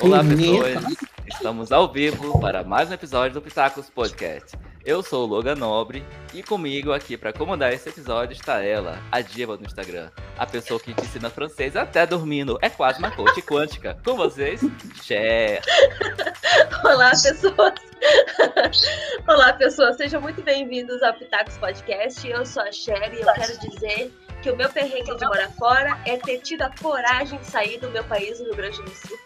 Olá, pessoas. Estamos ao vivo para mais um episódio do Pitacos Podcast. Eu sou o Logan Nobre e comigo aqui para comandar esse episódio está ela, a diva do Instagram, a pessoa que te ensina francês até dormindo. É quase uma coach quântica. Com vocês, Cher. Olá, pessoas. Olá, pessoas. Sejam muito bem-vindos ao Pitacos Podcast. Eu sou a Cher e eu quero dizer que o meu perrengue de morar fora é ter tido a coragem de sair do meu país, o Rio Grande do Sul.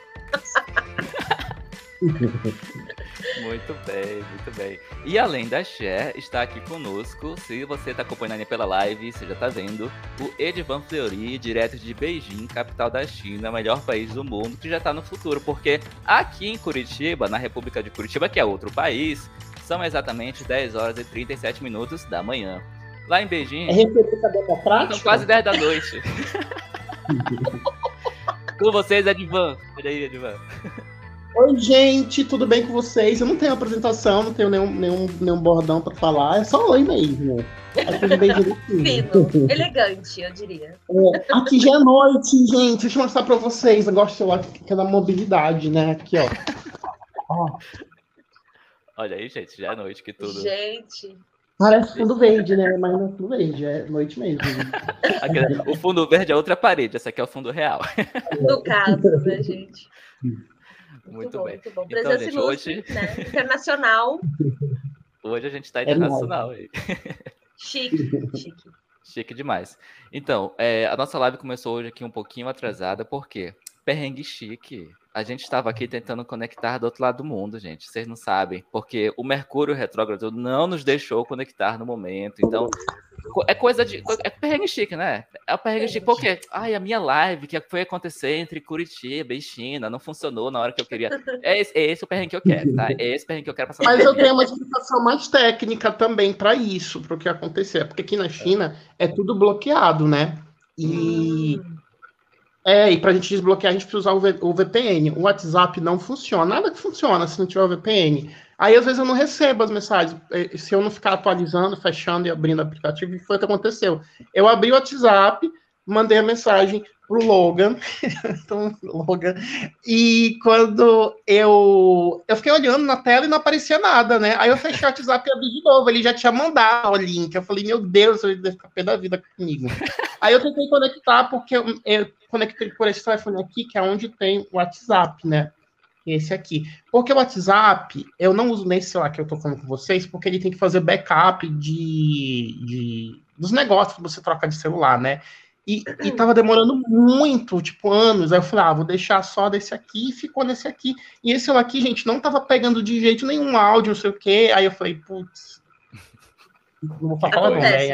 Muito bem, muito bem. E além da Cher, está aqui conosco, se você está acompanhando pela live, você já está vendo, o Edvan Fleury, direto de Beijing, capital da China, melhor país do mundo, que já está no futuro, porque aqui em Curitiba, na República de Curitiba, que é outro país, são exatamente 10 horas e 37 minutos da manhã. Lá em Beijing. É República Democrática? São quase 10 da noite. com vocês, Edvan. Olha aí, Edvan. Oi, gente, tudo bem com vocês? Eu não tenho apresentação, não tenho nenhum, nenhum, nenhum bordão pra falar, é só oi mesmo. Fino, elegante, eu diria. É, aqui já é noite, gente. Deixa eu mostrar pra vocês. Eu gosto lá que é da mobilidade, né? Aqui, ó. ó. Olha aí, gente, já é noite que tudo. Gente. Parece fundo verde, né? Mas não é fundo verde, é noite mesmo. o fundo verde é outra parede, essa aqui é o fundo real. No caso, né, gente? Muito, muito bom, bem. Muito bom. Então, gente, ilustre, hoje... né? internacional. Hoje a gente está internacional. É chique, chique. Chique demais. Então, é, a nossa live começou hoje aqui um pouquinho atrasada, por quê? Perrengue chique. A gente estava aqui tentando conectar do outro lado do mundo, gente. Vocês não sabem, porque o Mercúrio retrógrado não nos deixou conectar no momento. Então, é coisa de. É perrengue chique, né? É o perrengue chique. Porque, ai, a minha live que foi acontecer entre Curitiba e China não funcionou na hora que eu queria. É esse, é esse o perrengue que eu quero, tá? É esse o perrengue que eu quero passar. Mas eu tenho uma explicação mais técnica também para isso, para o que acontecer. Porque aqui na China é tudo bloqueado, né? E. Hum. É, e para a gente desbloquear, a gente precisa usar o, v, o VPN. O WhatsApp não funciona, nada que funciona se não tiver o VPN. Aí, às vezes, eu não recebo as mensagens. É, se eu não ficar atualizando, fechando e abrindo o aplicativo, foi o que aconteceu. Eu abri o WhatsApp, mandei a mensagem pro Logan, então, Logan, e quando eu eu fiquei olhando na tela e não aparecia nada, né? Aí eu fechei o WhatsApp e abri de novo, ele já tinha mandado o link. Eu falei, meu Deus, ele deve ficar pé da vida comigo. Aí eu tentei conectar, porque eu, eu conectei por esse telefone aqui, que é onde tem o WhatsApp, né? Esse aqui. Porque o WhatsApp, eu não uso nesse celular que eu tô falando com vocês, porque ele tem que fazer backup de, de dos negócios que você troca de celular, né? E, e tava demorando muito, tipo, anos. Aí eu falei, ah, vou deixar só desse aqui, e ficou nesse aqui. E esse aqui, gente, não tava pegando de jeito nenhum áudio, não sei o quê. Aí eu falei, putz, não vou falar não, né? Aí,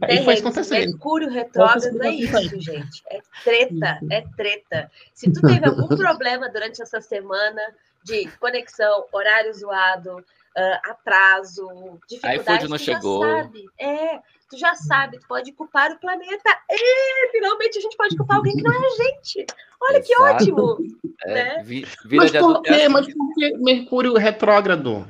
aí foi acontecendo. Mercúrio retrógrado é isso, gente. É treta, é treta. Se tu teve algum problema durante essa semana de conexão, horário zoado, uh, atraso, dificuldade, não chegou. sabe. É, tu já sabe, tu pode culpar o planeta. E finalmente a gente pode culpar alguém que não é a gente. Olha Exato. que ótimo! É, né? vi, Mas por quê? Mas por que Mercúrio retrógrado?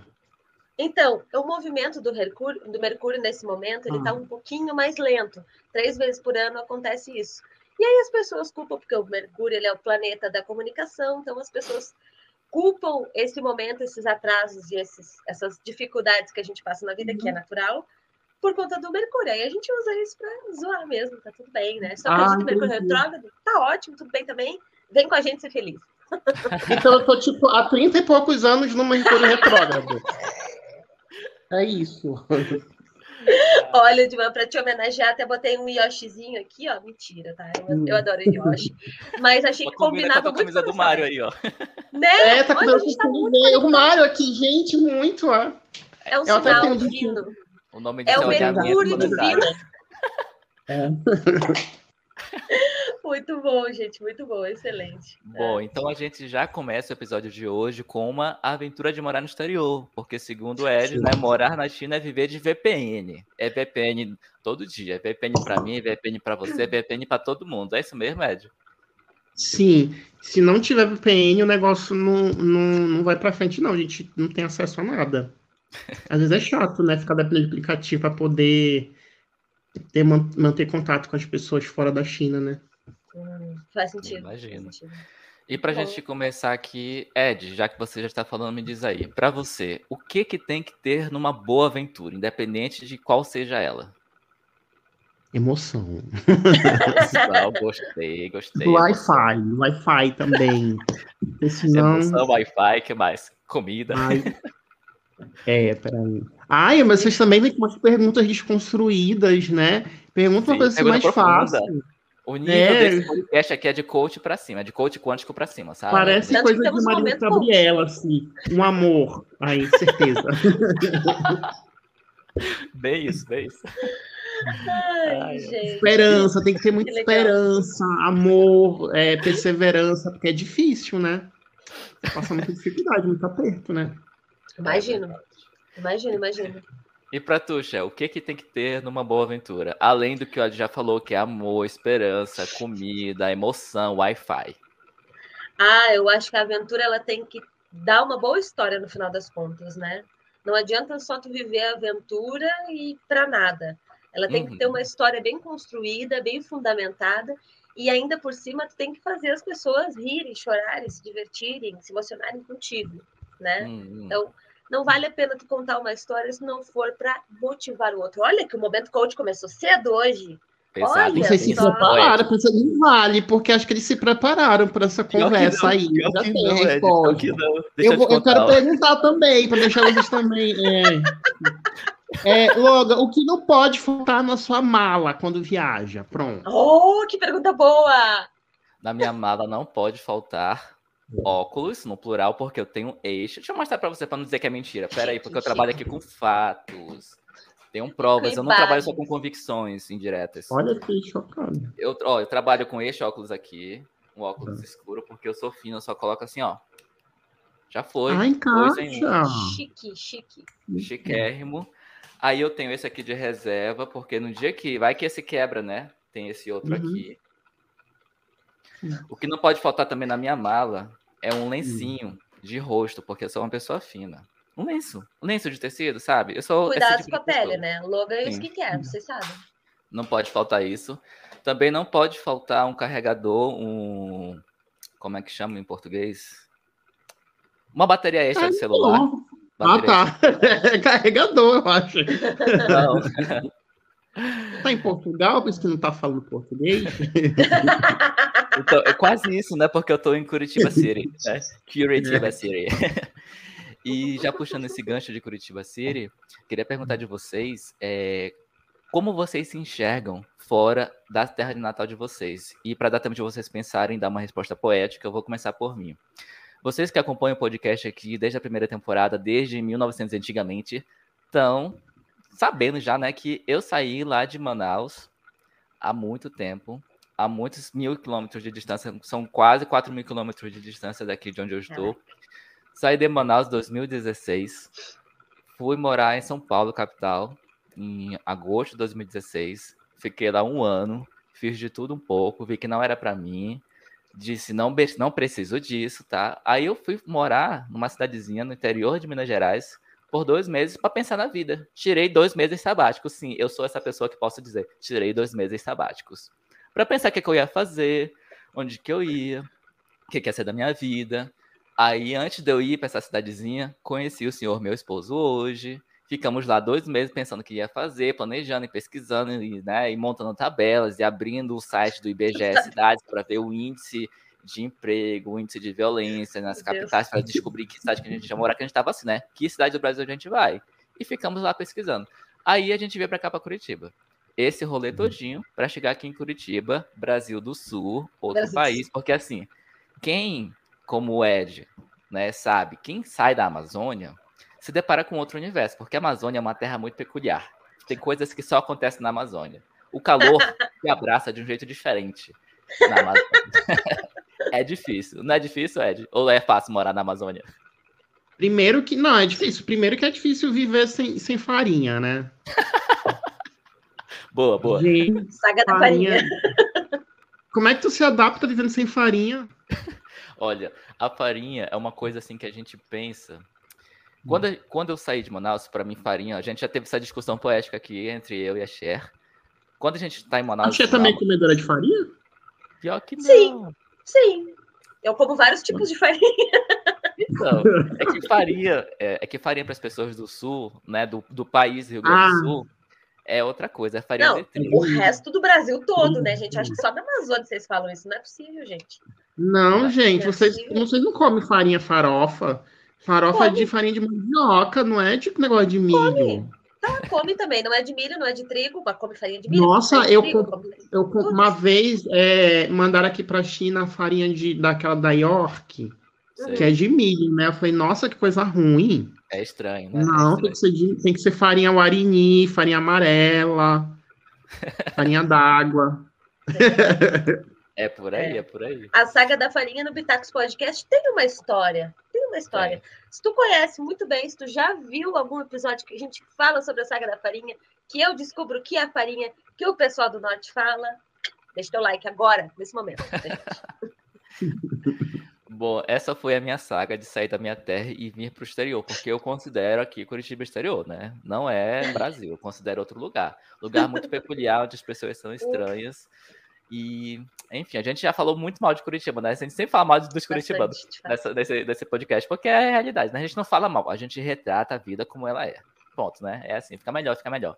Então, o movimento do Mercúrio, do Mercúrio nesse momento, ele está ah. um pouquinho mais lento. Três vezes por ano acontece isso. E aí as pessoas culpam, porque o Mercúrio ele é o planeta da comunicação, então as pessoas culpam esse momento, esses atrasos e esses, essas dificuldades que a gente passa na vida, uhum. que é uhum. natural, por conta do Mercúrio. Aí a gente usa isso para zoar mesmo, tá tudo bem, né? Só acredita ah, Mercúrio retrógrado, tá ótimo, tudo bem também. Vem com a gente ser feliz. Então eu tô, tipo, há 30 e poucos anos no Mercúrio retrógrado. É isso. Olha, Dilma, para te homenagear, até botei um Yoshizinho aqui, ó. Mentira, tá? Eu, eu adoro Yoshi. Mas achei que combinava com a camisa do Mario aí, ó. Né? É, tá com tá o Mario aqui, gente, muito, ó. É um eu sinal divino. O nome é o Mercúrio divino. É. Muito bom, gente, muito bom, excelente. Bom, é. então a gente já começa o episódio de hoje com uma aventura de morar no exterior, porque segundo o Ed, né, morar na China é viver de VPN. É VPN todo dia, é VPN para mim, é VPN para você, é VPN para todo mundo. É isso mesmo, Ed? Sim, se não tiver VPN, o negócio não, não, não vai para frente, não. A gente não tem acesso a nada. Às vezes é chato, né? Ficar dependendo de aplicativo para poder ter, manter contato com as pessoas fora da China, né? Faz sentido. Imagino. E pra gente começar aqui, Ed, já que você já está falando, me diz aí, para você, o que que tem que ter numa boa aventura, independente de qual seja ela? Emoção. Não, gostei, gostei. Wi-Fi, Wi-Fi também. Senão... Emoção, Wi-Fi, que mais? Comida. Ai. É, peraí. Ai, mas vocês também vêm com umas perguntas desconstruídas, né? Pergunta uma coisa assim mais profunda. fácil. O nível É. desse podcast aqui é de coach pra cima, é de coach quântico pra cima, sabe? Parece Tanto coisa de Maria Gabriela, assim. Um amor. Aí, certeza. Bem isso, bem isso. Ai, Ai, gente. esperança, tem que ter muita Que esperança, amor, é, perseverança, porque é difícil, né? Você passa muita dificuldade, muito aperto, né? Imagino. Imagino, imagino. E pra tu, Shell, o que que tem que ter numa boa aventura? Além do que o Ed já falou, que é amor, esperança, comida, emoção, Wi-Fi. Ah, eu acho que a aventura ela tem que dar uma boa história no final das contas, né? Não adianta só tu viver a aventura e para nada. Ela tem Uhum. que ter uma história bem construída, bem fundamentada, e ainda por cima tu tem que fazer as pessoas rirem, chorarem, se divertirem, se emocionarem contigo, né? Hum, hum. Então, não vale a pena tu contar uma história se não for para motivar o outro. Olha que o momento coach começou cedo hoje. Olha Vocês se só. prepararam não vale, porque acho que eles se prepararam para essa conversa não, aí. Já tem não, resposta. Eu, vou- te eu quero perguntar também, para deixar vocês também. É, é, Loga, o que não pode faltar na sua mala quando viaja? Pronto. Oh, que pergunta boa! Na minha mala não pode faltar óculos, no plural, porque eu tenho eixo. Deixa eu mostrar pra você, pra não dizer que é mentira. Pera aí, porque eu trabalho aqui com fatos. Tenho provas, eu não trabalho só com convicções indiretas. Olha que chocado. Eu, ó, eu trabalho com este óculos aqui, um óculos escuro, porque eu sou fino, eu só coloco assim, ó. Já foi. Ah, em encaixa. Chique, chique. Chiquérrimo. Aí eu tenho esse aqui de reserva, porque no dia que. Vai que esse quebra, né? Tem esse outro Uhum. aqui. O que não pode faltar também na minha mala é um lencinho de rosto, porque eu sou uma pessoa fina. Um lenço. Um lenço de tecido, sabe? Eu sou. esse Cuidados tipo com a pessoa. pele, né? Logo é isso que quer, vocês sabem. Não pode faltar isso. Também não pode faltar um carregador, um. Como é que chama em português? Uma bateria extra Ah, de celular. Ah, tá. É carregador, eu acho. Não. Tá em Portugal, por isso que não tá falando português. Então, é quase isso, né? Porque eu tô em Curitiba City, né? Curitiba City. E já puxando esse gancho de Curitiba City, queria perguntar de vocês é, como vocês se enxergam fora da terra de natal de vocês. E para dar tempo de vocês pensarem, dar uma resposta poética, eu vou começar por mim. Vocês que acompanham o podcast aqui desde a primeira temporada, desde 1900 antigamente, estão sabendo já, né, que eu saí lá de Manaus há muito tempo, há muitos mil quilômetros de distância, são quase 4 mil quilômetros de distância daqui de onde eu estou. Saí de Manaus em 2016, fui morar em São Paulo, capital, em agosto de 2016. Fiquei lá um ano, fiz de tudo um pouco, vi que não era para mim, disse não, não preciso disso, tá? Aí eu fui morar numa cidadezinha no interior de Minas Gerais por dois meses para pensar na vida. Tirei dois meses sabáticos, sim, eu sou essa pessoa que posso dizer, tirei dois meses sabáticos para pensar o que, que eu ia fazer, onde que eu ia, o que, que ia ser da minha vida. Aí, antes de eu ir para essa cidadezinha, conheci o senhor, meu esposo, hoje. Ficamos lá dois meses pensando o que ia fazer, planejando e pesquisando, e, né, e montando tabelas e abrindo o site do IBGE Cidades para ver o índice de emprego, o índice de violência nas Meu capitais, para descobrir que cidade que a gente ia morar, que a gente estava assim, né? Que cidade do Brasil a gente vai? E ficamos lá pesquisando. Aí a gente veio para cá, para Curitiba. Esse rolê todinho para chegar aqui em Curitiba, Brasil do Sul, outro Brasil país, porque assim, quem, como o Ed, né, sabe, quem sai da Amazônia se depara com outro universo, porque a Amazônia é uma terra muito peculiar. Tem coisas que só acontecem na Amazônia. O calor te abraça de um jeito diferente na Amazônia. é difícil. Não é difícil, Ed? Ou é fácil morar na Amazônia? Primeiro que. Não, é difícil. Primeiro que é difícil viver sem, sem farinha, né? Boa, boa. Gente, Saga da farinha. Como é que tu se adapta vivendo sem farinha? Olha, a farinha é uma coisa assim que a gente pensa. Quando, quando eu saí de Manaus, para mim, farinha, a gente já teve essa discussão poética aqui entre eu e a Cher. Quando a gente tá em A Manaus. tia também é comedora de farinha? Pior que não. Sim. Sim. Eu como vários tipos de farinha. Então, é que farinha, é, é que farinha para as pessoas do sul, né, do, do país Rio Grande do Ah. Sul, é outra coisa, é farinha Não, de trigo. o resto do Brasil todo, né, gente? Acho que só da Amazônia vocês falam isso. Não é possível, gente. Não, Não, gente, não é vocês, vocês não comem farinha farofa. Farofa é Come. de farinha de mandioca, não é de negócio de milho. Tá, come também. Não é de milho, não é de trigo, mas come farinha de milho. Nossa, come de eu trigo, com- come- Eu com- uma vez é, mandaram aqui pra China farinha de, daquela da York, Sei. que é de milho, né? Eu falei, nossa, que coisa ruim. É estranho, né? Não, é tem estranho. que, ser de- tem que ser farinha guarini, farinha amarela, farinha d'água. É por aí, É. é por aí. A saga da farinha no Pitacos Podcast tem uma história. Tem uma história. Se tu conhece muito bem, se tu já viu algum episódio que a gente fala sobre a saga da farinha, que eu descubro o que é a farinha, que o pessoal do Norte fala, deixa teu like agora, nesse momento. Bom, essa foi a minha saga de sair da minha terra e vir para o exterior, porque eu considero aqui Curitiba exterior, né? Não é Brasil, eu considero outro lugar. Lugar muito peculiar, onde as pessoas são estranhas. E, enfim, a gente já falou muito mal de Curitiba, né? A gente sempre fala mal dos curitibanos nessa, nesse, nesse podcast, porque é a realidade, né? A gente não fala mal, a gente retrata a vida como ela é. Ponto, né? É assim, fica melhor, fica melhor.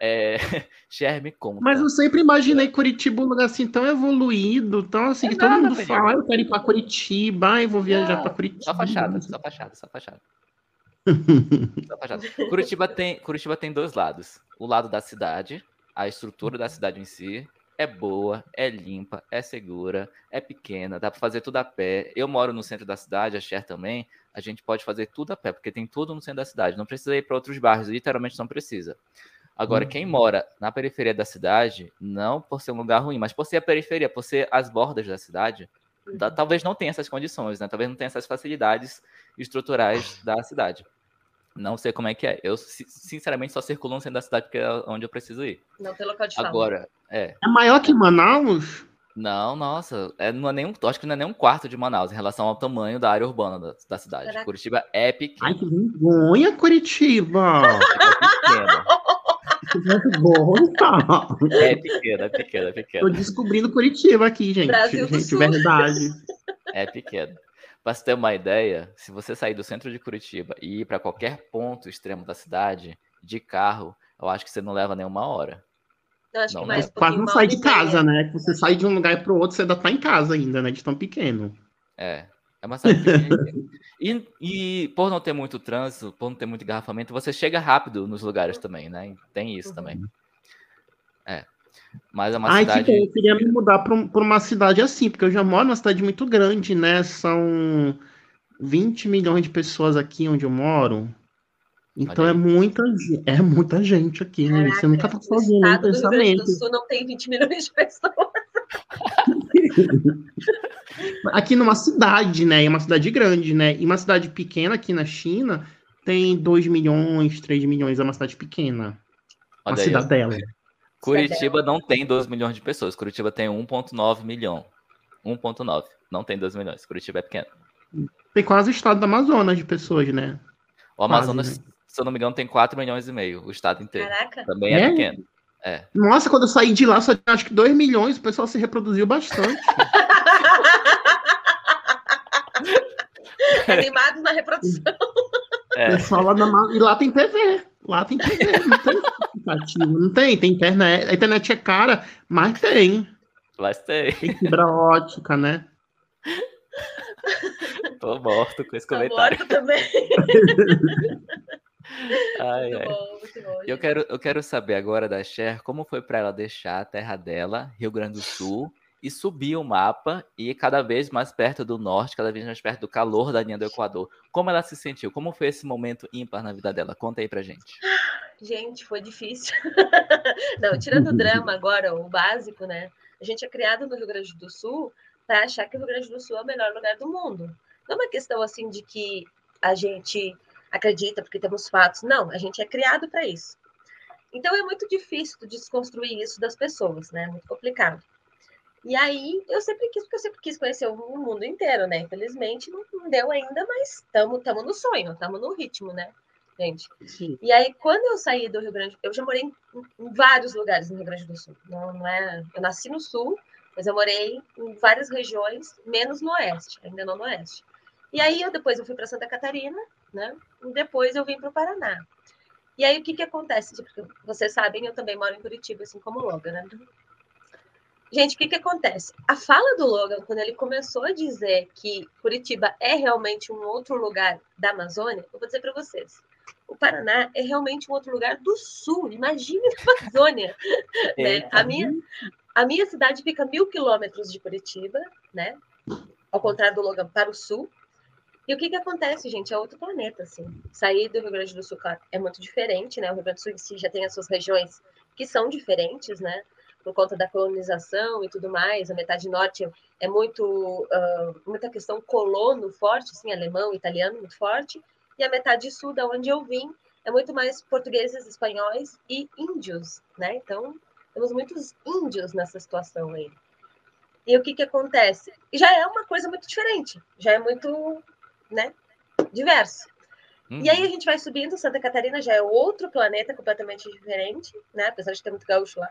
É... Cher, me conta. Mas eu sempre imaginei Curitiba um lugar assim tão evoluído, tão assim, É que todo nada, mundo Felipe. fala, "Ah, eu quero ir pra Curitiba, ai, eu vou viajar Não, pra Curitiba. Só fachada, só fachada, só fachada. Só fachada. Curitiba tem, Curitiba tem dois lados. O lado da cidade, a estrutura da cidade em si é boa, é limpa, é segura, é pequena, dá pra fazer tudo a pé. Eu moro no centro da cidade, a Cher também. A gente pode fazer tudo a pé, porque tem tudo no centro da cidade. Não precisa ir para outros bairros, literalmente não precisa. Agora, quem mora na periferia da cidade, não por ser um lugar ruim, mas por ser a periferia, por ser as bordas da cidade, tá- talvez não tenha essas condições, né? Talvez não tenha essas facilidades estruturais da cidade. Não sei como é que é. Eu, si- sinceramente, só circulo no centro da cidade porque é onde eu preciso ir. Não tem local de fala. Agora, é. É maior que Manaus? Não, nossa, é, não é nem um, acho que não é nem um quarto de Manaus em relação ao tamanho da área urbana da, da cidade. Caraca. Curitiba é pequena. Ai, que vergonha, Curitiba! É pequena, que vergonha! é pequena, é pequena, é Tô pequena. descobrindo Curitiba aqui, gente. Brasil gente, Sul. verdade. É pequena. Pra você ter uma ideia, se você sair do centro de Curitiba e ir para qualquer ponto extremo da cidade, de carro, eu acho que você não leva nem uma hora. Eu acho Não, que mais não. um Quase não sai de casa, né? Que Você sai de um lugar pro outro, você ainda tá em casa ainda, né? De tão pequeno. É. É uma. E, e por não ter muito trânsito, por não ter muito engarrafamento, você chega rápido nos lugares também, né? Tem isso Uhum. também. É. Mas é uma Ai, cidade. que eu queria me mudar pra, pra uma cidade assim, porque eu já moro numa cidade muito grande, né? São 20 milhões de pessoas aqui onde eu moro. Então é muita, é muita gente aqui, né? Você nunca tá o sozinho no Rio Grande pensamento. Sul não tem 20 milhões de pessoas. Aqui numa cidade, né? É uma cidade grande, né? E uma cidade pequena aqui na China tem 2 milhões, 3 milhões, é uma cidade pequena. Uma Olha aí, ó. cidadela. Curitiba não tem 12 milhões de pessoas. Curitiba tem 1,9 milhão. 1,9. Não tem 12 milhões. Curitiba é pequeno. Tem quase o estado do Amazonas de pessoas, né? O Quase, Amazonas, se eu não me engano, tem 4 milhões e meio. O estado inteiro. Caraca. Também é, É? pequeno. É. Nossa, quando eu saí de lá, só tinha acho que 2 milhões, o pessoal se reproduziu bastante. Animados na reprodução. É. pessoal lá na E lá tem TV. Lá tem TV, não tem aplicativo. Não tem, tem internet. A internet é cara, mas tem. Mas tem. Tem fibra ótica, né? Tô morto com esse Tá comentário. morto também. Ai, Muito ai. bom, muito bom. Eu quero, eu quero saber agora da Cher como foi para ela deixar a terra dela, Rio Grande do Sul, e subir o mapa e ir cada vez mais perto do norte, cada vez mais perto do calor da linha do Equador. Como ela se sentiu? Como foi esse momento ímpar na vida dela? Conta aí pra gente. Gente, foi difícil. Não, tirando o drama agora, o básico, né? A gente é criado no Rio Grande do Sul para achar que o Rio Grande do Sul é o melhor lugar do mundo. Não é uma questão assim de que a gente acredita porque temos fatos. Não, a gente é criado para isso. Então é muito difícil desconstruir isso das pessoas, né? Muito complicado. E aí eu sempre quis, porque eu sempre quis conhecer o mundo inteiro, né? Infelizmente não, não deu ainda, mas estamos no sonho, estamos no ritmo, né, gente? Sim. E aí, quando eu saí do Rio Grande, eu já morei em, em vários lugares no Rio Grande do Sul. Não, não é, eu nasci no Sul, Mas eu morei em várias regiões, menos no oeste, ainda não no oeste. E aí eu depois eu fui para Santa Catarina, né? E depois eu vim para o Paraná. E aí o que que acontece? Porque vocês sabem, eu também moro em Curitiba, assim como o Logan, né? Gente, o que que acontece? A fala do Logan, quando ele começou a dizer que Curitiba é realmente um outro lugar da Amazônia, eu vou dizer para vocês. O Paraná é realmente um outro lugar do sul. Imagine a Amazônia. né? A minha, a minha cidade fica mil quilômetros de Curitiba, né? Ao contrário do Logan, para o sul. E o que que acontece, gente? É outro planeta, assim. Sair do Rio Grande do Sul claro, é muito diferente, né? O Rio Grande do Sul si já tem as suas regiões que são diferentes, né? Por conta da colonização e tudo mais. A metade norte é muito uh, muita questão colono forte, assim, alemão, italiano muito forte. E a metade sul, da onde eu vim, é muito mais portugueses, espanhóis e índios, né? Então, temos muitos índios nessa situação aí. E o que que acontece? Já é uma coisa muito diferente, já é muito né? Diverso. E aí a gente vai subindo, Santa Catarina já é outro planeta completamente diferente, né? Apesar de ter muito gaúcho lá.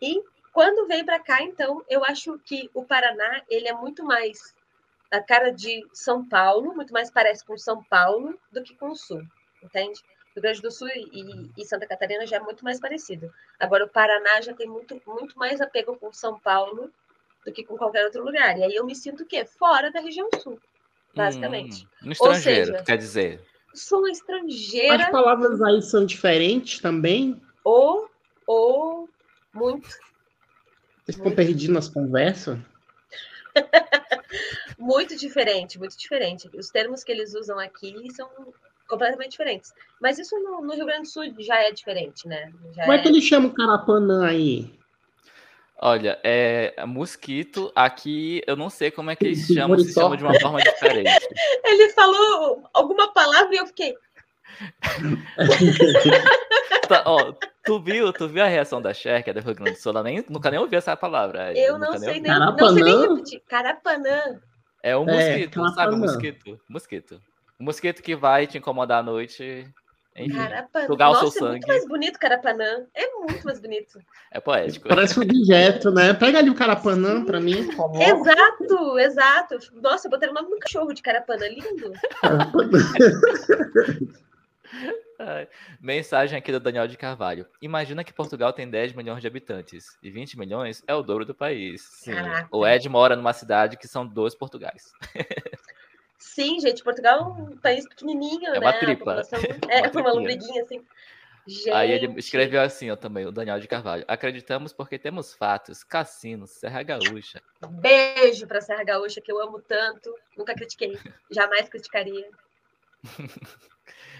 E quando vem para cá, então, eu acho que o Paraná, ele é muito mais a cara de São Paulo, muito mais parece com São Paulo do que com o Sul, entende? Rio Grande do Sul e, e, Santa Catarina já é muito mais parecido. Agora, o Paraná já tem muito, muito mais apego com São Paulo do que com qualquer outro lugar. E aí eu me sinto o quê? Fora da região sul basicamente. Hum, no estrangeiro, seja, quer dizer. Sou uma estrangeira. As palavras aí são diferentes também? Ou, ou, muito. Vocês estão perdidos nas conversas? muito diferente, muito diferente. Os termos que eles usam aqui são completamente diferentes. Mas isso no, no Rio Grande do Sul já é diferente, né? Já Como é, é que eles chamam Carapanã aí? Olha, é mosquito, aqui eu não sei como é que eles chamam, se chama de uma forma diferente. Ele falou alguma palavra e eu fiquei. tá, ó, tu viu, tu viu a reação da Cher, que é do Rio Grande do Sul? Ela nem, nunca nem ouviu essa palavra. Eu não sei, nem, não sei nem repetir. Carapanã. É um é, mosquito, é, sabe? Um mosquito. Mosquito. Um mosquito que vai te incomodar à noite enfim. Sugar Nossa, o seu é muito mais bonito Carapanã. É muito mais bonito. É poético. Parece um objeto, né? Pega ali o Carapanã para mim. Exato, exato. Nossa, eu botei o nome no cachorro de Carapanã. Lindo. Mensagem aqui do Daniel de Carvalho. Imagina que Portugal tem 10 milhões de habitantes e 20 milhões é o dobro do país. Sim. O Ed mora numa cidade que são dois Portugais. Sim, gente, Portugal é um país pequenininho, é né? Uma tripa. É, uma, uma lombriguinha, assim. Gente. Aí ele escreveu assim ó, também, o Daniel de Carvalho. Acreditamos porque temos fatos, cassinos, Serra Gaúcha. Beijo para Serra Gaúcha, que eu amo tanto. Nunca critiquei, jamais criticaria.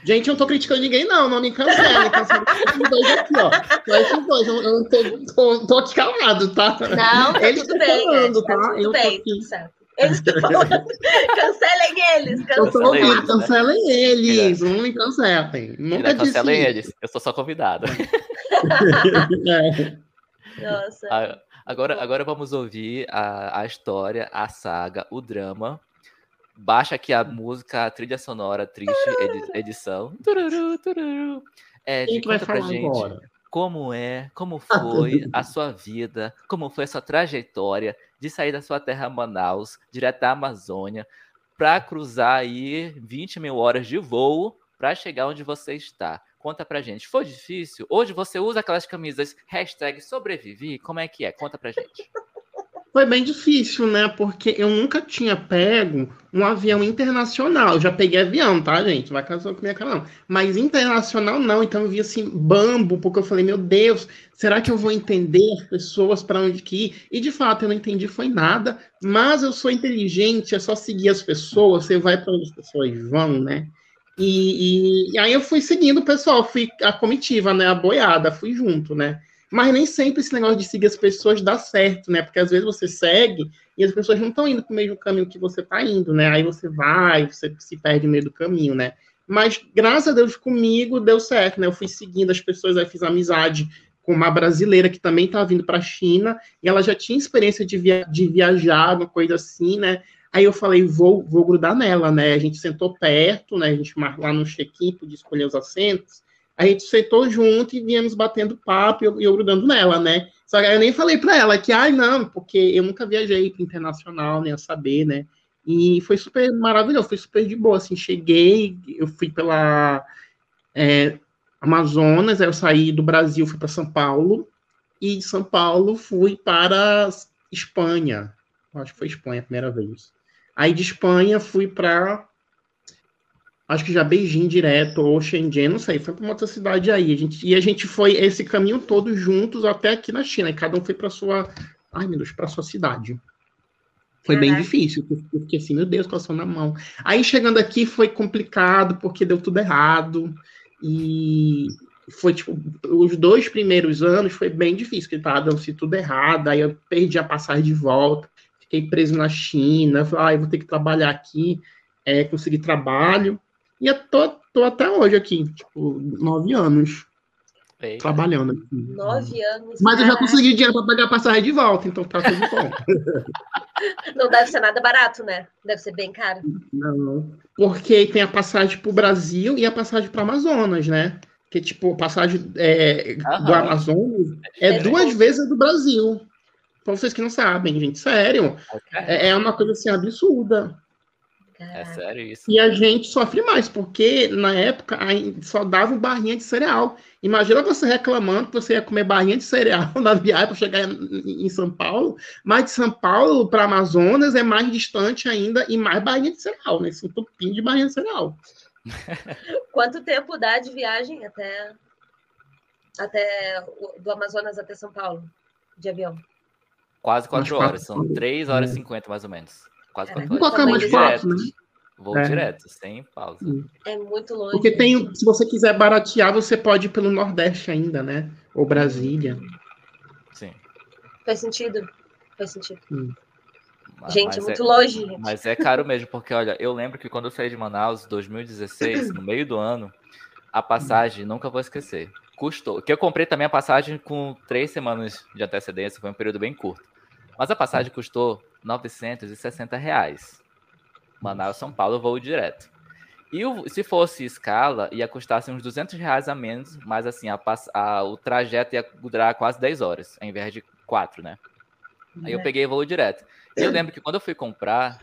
Gente, eu não tô criticando ninguém, não. Não me cancele. Cancela esses dois aqui, ó. esses dois. Eu, eu não tô, tô, tô aqui calado, tá? Não, tá Eles tudo bem. Falando, tá? tá? Tudo eu bem, tudo certo. Eles estão falando. cancelem eles. Cancelem, eles, cancelem eles. Não me cancelem. Nunca cancelem eles. Eu sou só convidada. Nossa. Agora, agora vamos ouvir a, a história, a saga, o drama. Baixa aqui a música, a trilha sonora, triste edição. Tururu, tururu. É, Quem que vai falar gente. agora? Como é, como foi a sua vida, como foi a sua trajetória de sair da sua terra Manaus, direto da Amazônia, para cruzar aí 20 mil horas de voo para chegar onde você está. Conta pra gente. Foi difícil? Hoje você usa aquelas camisas hashtag sobrevivi? Como é que é? Conta pra gente. Foi bem difícil, né? Porque eu nunca tinha pego um avião internacional. Eu já peguei avião, tá, gente? Vai casar com minha cara, não. Mas internacional não. Então eu vi assim, bambo, porque eu falei, meu Deus, será que eu vou entender as pessoas para onde que ir? E de fato eu não entendi, foi nada. Mas eu sou inteligente, é só seguir as pessoas, você vai para onde as pessoas vão, né? E, e, e aí eu fui seguindo o pessoal, fui a comitiva, né? A boiada, fui junto, né? Mas nem sempre esse negócio de seguir as pessoas dá certo, né? Porque às vezes você segue e as pessoas não estão indo para o mesmo caminho que você está indo, né? Aí você vai, você se perde no meio do caminho, né? Mas graças a Deus comigo deu certo, né? Eu fui seguindo as pessoas, aí fiz amizade com uma brasileira que também estava vindo para a China e ela já tinha experiência de, via de viajar, uma coisa assim, né? Aí eu falei, vou, vou grudar nela, né? A gente sentou perto, né? A gente lá no check-in, podia escolher os assentos. A gente sentou junto e viemos batendo papo e eu, eu grudando nela, né? Só que eu nem falei para ela que, ai, não, porque eu nunca viajei para internacional, nem a saber, né? E foi super maravilhoso, foi super de boa, assim, cheguei, eu fui pela é, Amazonas, aí eu saí do Brasil, fui para São Paulo, e de São Paulo fui para Espanha, acho que foi Espanha a primeira vez. Aí de Espanha fui para acho que já Beijing direto, ou Shenzhen, não sei, foi para uma outra cidade aí. A gente, e a gente foi esse caminho todo juntos até aqui na China, e cada um foi para sua, ai meu Deus, para sua cidade. Foi bem difícil, porque fiquei assim, meu Deus, coração na mão. Aí chegando aqui foi complicado, porque deu tudo errado, e foi tipo, os dois primeiros anos foi bem difícil, porque estava dando-se tudo errado, aí eu perdi a passagem de volta, fiquei preso na China, falei, ah, vou ter que trabalhar aqui, é, consegui trabalho, e eu tô, tô até hoje aqui, tipo, nove anos. Eita. Trabalhando aqui. Nove anos. Mas eu já consegui dinheiro para pagar a passagem de volta, então tá tudo bom. Não deve ser nada barato, né? Deve ser bem caro. Não. Porque tem a passagem para o Brasil e a passagem para Amazonas, né? Que, tipo, a passagem é, do Amazonas é, é duas vezes a do Brasil. Para vocês que não sabem, gente, sério. É, é uma coisa assim absurda. É sério isso. E a gente sofre mais, porque na época só dava barrinha de cereal. Imagina você reclamando que você ia comer barrinha de cereal na viagem para chegar em São Paulo, mas de São Paulo para Amazonas é mais distante ainda e mais barrinha de cereal, né? Esse entupinho de barrinha de cereal. Quanto tempo dá de viagem até, até do Amazonas até São Paulo, de avião? Quase quatro horas, são três horas e cinquenta mais ou menos. Quase quatro horas. Colocar mais quatro, né? Vou é. direto, sem pausa. É muito longe. Porque tem, se você quiser baratear, você pode ir pelo Nordeste ainda, né? Ou Brasília. Sim. Faz sentido. Faz sentido. Gente, mas é muito é, longe. Gente. Mas é caro mesmo, porque olha, eu lembro que quando eu saí de Manaus, 2016, no meio do ano, a passagem, nunca vou esquecer, custou. Que eu comprei também a passagem com três semanas de antecedência, foi um período bem curto. Mas a passagem custou 960 reais. Manaus, São Paulo, voo direto. E o, se fosse escala, ia custar assim, uns 200 reais a menos, mas assim, a, a, o trajeto ia durar quase 10 horas, ao invés de 4, né? Aí eu é. peguei voo direto. E eu lembro que quando eu fui comprar,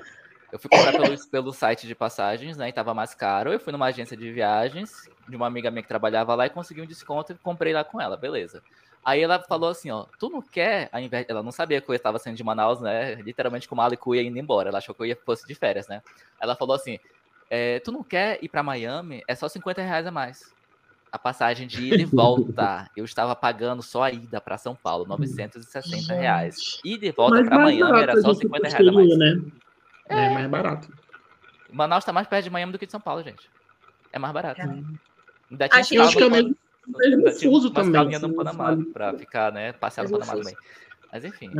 eu fui comprar pelo, pelo site de passagens, né? E tava mais caro. Eu fui numa agência de viagens de uma amiga minha que trabalhava lá e consegui um desconto e comprei lá com ela, beleza. Aí ela falou assim, ó, tu não quer, ao invés... ela não sabia que eu estava saindo de Manaus, né, literalmente com mala e cuia indo embora, ela achou que eu ia fosse de férias, né. Ela falou assim, é, tu não quer ir para Miami? É só 50 reais a mais. A passagem de ida e volta, eu estava pagando só a ida para São Paulo, 960 reais. Ida e volta para Miami era só 50 reais a mais. Né? É, é mais barato. Manaus está mais perto de Miami do que de São Paulo, gente. É mais barato. Ainda tinha acho, acho que é o mesmo mesmo fuso também. no Panamá para ficar, né, passear no Panamá também. Mas enfim,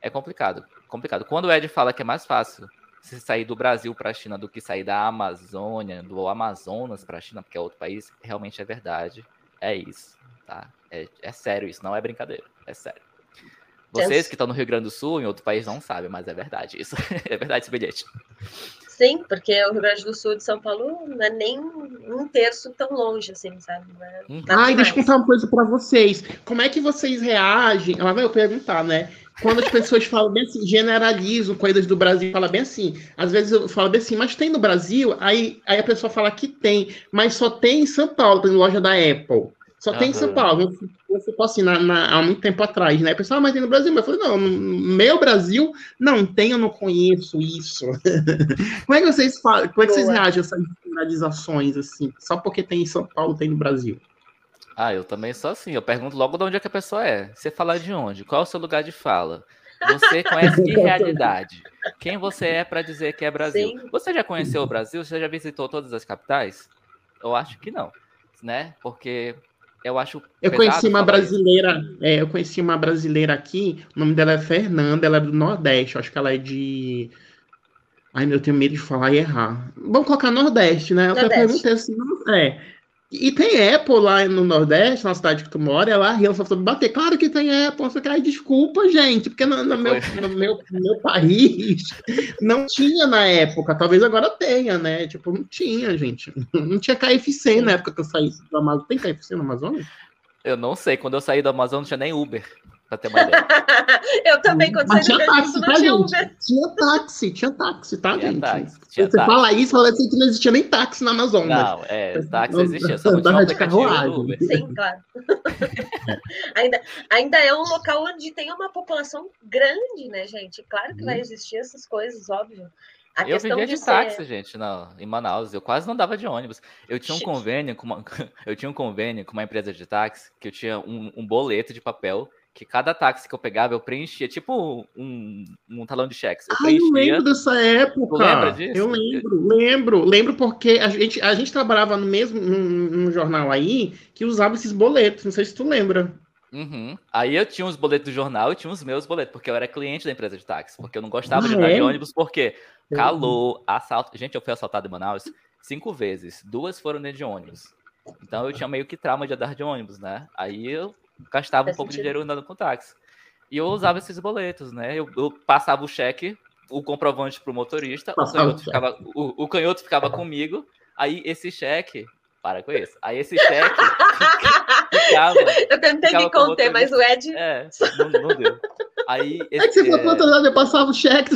é. é. complicado, complicado. Quando o Ed fala que é mais fácil se sair do Brasil para a China do que sair da Amazônia, do Amazonas para a China, porque é outro país, realmente é verdade. É isso, tá? É, é sério isso, não é brincadeira, é sério. Vocês que estão no Rio Grande do Sul, em outro país, não sabem, mas é verdade isso. é verdade esse bilhete. Sim, porque o Rio Grande do Sul de São Paulo não é nem um terço tão longe, assim, sabe? É uhum. Ai, deixa eu contar uma coisa para vocês. Como é que vocês reagem? Ela vai perguntar, né? Quando as pessoas falam bem assim, generalizam coisas do Brasil, fala bem assim. Às vezes eu falo bem assim, mas tem no Brasil? Aí, aí a pessoa fala que tem, mas só tem em São Paulo, tem loja da Apple. Só uhum. tem em São Paulo. Você pode assim, na, na, há muito tempo atrás, né? O pessoal, ah, mas tem no Brasil. Mas eu falei, não, no meu Brasil não tem, eu não conheço isso. como é que vocês falam, como é que vocês reagem a essas generalizações, assim? Só porque tem em São Paulo, tem no Brasil. Ah, eu também sou assim. Eu pergunto logo de onde é que a pessoa é. Você falar de onde? Qual é o seu lugar de fala? Você conhece que realidade? Quem você é para dizer que é Brasil? Sim. Você já conheceu o Brasil? Você já visitou todas as capitais? Eu acho que não, né? Porque eu acho. Eu conheci uma brasileira, é, eu conheci uma brasileira aqui, o nome dela é Fernanda, ela é do Nordeste, acho que ela é de. Ai, eu tenho medo de falar e errar. Vamos colocar Nordeste, né? Eu Nordeste. perguntei assim, é. E tem Apple lá no Nordeste, na cidade que tu mora, ela ri, ela só soube bater. Claro que tem Apple, só que aí desculpa, gente, porque no, no, meu, no, meu, no meu país não tinha na época, talvez agora tenha, né? Tipo, não tinha, gente. Não tinha KFC na época que eu saí do Amazonas. Tem KFC no Amazonas? Eu não sei, quando eu saí do Amazonas não tinha nem Uber. Pra ter uma ideia. eu também, quando Mas tinha táxi, tá, tinha Uber. Tinha táxi, tinha táxi, tá, tinha gente? Táxi, tinha Você táxi. fala isso, fala assim que não existia nem táxi na Amazônia. Não, é, táxi existia, só não tinha de carruagem. Sim, claro. ainda, ainda é um local onde tem uma população grande, né, gente? Claro que hum. vai existir essas coisas, óbvio. A eu vivia de, de ser... táxi, gente, não, em Manaus. Eu quase não dava de ônibus. Eu tinha um convênio com uma, eu tinha um convênio com uma empresa de táxi que eu tinha um, um boleto de papel que cada táxi que eu pegava, eu preenchia, tipo um, um talão de cheques. Eu, ah, eu lembro dessa época. lembra disso? Eu lembro, lembro, lembro porque a gente, a gente trabalhava no mesmo num, num jornal aí que usava esses boletos, não sei se tu lembra. Uhum. Aí eu tinha os boletos do jornal e tinha os meus boletos, porque eu era cliente da empresa de táxi, porque eu não gostava ah, de andar é? de ônibus, porque calor, assalto. Gente, eu fui assaltado em Manaus cinco vezes, duas foram dentro de ônibus. Então eu tinha meio que trauma de andar de ônibus, né? Aí eu gastava um pouco sentido. de dinheiro andando com táxi. E eu usava esses boletos, né? Eu, eu passava o cheque, o comprovante para o motorista, o canhoto, ficava, o, o canhoto ficava comigo, aí esse cheque para com isso. Aí esse cheque ficava. Eu tentei me conter, mas o Ed. É, não, não deu. Aí, esse, é que você falou é... eu passava o cheque.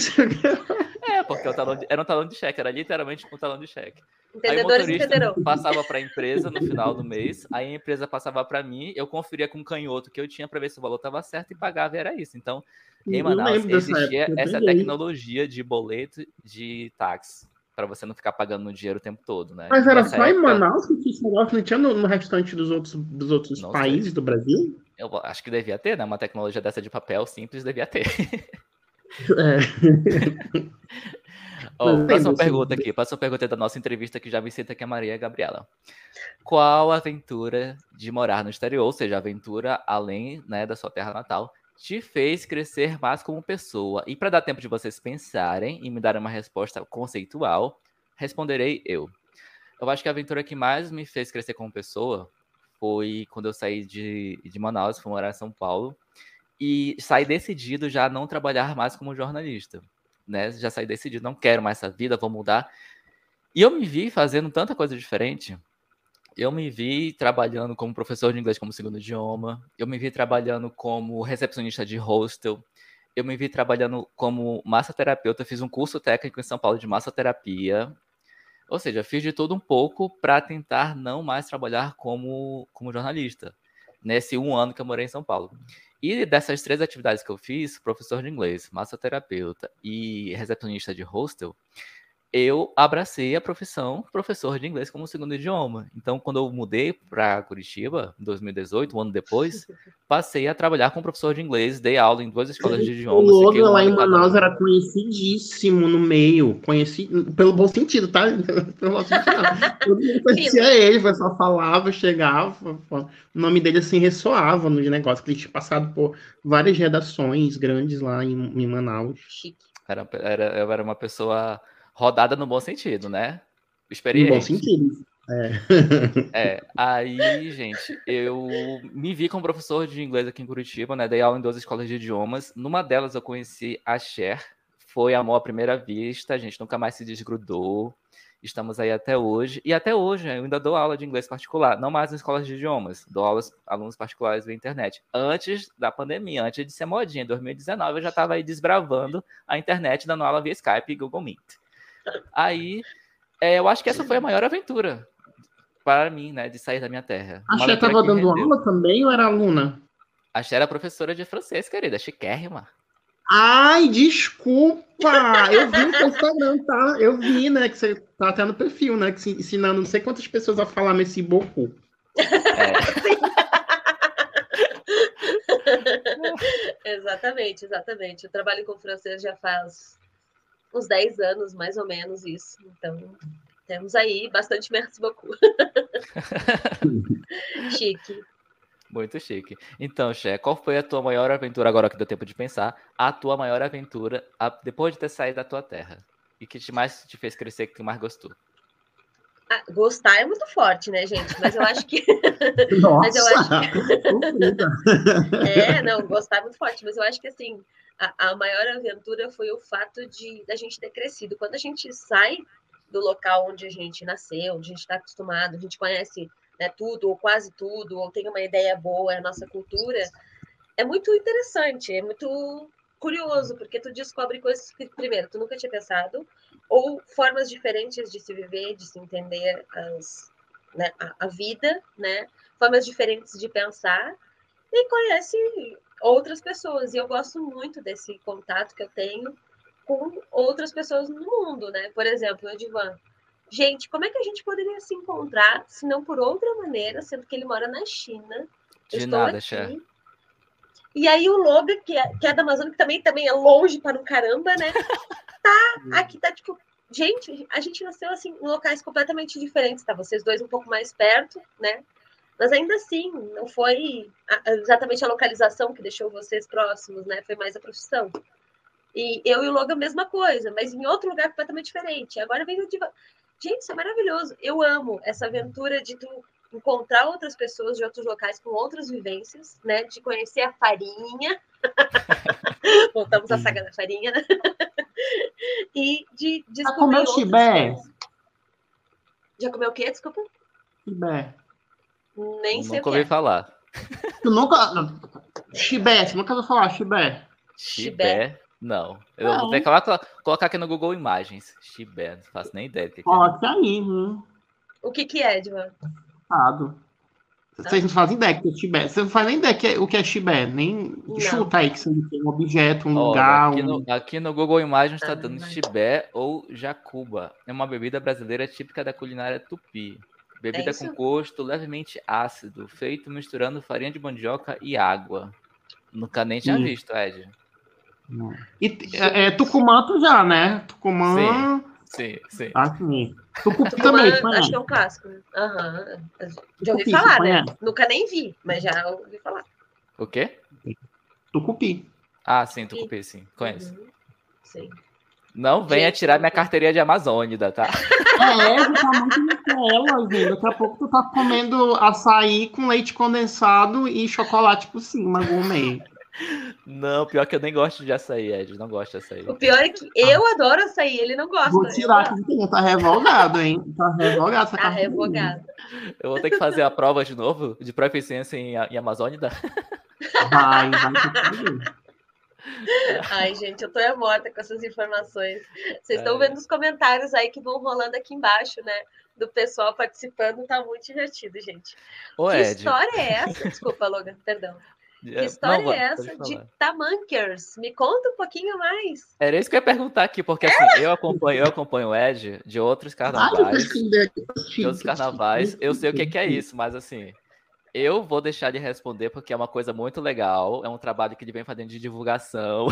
É, porque o talão de... era um talão de cheque, era literalmente um talão de cheque. Aí o motorista passava para a empresa no final do mês, aí a empresa passava para mim, eu conferia com o canhoto que eu tinha para ver se o valor estava certo e pagava, e era isso. Então, em Manaus existia essa tecnologia de boleto de táxi para você não ficar pagando dinheiro o tempo todo, né? Mas era Nessa só época... em Manaus que esse negócio não tinha no, no restante dos outros, dos outros países sei. do Brasil? Eu acho que devia ter, né? Uma tecnologia dessa de papel simples devia ter. É. oh, próxima pergunta aqui, próxima pergunta da nossa entrevista que já me cita que é Maria Gabriela. Qual a aventura de morar no exterior, ou seja, aventura além né, da sua terra natal, te fez crescer mais como pessoa? E para dar tempo de vocês pensarem e me darem uma resposta conceitual, responderei eu. Eu acho que a aventura que mais me fez crescer como pessoa foi quando eu saí de, de Manaus, fui morar em São Paulo, e saí decidido já não trabalhar mais como jornalista. Né? Já saí decidido, não quero mais essa vida, vou mudar. E eu me vi fazendo tanta coisa diferente eu me vi trabalhando como professor de inglês como segundo idioma, eu me vi trabalhando como recepcionista de hostel, eu me vi trabalhando como massoterapeuta, fiz um curso técnico em São Paulo de massoterapia. Ou seja, fiz de tudo um pouco para tentar não mais trabalhar como, como jornalista, nesse um ano que eu morei em São Paulo. E dessas três atividades que eu fiz, professor de inglês, massoterapeuta e recepcionista de hostel, eu abracei a profissão professor de inglês como segundo idioma. Então, quando eu mudei para Curitiba, em 2018, um ano depois, passei a trabalhar como professor de inglês, dei aula em duas escolas de idiomas. O Logan lá em Manaus era conhecidíssimo no meio, conheci, pelo bom sentido, tá? Pelo bom sentido, Todo mundo conhecia ele, o pessoal falava, chegava, o nome dele assim ressoava nos negócios, que ele tinha passado por várias redações grandes lá em, em Manaus. Chique. Era, era, eu era uma pessoa rodada no bom sentido, né? Experiente. No bom sentido. É. é. aí, gente, eu me vi como professor de inglês aqui em Curitiba, né? Dei aula em duas escolas de idiomas. Numa delas eu conheci a Cher, foi amor à primeira vista, a gente nunca mais se desgrudou. Estamos aí até hoje. E até hoje eu ainda dou aula de inglês particular, não mais em escolas de idiomas, dou aulas alunos particulares via internet. Antes da pandemia, antes de ser modinha, em 2019, eu já estava aí desbravando a internet, dando aula via Skype e Google Meet. Aí, é, eu acho que essa foi a maior aventura para mim, né, de sair da minha terra. A Xé estava dando rendeu. aula também ou era aluna? A Xé era professora de francês, querida, chiquérrima. Ai, desculpa! Eu vi no seu Instagram, tá? Eu vi, né, que você tá até no perfil, né, que ensinando não sei quantas pessoas a falar nesse boco. É. exatamente, exatamente. Eu trabalho com francês já faz uns 10 anos, mais ou menos isso. Então, temos aí bastante merci beaucoup. chique. Muito chique. Então, Xé, qual foi a tua maior aventura, agora que deu tempo de pensar, a tua maior aventura a, depois de ter saído da tua terra? E que te mais te fez crescer, que tu mais gostou? Ah, gostar é muito forte, né, gente? Mas eu acho que. Nossa, mas eu acho que... é, não, gostar é muito forte, mas eu acho que assim, a, a maior aventura foi o fato de da gente ter crescido. Quando a gente sai do local onde a gente nasceu, onde a gente está acostumado, a gente conhece né, tudo, ou quase tudo, ou tem uma ideia boa, é a nossa cultura, é muito interessante, é muito curioso, porque tu descobre coisas que, primeiro, tu nunca tinha pensado, ou formas diferentes de se viver, de se entender as, né, a, a, vida, né? Formas diferentes de pensar, e conhece outras pessoas. E eu gosto muito desse contato que eu tenho com outras pessoas no mundo, né? Por exemplo, o Edivan. Gente, como é que a gente poderia se encontrar, se não por outra maneira, sendo que ele mora na China? De nada, chefe. E aí o Logan, que é, que é da Amazônia, que também, também é longe para um caramba, né? Tá, aqui tá tipo. Gente, a gente nasceu assim em locais completamente diferentes, tá? Vocês dois um pouco mais perto, né? Mas ainda assim, não foi exatamente a localização que deixou vocês próximos, né? Foi mais a profissão. E eu e o Logan, a mesma coisa, mas em outro lugar completamente diferente. Agora vem o Diva. Gente, isso é maravilhoso. Eu amo essa aventura de tu encontrar outras pessoas de outros locais com outras vivências, né? De conhecer a farinha. Voltamos à saga da farinha, né? e de descobrir. Já comeu chibé? Já comeu o quê? Desculpa. Chibé. Nem sei nunca ouvi falar. Tu nunca. Chibé, você nunca ouviu falar chibé? Chibé? Não. Eu não. vou ter que colocar aqui no Google Imagens. Chibé, não faço nem ideia do que, que é. aí, viu? O que, que é, Edvan? Vocês não fazem ideia que é Chibé. Você não faz nem ideia que é, o que é Chibé. Nem não. chuta aí que você tem um objeto, um lugar. Aqui, um... No, aqui no Google Imagens está dando Chibé ou Jacuba. É uma bebida brasileira típica da culinária tupi. Bebida é com gosto levemente ácido, feito misturando farinha de mandioca e água. Nunca nem tinha visto, Ed. E é, é, Tucumã tu já, né? Tucumã. Sim, sim. sim. Ah, sim. Tucupi também. Conhece? Acho que é um clássico. Uhum. Já ouvi Tucupi, falar, né? Nunca nem vi, mas já ouvi falar. O quê? Tucupi. Ah, sim, Tucupi, sim. Conheço. Uhum. Sim. Não venha tirar minha carteirinha de Amazônida, tá? É, tá muito naquela, gente. Daqui a pouco tu tá comendo açaí com leite condensado e chocolate por cima, gourmet. Não, pior que eu nem gosto de açaí, Ed. Não gosto de açaí. O pior é que eu adoro açaí, ele não gosta. Vou tirar, eu... tá revogado, hein? Tá revogado. Tá revogado. Eu vou ter que fazer a prova de novo de proficiência em, em Amazônida. Vai, vai Ai, gente, eu tô é morta com essas informações. Vocês estão é. vendo os comentários aí que vão rolando aqui embaixo, né? Do pessoal participando, tá muito divertido, gente. Ô, que Ed. história é essa? Desculpa, Logan, perdão. Que é, história não, é essa de Tamankers? Me conta um pouquinho mais. Era isso que eu ia perguntar aqui, porque assim, eu acompanho, eu acompanho o Ed de outros carnavais. de outros carnavais. Eu sei o que, que é isso, mas assim, eu vou deixar de responder porque é uma coisa muito legal. É um trabalho que ele vem fazendo de divulgação.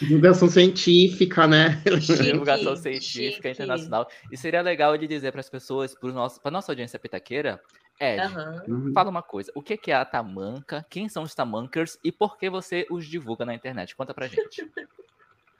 Divulgação científica, né? Chique, divulgação científica chique. internacional. E seria legal ele dizer para as pessoas, para a nossa audiência pitaqueira, Ed, uhum. fala uma coisa. O que é a tamanca? Quem são os tamankers? E por que você os divulga na internet? Conta pra gente.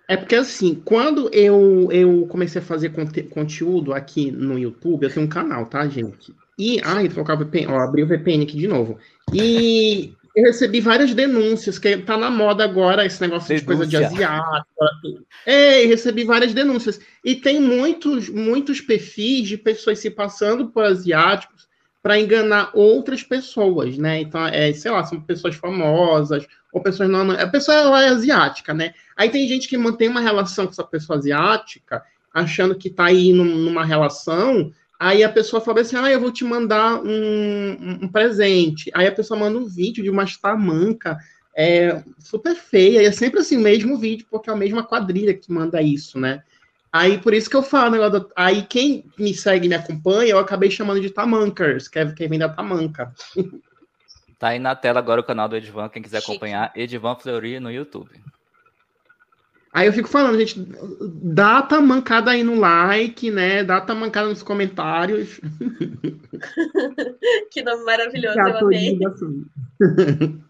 É porque assim, quando eu, eu comecei a fazer conte conteúdo aqui no YouTube, eu tenho um canal, tá, gente? E, ai, trocar o VPN, ó, abri o VPN aqui de novo. E eu recebi várias denúncias, que tá na moda agora esse negócio Denúncia. de coisa de asiático. É, eu recebi várias denúncias. E tem muitos, muitos perfis de pessoas se passando por asiáticos para enganar outras pessoas, né? Então, é, sei lá, são pessoas famosas, ou pessoas não. A pessoa ela é asiática, né? Aí tem gente que mantém uma relação com essa pessoa asiática, achando que tá aí num, numa relação. Aí a pessoa fala assim: ah, eu vou te mandar um, um presente. Aí a pessoa manda um vídeo de uma estamanca é, super feia, e é sempre assim, o mesmo vídeo, porque é a mesma quadrilha que manda isso, né? Aí por isso que eu falo, né, aí quem me segue, me acompanha, eu acabei chamando de Tamankers, que é quem vem da Tamanca. Tá aí na tela agora o canal do Edvan, quem quiser acompanhar, Edvan Fleury no YouTube. Aí eu fico falando, gente, dá a tamancada aí no like, né? Dá a tamancada nos comentários. que nome maravilhoso, eu amei.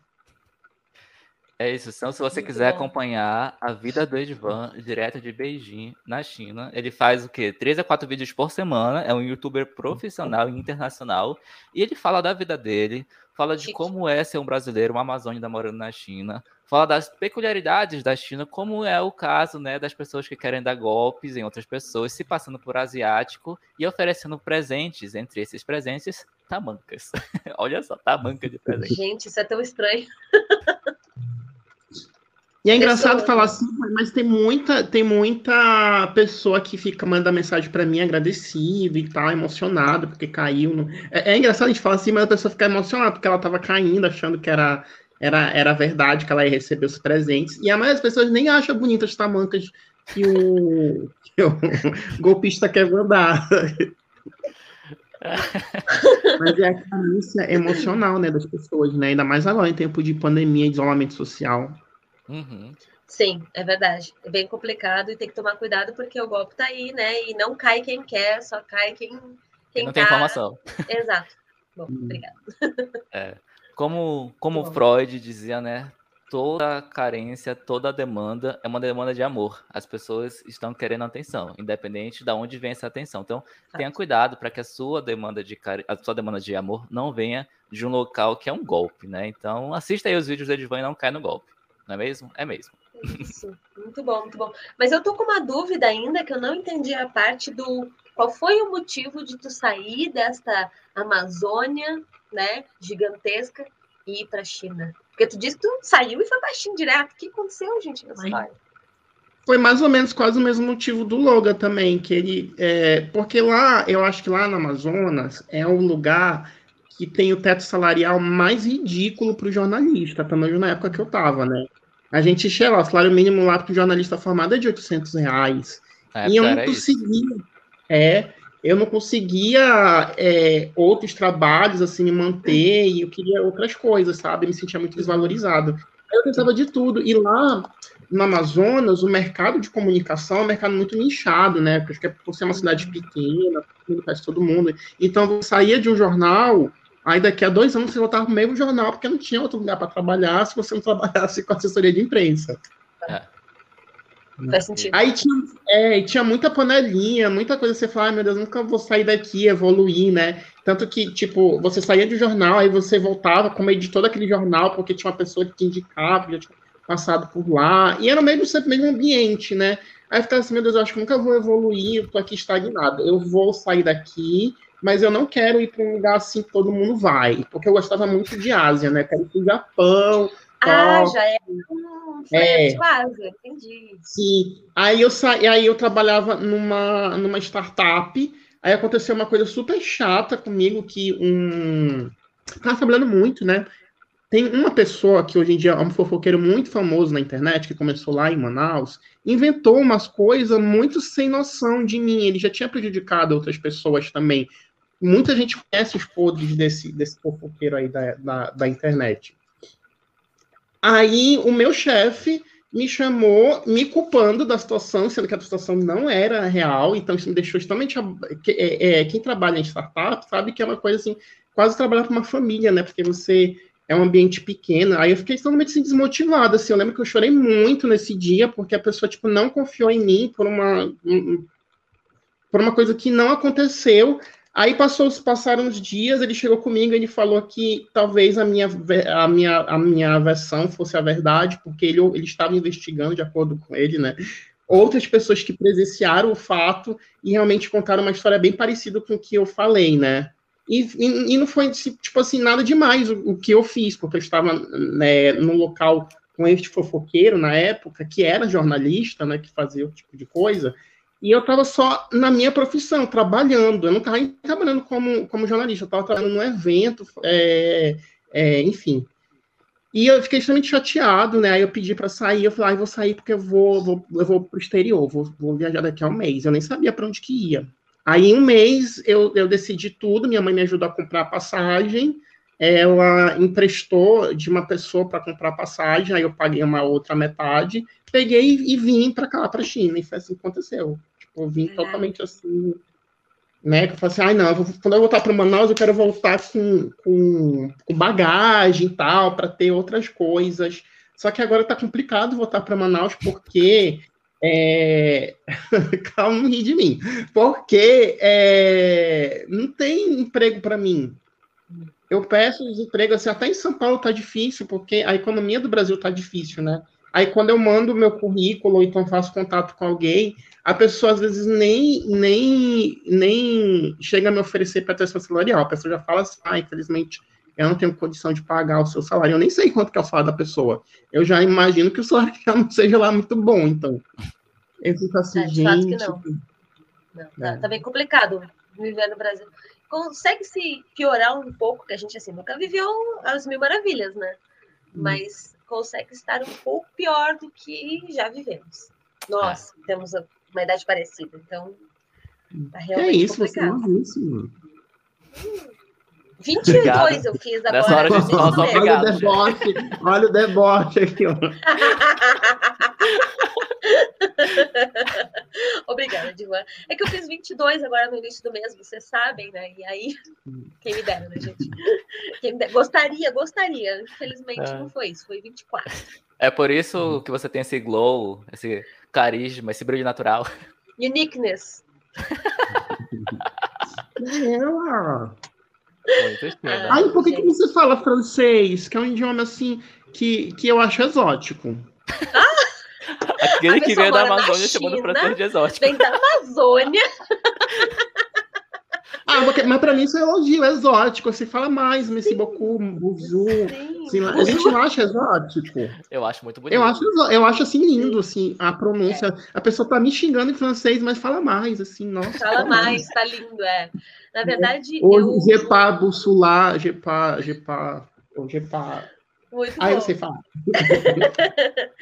É isso. Então, se você Muito quiser bom. acompanhar a vida do Edvan direto de Beijing, na China, ele faz o quê? Três a quatro vídeos por semana. É um youtuber profissional e internacional. E ele fala da vida dele, fala de como é ser um brasileiro, um amazônida morando na China, fala das peculiaridades da China, como é o caso né, das pessoas que querem dar golpes em outras pessoas, se passando por asiático e oferecendo presentes, entre esses presentes, tamancas. Olha só, tamanca de presente. Gente, isso é tão estranho. E é engraçado falar assim, mas tem muita, tem muita pessoa que fica mandando mensagem para mim agradecida e tal, emocionada porque caiu. No... É, é, engraçado a gente falar assim, mas a pessoa fica emocionada porque ela tava caindo, achando que era, era, era verdade, que ela ia receber os presentes. E a maioria das pessoas nem acha bonitas as tamancas que o, que o golpista quer mandar. Mas é a carência emocional, né, das pessoas, né? Ainda mais agora em tempo de pandemia, isolamento social. Uhum. Sim, é verdade. É bem complicado e tem que tomar cuidado porque o golpe tá aí, né? E não cai quem quer, só cai quem, quem não tá... tem informação. Exato. Bom, hum. obrigado. É. Como, como Freud dizia, né? Toda carência, toda demanda é uma demanda de amor. As pessoas estão querendo atenção, independente de onde vem essa atenção. Então, tenha cuidado para que a sua demanda de a sua demanda de amor não venha de um local que é um golpe, né? Então, assista aí os vídeos do Edvan e não cai no golpe. Não é mesmo? É mesmo. Isso. Muito bom, muito bom. Mas eu tô com uma dúvida ainda que eu não entendi a parte do qual foi o motivo de tu sair desta Amazônia, né, gigantesca e ir para a China? Porque tu disse que tu saiu e foi para a China direto. O que aconteceu, gente, nessa história? Foi mais ou menos quase o mesmo motivo do Loga também, que ele é, porque lá, eu acho que lá no Amazonas é um lugar que tem o teto salarial mais ridículo para o jornalista, pelo menos na época que eu estava, né? A gente chega, o salário mínimo lá para o jornalista formado é de 800 reais. e eu não conseguia. É, eu não conseguia é, outros trabalhos, assim, me manter, e eu queria outras coisas, sabe? Eu me sentia muito desvalorizado. Eu tentava de tudo. E lá no Amazonas, o mercado de comunicação é um mercado muito nichado, né? Porque por ser uma cidade pequena, todo mundo. Então, eu saía de um jornal Aí daqui a dois anos você voltava pro mesmo jornal, porque não tinha outro lugar para trabalhar se você não trabalhasse com assessoria de imprensa. É. Faz sentido. Aí tinha, é, tinha muita panelinha, muita coisa você fala, ai meu Deus, nunca vou sair daqui, evoluir, né? Tanto que, tipo, você saía do jornal, aí você voltava como editor daquele jornal, porque tinha uma pessoa que te indicava, que já tinha passado por lá, e era meio sempre mesmo ambiente, né? Aí ficava assim, meu Deus, eu acho que nunca vou evoluir, eu tô aqui estagnado. Eu vou sair daqui, mas eu não quero ir para um lugar assim que todo mundo vai, porque eu gostava muito de Ásia, né? Quero ir para o Japão. Ah, já é. Hum, é. de Ásia, entendi. Sim. Aí eu saí, aí eu trabalhava numa, numa startup. Aí aconteceu uma coisa super chata comigo que um tava trabalhando muito, né? Tem uma pessoa que hoje em dia é um fofoqueiro muito famoso na internet, que começou lá em Manaus, inventou umas coisas muito sem noção de mim. Ele já tinha prejudicado outras pessoas também muita gente conhece os podres desse, desse fofoqueiro aí da, da, da internet. Aí o meu chefe me chamou, me culpando da situação, sendo que a situação não era real, então isso me deixou extremamente. É, é, quem trabalha em startup sabe que é uma coisa assim, quase trabalhar para uma família, né? Porque você é um ambiente pequeno. Aí eu fiquei extremamente assim, desmotivado. Assim, eu lembro que eu chorei muito nesse dia, porque a pessoa tipo, não confiou em mim por uma, por uma coisa que não aconteceu. Aí passou, passaram os dias, ele chegou comigo e ele falou que talvez a minha, a minha, a minha versão fosse a verdade, porque ele, ele estava investigando, de acordo com ele, né? Outras pessoas que presenciaram o fato e realmente contaram uma história bem parecida com o que eu falei, né? E, e, e não foi, tipo assim, nada demais o, o que eu fiz, porque eu estava né, no local com este fofoqueiro na época, que era jornalista, né, que fazia o tipo de coisa, e eu estava só na minha profissão, trabalhando. Eu não estava trabalhando como, como jornalista, eu estava trabalhando num evento, é, é, enfim. E eu fiquei extremamente chateado, né? Aí eu pedi para sair, eu falei, ah, eu vou sair porque eu vou, vou, eu vou pro exterior, vou, vou viajar daqui a um mês. Eu nem sabia para onde que ia. Aí, em um mês, eu, eu decidi tudo, minha mãe me ajudou a comprar a passagem, ela emprestou de uma pessoa para comprar passagem, aí eu paguei uma outra metade, peguei e vim para cá, para a China, e foi assim que aconteceu. Tipo, eu vim é. totalmente assim, né? Que eu falei assim, ai não, eu vou, quando eu voltar para Manaus, eu quero voltar com, com, com bagagem e tal, para ter outras coisas, Só que agora tá complicado voltar para Manaus porque é... Calma, não ri de mim. Porque é... não tem emprego para mim. Eu peço desemprego, assim, até em São Paulo tá difícil, porque a economia do Brasil tá difícil, né? Aí quando eu mando meu currículo, ou então faço contato com alguém, a pessoa às vezes nem, nem, nem chega a me oferecer proteção salarial. A pessoa já fala assim, ah, infelizmente eu não tenho condição de pagar o seu salário. Eu nem sei quanto que é o salário da pessoa. Eu já imagino que o salário já não seja lá muito bom, então. Eu fico assim, é, gente. Que não. não tá, é. tá, bem complicado viver no Brasil. Consegue se piorar um pouco, que a gente assim nunca viveu as mil maravilhas, né? Hum. Mas consegue estar um pouco pior do que já vivemos. Nós é. temos uma idade parecida, então tá realmente é isso, complicado. Você é isso. Hum. 22 Obrigado. eu fiz agora. Nessa hora a gente fala só obrigado. Olha o deboche, olha o deboche aqui, ó. Obrigada, Divan. É que eu fiz 22 agora no início do mês, vocês sabem, né? E aí, quem me dera, né, gente? Quem dera. Gostaria, gostaria. Infelizmente é. não foi isso, foi 24. É por isso que você tem esse glow, esse carisma, esse brilho natural. Uniqueness. Ela. Ah, Ai, por que, que você fala francês? Que é um idioma assim que, que eu acho exótico. Aquele que veio da Amazônia chamando francês de exótico. Vem da Amazônia. Ah, mas pra mim isso é elogio, é exótico. Você fala mais, Messi Boku, Buzu. a gente não acha exótico. Eu acho muito bonito. Eu acho, eu acho assim lindo, assim, a pronúncia. É. A pessoa tá me xingando em francês, mas fala mais, assim, nossa. Fala mais, tá lindo, é. Na verdade. Ou eu... Jepa, Bussulá, Jepa, Jepa, ou Jepa. Muito ah, bom. eu sei falar.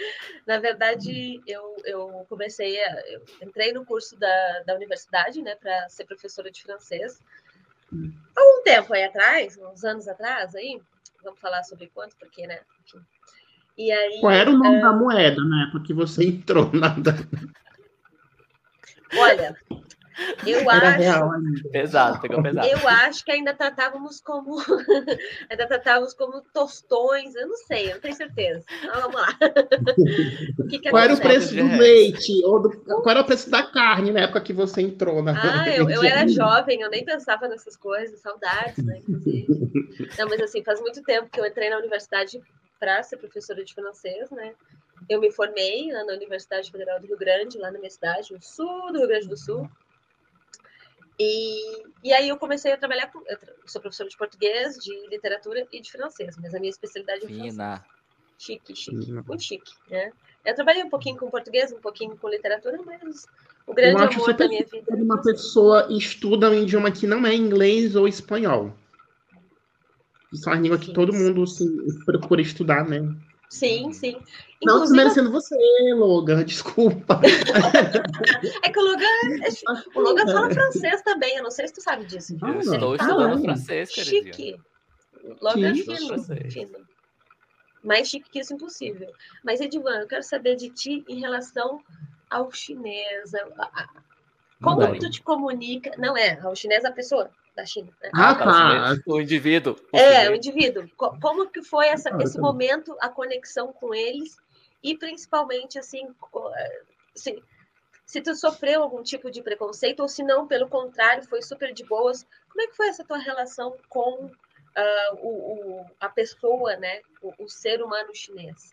Na verdade, eu, eu comecei a. Eu entrei no curso da, da universidade, né, para ser professora de francês. Há um tempo aí atrás, uns anos atrás, aí, vamos falar sobre quanto, porque, né? E aí, Qual era o nome uh... da moeda, né? Porque você entrou na. Olha, eu Era acho. Real Pesado, pegou pesado. Eu acho que ainda tratávamos como. ainda tratávamos como tostões, eu não sei, eu não tenho certeza. Então, vamos lá. o que que qual era o preço do leite? Ou do... Qual era o preço da carne na época que você entrou na. Ah, eu, eu era jovem, eu nem pensava nessas coisas, saudades, né? Inclusive. Não, mas assim, faz muito tempo que eu entrei na universidade para ser professora de francês, né? Eu me formei na Universidade Federal do Rio Grande, lá na minha cidade, no sul do Rio Grande do Sul. E, e aí eu comecei a trabalhar com. Eu sou professora de português, de literatura e de francês, mas a minha especialidade é Fina. francês. Chique, chique, Fina. muito chique, né? Eu trabalhei um pouquinho com português, um pouquinho com literatura, mas o grande eu acho amor da minha vida. Uma pessoa estuda um idioma que não é inglês ou espanhol. Isso é uma língua que todo mundo assim, procura estudar, né? Sim, sim. Inclusive, não desmerecendo você, Logan, desculpa. é que o Logan, é o Logan fala francês também, eu não sei se tu sabe disso. Eu estou estudando francês, querido. Chique. Logan é fino, fino. Mais chique que isso, impossível. Mas, Edivan, eu quero saber de ti em relação ao chinês. Como tu te comunica? Não é, ao chinês a pessoa da China. Né? Ah, tá. O indivíduo. O é, o indivíduo. Como que foi essa, ah, esse momento, a conexão com eles e principalmente assim, se, se tu sofreu algum tipo de preconceito ou se não, pelo contrário, foi super de boas. Como é que foi essa tua relação com uh, o, o, a pessoa, né, o, o ser humano chinês?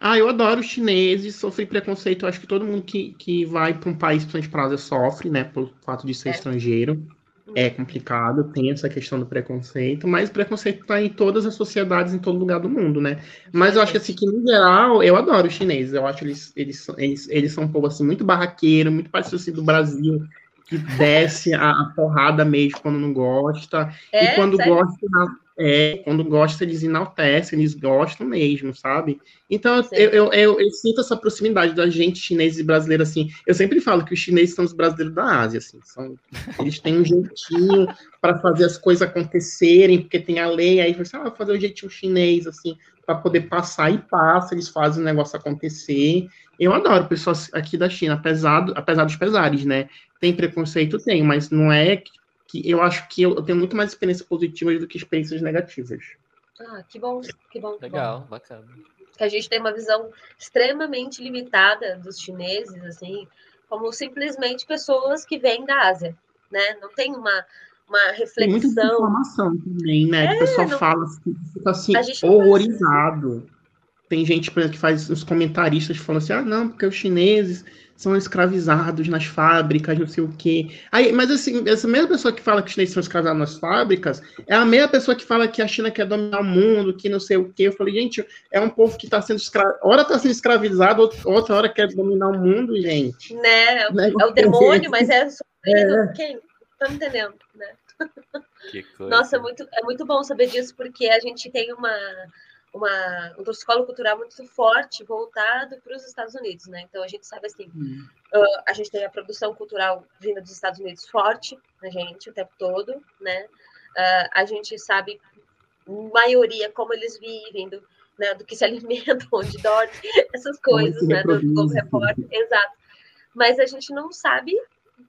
Ah, eu adoro os chineses, sofri preconceito. acho que todo mundo que, que vai para um país, principalmente para a Ásia, sofre, né? Por fato de ser é. estrangeiro é complicado, tem essa questão do preconceito, mas o preconceito está em todas as sociedades, em todo lugar do mundo, né? Mas eu acho que, assim, que no geral, eu adoro os chineses, eu acho eles, eles, eles, eles são um povo, assim, muito barraqueiro, muito parecido assim, do Brasil, que desce a, a, porrada mesmo quando não gosta, é, e quando sério? gosta, é, quando gosta, eles enaltecem, eles gostam mesmo, sabe? Então, eu, eu, eu, eu, sinto essa proximidade da gente chinês e brasileiro, assim. Eu sempre falo que os chineses são os brasileiros da Ásia, assim. São, eles têm um jeitinho para fazer as coisas acontecerem, porque tem a lei, aí você ah, fazer o jeitinho chinês, assim, para poder passar e passa, eles fazem o negócio acontecer. Eu adoro pessoas aqui da China, apesar, apesar dos pesares, né? Tem preconceito? Tem, mas não é que eu acho que eu, tenho muito mais experiências positivas do que experiências negativas. Ah, que bom, que bom. Legal, bom. bacana. que a gente tem uma visão extremamente limitada dos chineses, assim, como simplesmente pessoas que vêm da Ásia, né? Não tem uma, uma reflexão. Tem muita informação também, né? É, que o pessoal não... fala assim, fica assim, horrorizado. Tem gente, por exemplo, que faz os comentaristas falando assim, ah, não, porque os chineses são escravizados nas fábricas, não sei o quê. Aí, mas assim, essa mesma pessoa que fala que os chineses são escravizados nas fábricas é a mesma pessoa que fala que a China quer dominar o mundo, que não sei o quê. Eu falei, gente, é um povo que está sendo escravizado, hora está sendo escravizado, outra hora quer dominar o mundo, gente. Né? É, o demônio, mas é, é. quem? Tá me entendendo, né? Nossa, é muito, é muito bom saber disso, porque a gente tem uma uma, um torcicolo cultural muito forte voltado para os Estados Unidos, né? Então a gente sabe assim, hum. uh, a gente tem a produção cultural vinda dos Estados Unidos forte na gente o tempo todo, né? Uh, a gente sabe maioria como eles vivem, do, né, do que se alimentam, onde dormem, essas coisas, né? Do Globo Repórter, exato. Mas a gente não sabe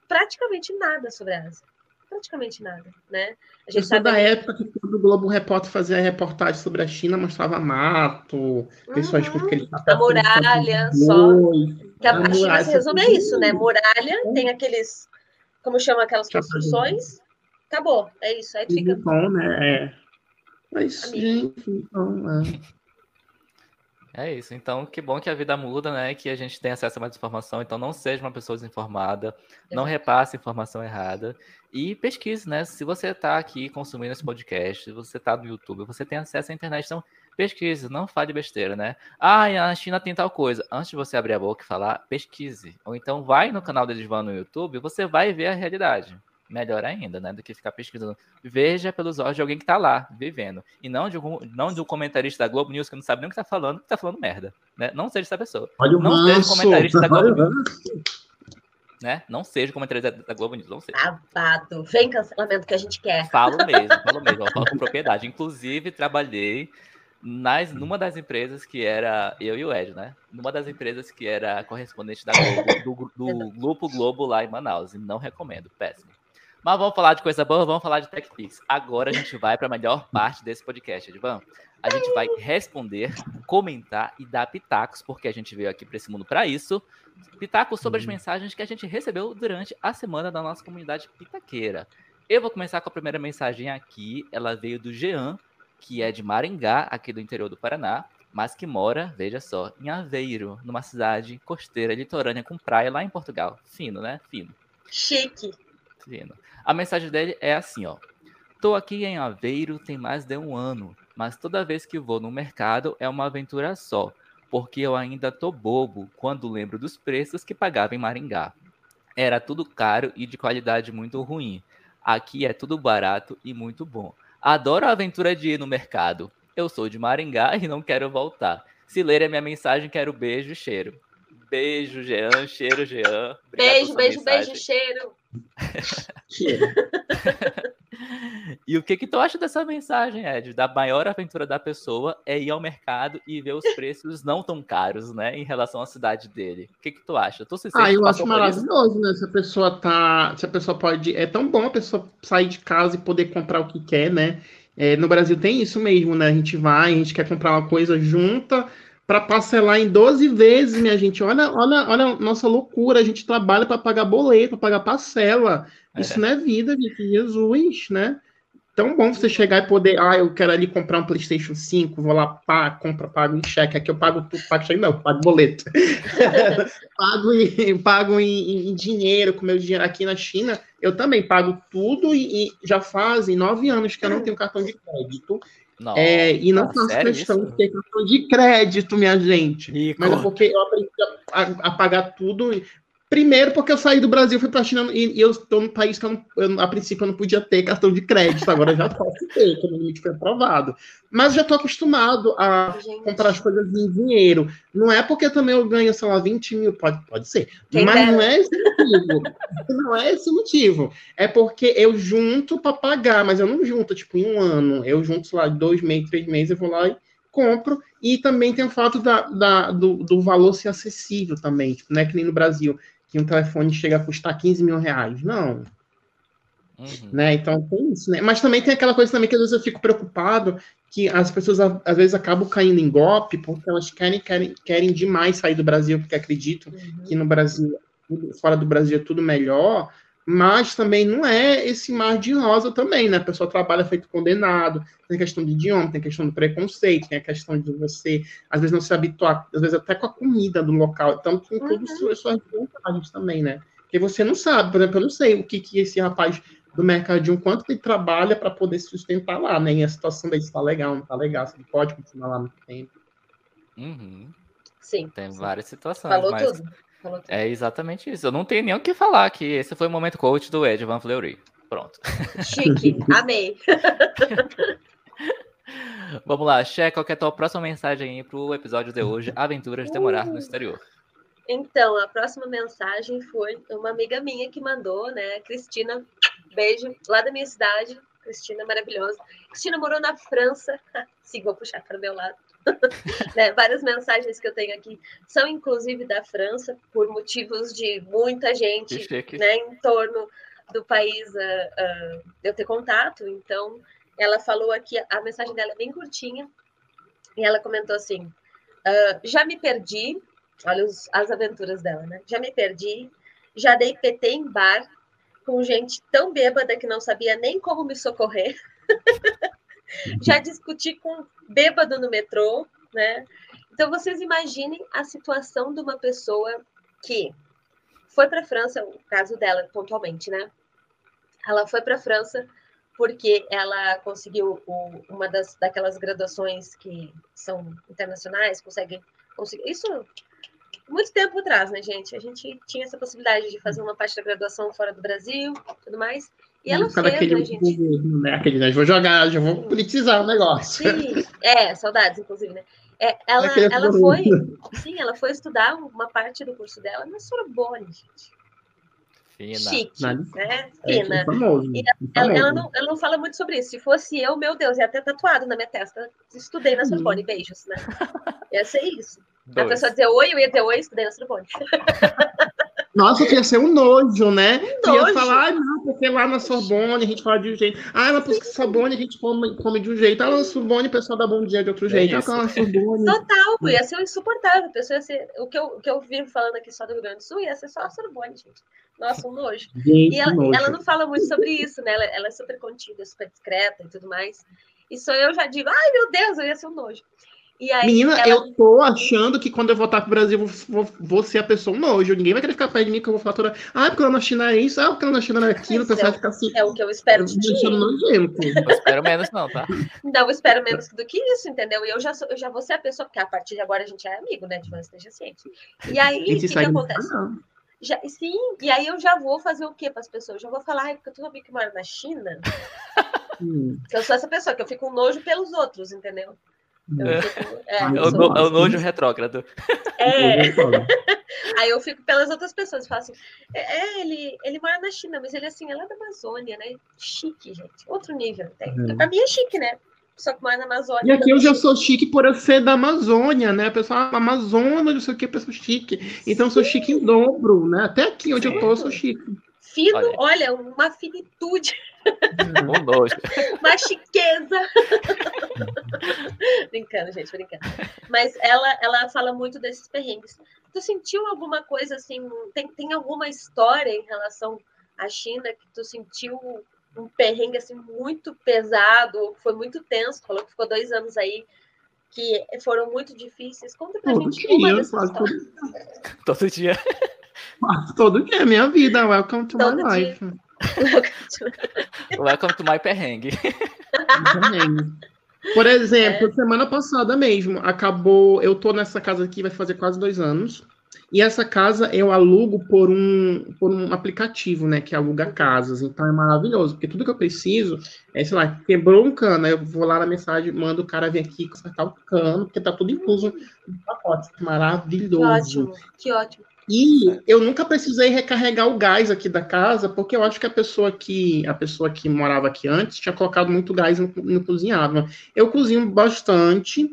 praticamente nada sobre a Ásia praticamente nada, né? A gente sabe da época que o Globo Repórter fazia reportagem sobre a China, mostrava mato, pessoas uhum. com aquele A muralha, só. Que a, a China se resume a isso, né? Muralha, tem aqueles, como chama aquelas construções, acabou, é isso, aí fica. Bom, né? É. Mas, gente, então, é. É isso. Então, que bom que a vida muda, né? Que a gente tem acesso a mais informação. Então, não seja uma pessoa desinformada, não repasse informação errada e pesquise, né? Se você está aqui consumindo esse podcast, se você está no YouTube, você tem acesso à internet, então pesquise, não fale besteira, né? Ah, a China tem tal coisa. Antes de você abrir a boca e falar, pesquise. Ou então vai no canal deles no YouTube, você vai ver a realidade melhor ainda, né? Do que ficar pesquisando. Veja pelos olhos de alguém que está lá, vivendo. E não de, algum, não de um comentarista da Globo News que não sabe nem o que está falando, que está falando merda. Né? Não seja essa pessoa. Olha o não manso. seja comentarista da Globo News. Né? Não seja comentarista da, Globo News, não seja. Babado. Vem cancelamento que a gente quer. Falo mesmo, falo mesmo. Eu falo com propriedade. Inclusive, trabalhei nas, numa das empresas que era. Eu e o Ed, né? Numa das empresas que era correspondente da Globo, do, do Grupo Globo lá em Manaus. E não recomendo, péssimo. Mas vamos falar de coisa boa, vamos falar de TechPix. Agora a gente vai para a melhor parte desse podcast, Edvan. A gente vai responder, comentar e dar pitacos, porque a gente veio aqui para esse mundo para isso. Pitacos sobre as uhum. mensagens que a gente recebeu durante a semana da nossa comunidade pitaqueira. Eu vou começar com a primeira mensagem aqui. Ela veio do Jean, que é de Maringá, aqui do interior do Paraná, mas que mora, veja só, em Aveiro, numa cidade costeira litorânea com praia lá em Portugal. Fino, né? Fino. Chique. A mensagem dele é assim, ó. Tô aqui em Aveiro tem mais de um ano, mas toda vez que vou no mercado é uma aventura só, porque eu ainda tô bobo quando lembro dos preços que pagava em Maringá. Era tudo caro e de qualidade muito ruim. Aqui é tudo barato e muito bom. Adoro a aventura de ir no mercado. Eu sou de Maringá e não quero voltar. Se ler a minha mensagem, quero beijo e cheiro. Beijo, Jean. Cheiro, Jean. Obrigado beijo, beijo, mensagem. beijo, cheiro. e o que que tu acha dessa mensagem, Ed? Da maior aventura da pessoa é ir ao mercado e ver os preços não tão caros, né, em relação à cidade dele. O que que tu acha? Tu se ah, eu acho maravilhoso, né? Se a pessoa tá, se a pessoa pode, é tão bom a pessoa sair de casa e poder comprar o que quer, né? É, no Brasil tem isso mesmo, né? A gente vai, a gente quer comprar uma coisa junta para parcelar em 12 vezes, minha gente. Olha, olha, olha nossa loucura. A gente trabalha para pagar boleto, para pagar parcela. Isso é. não é vida, gente. Jesus, né? Tão bom você chegar e poder, ah, eu quero ali comprar um PlayStation 5, vou lá, pá, compra, pago em cheque. Aqui eu pago tudo, pago cheque, não, pago boleto. pago em, pago em, em, dinheiro, com meu dinheiro aqui na China, eu também pago tudo e, e já fazem nove anos que eu não tenho cartão de crédito. Não, é, e não faço questão de ter cartão de crédito, minha gente. Rico. Mas é porque eu aprendi a, a, pagar tudo Primeiro, porque eu saí do Brasil, fui para a China e, eu estou num país que eu, eu, a princípio eu não podia ter cartão de crédito, agora já posso ter, que o limite foi aprovado. Mas já estou acostumado a Gente. comprar as coisas em dinheiro. Não é porque também eu ganho, sei lá, 20 mil, pode, pode ser, Quem mas deve? não é esse motivo. não é esse motivo. É porque eu junto para pagar, mas eu não junto, tipo, em um ano. Eu junto, sei lá, dois meses, três meses, eu vou lá e compro. E também tem o fato da, da do, do valor ser acessível também, tipo, não é que nem no Brasil que um telefone chega a custar 15 mil reais. Não. Uhum. Né? Então tem isso, né? Mas também tem aquela coisa também que às vezes eu fico preocupado que as pessoas às vezes acabam caindo em golpe porque elas querem, querem, querem demais sair do Brasil, porque acreditam uhum. que no Brasil, fora do Brasil é tudo melhor, mas também não é esse mar de rosa também, né? A pessoa trabalha feito condenado, tem questão de idioma, tem questão do preconceito, tem a questão de você, às vezes, não se habituar, às vezes até com a comida do local. Então, tem uhum. todas as suas vantagens também, né? Porque você não sabe, por exemplo, eu não sei o que, que esse rapaz do mercadinho, quanto ele trabalha para poder se sustentar lá, né? E a situação dele está legal, não está legal, se ele pode continuar lá muito tempo. Uhum. Sim. Tem várias situações. Falou mas... tudo. É exatamente isso. Eu não tenho nem o que falar que esse foi o momento coach do Ed Van Fleury. Pronto. Chique, amei. Vamos lá, Xé, qual é a tua próxima mensagem aí para o episódio de hoje, Aventuras de Morar no Exterior? Então, a próxima mensagem foi uma amiga minha que mandou, né? Cristina, beijo, lá da minha cidade. Cristina maravilhosa. Cristina morou na França. Sim, vou puxar para o meu lado. né, várias mensagens que eu tenho aqui são inclusive da França, por motivos de muita gente né, em torno do país uh, uh, eu ter contato. Então, ela falou aqui, a mensagem dela é bem curtinha, e ela comentou assim: uh, já me perdi, olha os, as aventuras dela, né? Já me perdi, já dei PT em bar com gente tão bêbada que não sabia nem como me socorrer. já discuti com bêbado no metrô, né? Então vocês imaginem a situação de uma pessoa que foi para a França, o caso dela pontualmente, né? Ela foi para a França porque ela conseguiu o, uma das daquelas graduações que são internacionais, consegue, consegue isso muito tempo atrás, né, gente? A gente tinha essa possibilidade de fazer uma parte da graduação fora do Brasil, tudo mais. E ela fez, aquele né, gente? né? Aquele, né? Vou jogar, já vou politizar o negócio. Sim, é, saudades, inclusive, né? É, ela, ela foi, sim, ela foi estudar uma parte do curso dela na Sorbonne, gente. Fina. Chique, Na- né? É, Fina. famoso, E. Ela, ela não, ela não fala muito sobre isso. Se fosse eu, meu Deus, ia ter tatuado na minha testa. Estudei na Sorbonne, beijos, né? Ia ser isso. A Dois. pessoa dizer oi, eu ia dizer oi, estudei na Sorbonne. Nossa, que ia ser um nojo, né? Ia nojo. falar, ah, não, porque lá na Sorbonne a gente fala de um jeito. Ah, na Sorbonne a gente come, come de um jeito. Ah, lá na Sorbonne o pessoal dá bom dia de outro É jeito. Ah, isso. lá na Sorbonne. Total, ia ser insuportável. A pessoa ia ser. O que, eu, o que eu vivo falando aqui só do Rio Grande do Sul ia ser só a Sorbonne, gente. Nossa, um nojo. Gente, E ela, nojo. ela não fala muito sobre isso, né? Ela, ela é super contida, super discreta e tudo mais. E só eu já digo, ai meu Deus, eu ia ser um nojo. E aí, Menina, ela- eu tô achando que quando eu voltar pro Brasil, eu vou, vou, vou ser a pessoa um nojo. Ninguém vai querer ficar perto de mim, que eu vou falar toda. Ah, porque lá na China é isso, ah, porque lá na China não é aquilo. O Mas pessoal é- fica assim. é o que eu espero de ti. Eu espero menos, não, tá? Não, eu espero menos do que isso, entendeu? E eu já, sou- eu já vou ser a pessoa, porque a partir de agora a gente é amigo, né? De esteja ciente. E aí, o que, que não acontece? não. Já, sim, e aí eu já vou fazer o quê para as pessoas? Eu já vou falar, ai, porque tu sabia que mora na China? Hum. Que eu sou essa pessoa, que eu fico com nojo pelos outros, entendeu? Eu É. fico- é, Ai, É eu o, sou- no- é o nojo retrógrado. é. Aí eu fico pelas outras pessoas e falo assim: é, é, ele, ele mora na China, mas ele assim, ela é da Amazônia, né? Chique, gente. Outro nível. Tem. Uhum. Pra mim é chique, né? Só que mora na Amazônia. E aqui eu já sou chique por eu ser da Amazônia, né? A pessoa, ah, Amazônia, não sei o que, pessoa chique. Então eu sou chique em dobro, né? Até aqui onde eu tô, eu sou chique. Fino, Olha. olha, uma finitude, Um nojo. uma chiqueza. brincando, gente, brincando. Mas ela, ela fala muito desses perrengues. Tu sentiu alguma coisa assim? Tem, tem alguma história em relação à China que tu sentiu um perrengue assim muito pesado, foi muito tenso? Falou que ficou dois anos aí, que foram muito difíceis. Conta pra Todo gente uma dia, dessas quase todo, histórias. Todo dia. todo dia, é minha vida. Welcome to Todo my dia. life. Welcome to my perrengue. Por exemplo, É. semana passada mesmo, acabou. Eu tô nessa casa aqui, vai fazer quase dois anos. E essa casa eu alugo por um, por um aplicativo, né? Que aluga casas. Então é maravilhoso, porque tudo que eu preciso é, sei lá, quebrou um cano, aí eu vou lá na mensagem, mando o cara vir aqui consertar o cano, porque tá tudo incluso no pacote. Que Maravilhoso. ótimo, que ótimo. E eu nunca precisei recarregar o gás aqui da casa, porque eu acho que a pessoa que a pessoa que morava aqui antes tinha colocado muito gás e não, não cozinhava. Eu cozinho bastante,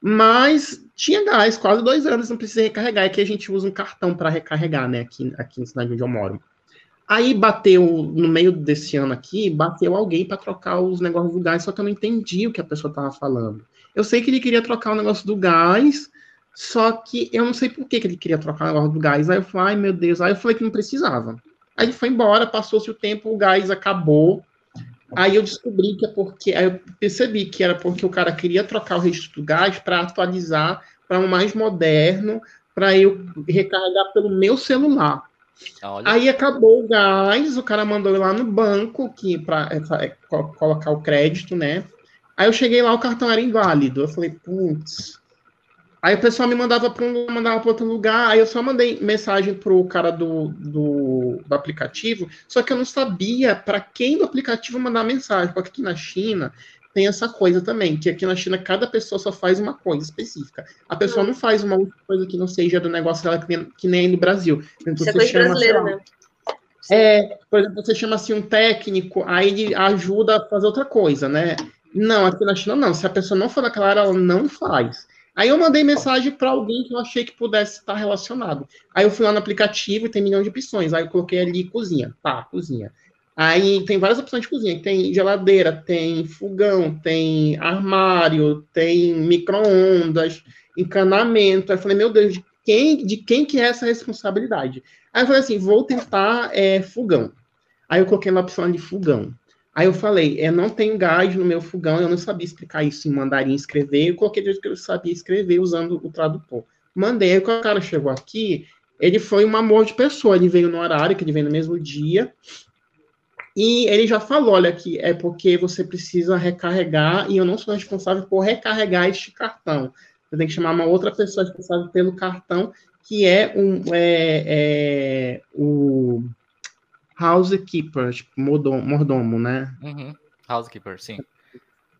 mas tinha gás, quase dois anos, não precisei recarregar. Aqui a gente usa um cartão para recarregar, né? Aqui, aqui na cidade onde eu moro. Aí bateu, no meio desse ano aqui, bateu alguém para trocar os negócios do gás, só que eu não entendi o que a pessoa estava falando. Eu sei que ele queria trocar o negócio do gás, só que eu não sei por que, que ele queria trocar o negócio do gás. Aí eu falei, ai meu Deus, aí eu falei que não precisava. Aí ele foi embora, passou-se o tempo, o gás acabou. Aí eu descobri que é porque. Aí eu percebi que era porque o cara queria trocar o registro do gás para atualizar para um mais moderno, para eu recarregar pelo meu celular. Olha. Aí acabou o gás, o cara mandou ir lá no banco que para é, é, colocar o crédito, né? Aí eu cheguei lá, o cartão era inválido. Eu falei, putz. Aí o pessoal me mandava para um mandava para outro lugar. Aí eu só mandei mensagem pro cara do, do, do aplicativo, só que eu não sabia para quem do aplicativo mandar mensagem, porque aqui na China tem essa coisa também, que aqui na China cada pessoa só faz uma coisa específica. A pessoa não faz uma outra coisa que não seja do negócio dela, que nem, que nem no Brasil. Então, Isso é coisa brasileira, né? É, por exemplo, você chama assim um técnico, aí ele ajuda a fazer outra coisa, né? Não, aqui na China não. Se a pessoa não for daquela área, ela não faz. Aí eu mandei mensagem para alguém que eu achei que pudesse estar relacionado. Aí eu fui lá no aplicativo e tem milhão de opções. Aí eu coloquei ali cozinha. Tá, cozinha. Aí tem várias opções de cozinha. Tem geladeira, tem fogão, tem armário, tem micro-ondas, encanamento. Aí eu falei, meu Deus, de quem, de quem que é essa responsabilidade? Aí eu falei assim, vou tentar é, fogão. Aí eu coloquei na opção de fogão. Aí eu falei, eu não tenho gás no meu fogão, eu não sabia explicar isso em mandarim escrever, eu coloquei do que eu sabia escrever usando o tradutor. Mandei, aí quando o cara chegou aqui, ele foi um amor de pessoa, ele veio no horário, que ele veio no mesmo dia, e ele já falou, olha aqui, é porque você precisa recarregar e eu não sou responsável por recarregar este cartão. Você tem que chamar uma outra pessoa responsável pelo cartão, que é um é, é, o housekeeper, tipo, mordomo, mordomo né? Uhum. Housekeeper, sim.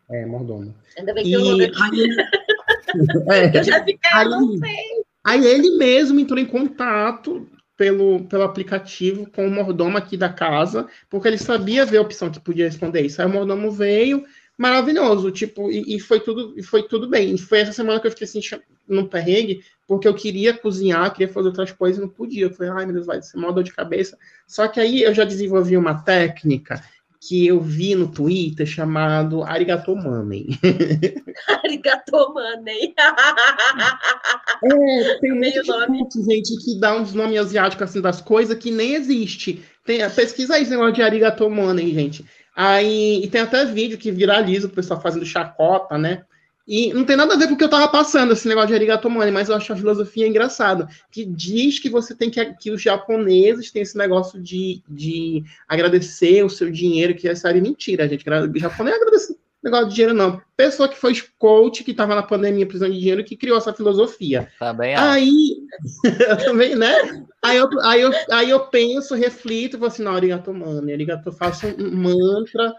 É, mordomo. Ainda bem que e eu não... aí, é, eu já fiquei, aí, não sei. Aí ele mesmo entrou em contato pelo, pelo aplicativo com o mordomo aqui da casa, porque ele sabia ver a opção que podia responder isso. Aí o mordomo veio, maravilhoso, tipo, e, e foi tudo e foi tudo bem. E foi essa semana que eu fiquei assim, no perrengue, porque eu queria cozinhar, queria fazer outras coisas e não podia. Eu falei, ai meu Deus, vai ser uma dor de cabeça. Só que aí eu já desenvolvi uma técnica que eu vi no Twitter chamado Arigato Money. Arigato Money. é, tem de nome. gente que dá uns nomes asiáticos assim das coisas que nem existe. Tem, pesquisa aí esse negócio de Arigato Money, gente. Aí, e tem até vídeo que viraliza o pessoal fazendo chacota, né? E não tem nada a ver com o que eu tava passando, esse negócio de arigatomani, mas eu acho a filosofia engraçada, que diz que você tem que, que os japoneses têm esse negócio de, de agradecer o seu dinheiro, que essa é mentira, gente. O japonês agradece negócio de dinheiro, não. Pessoa que foi coach, que estava na pandemia precisando de dinheiro, que criou essa filosofia. Também Aí, também, né? Aí eu, aí, eu, aí eu penso, reflito, vou assim, não, arigato, mano, arigato, faço um mantra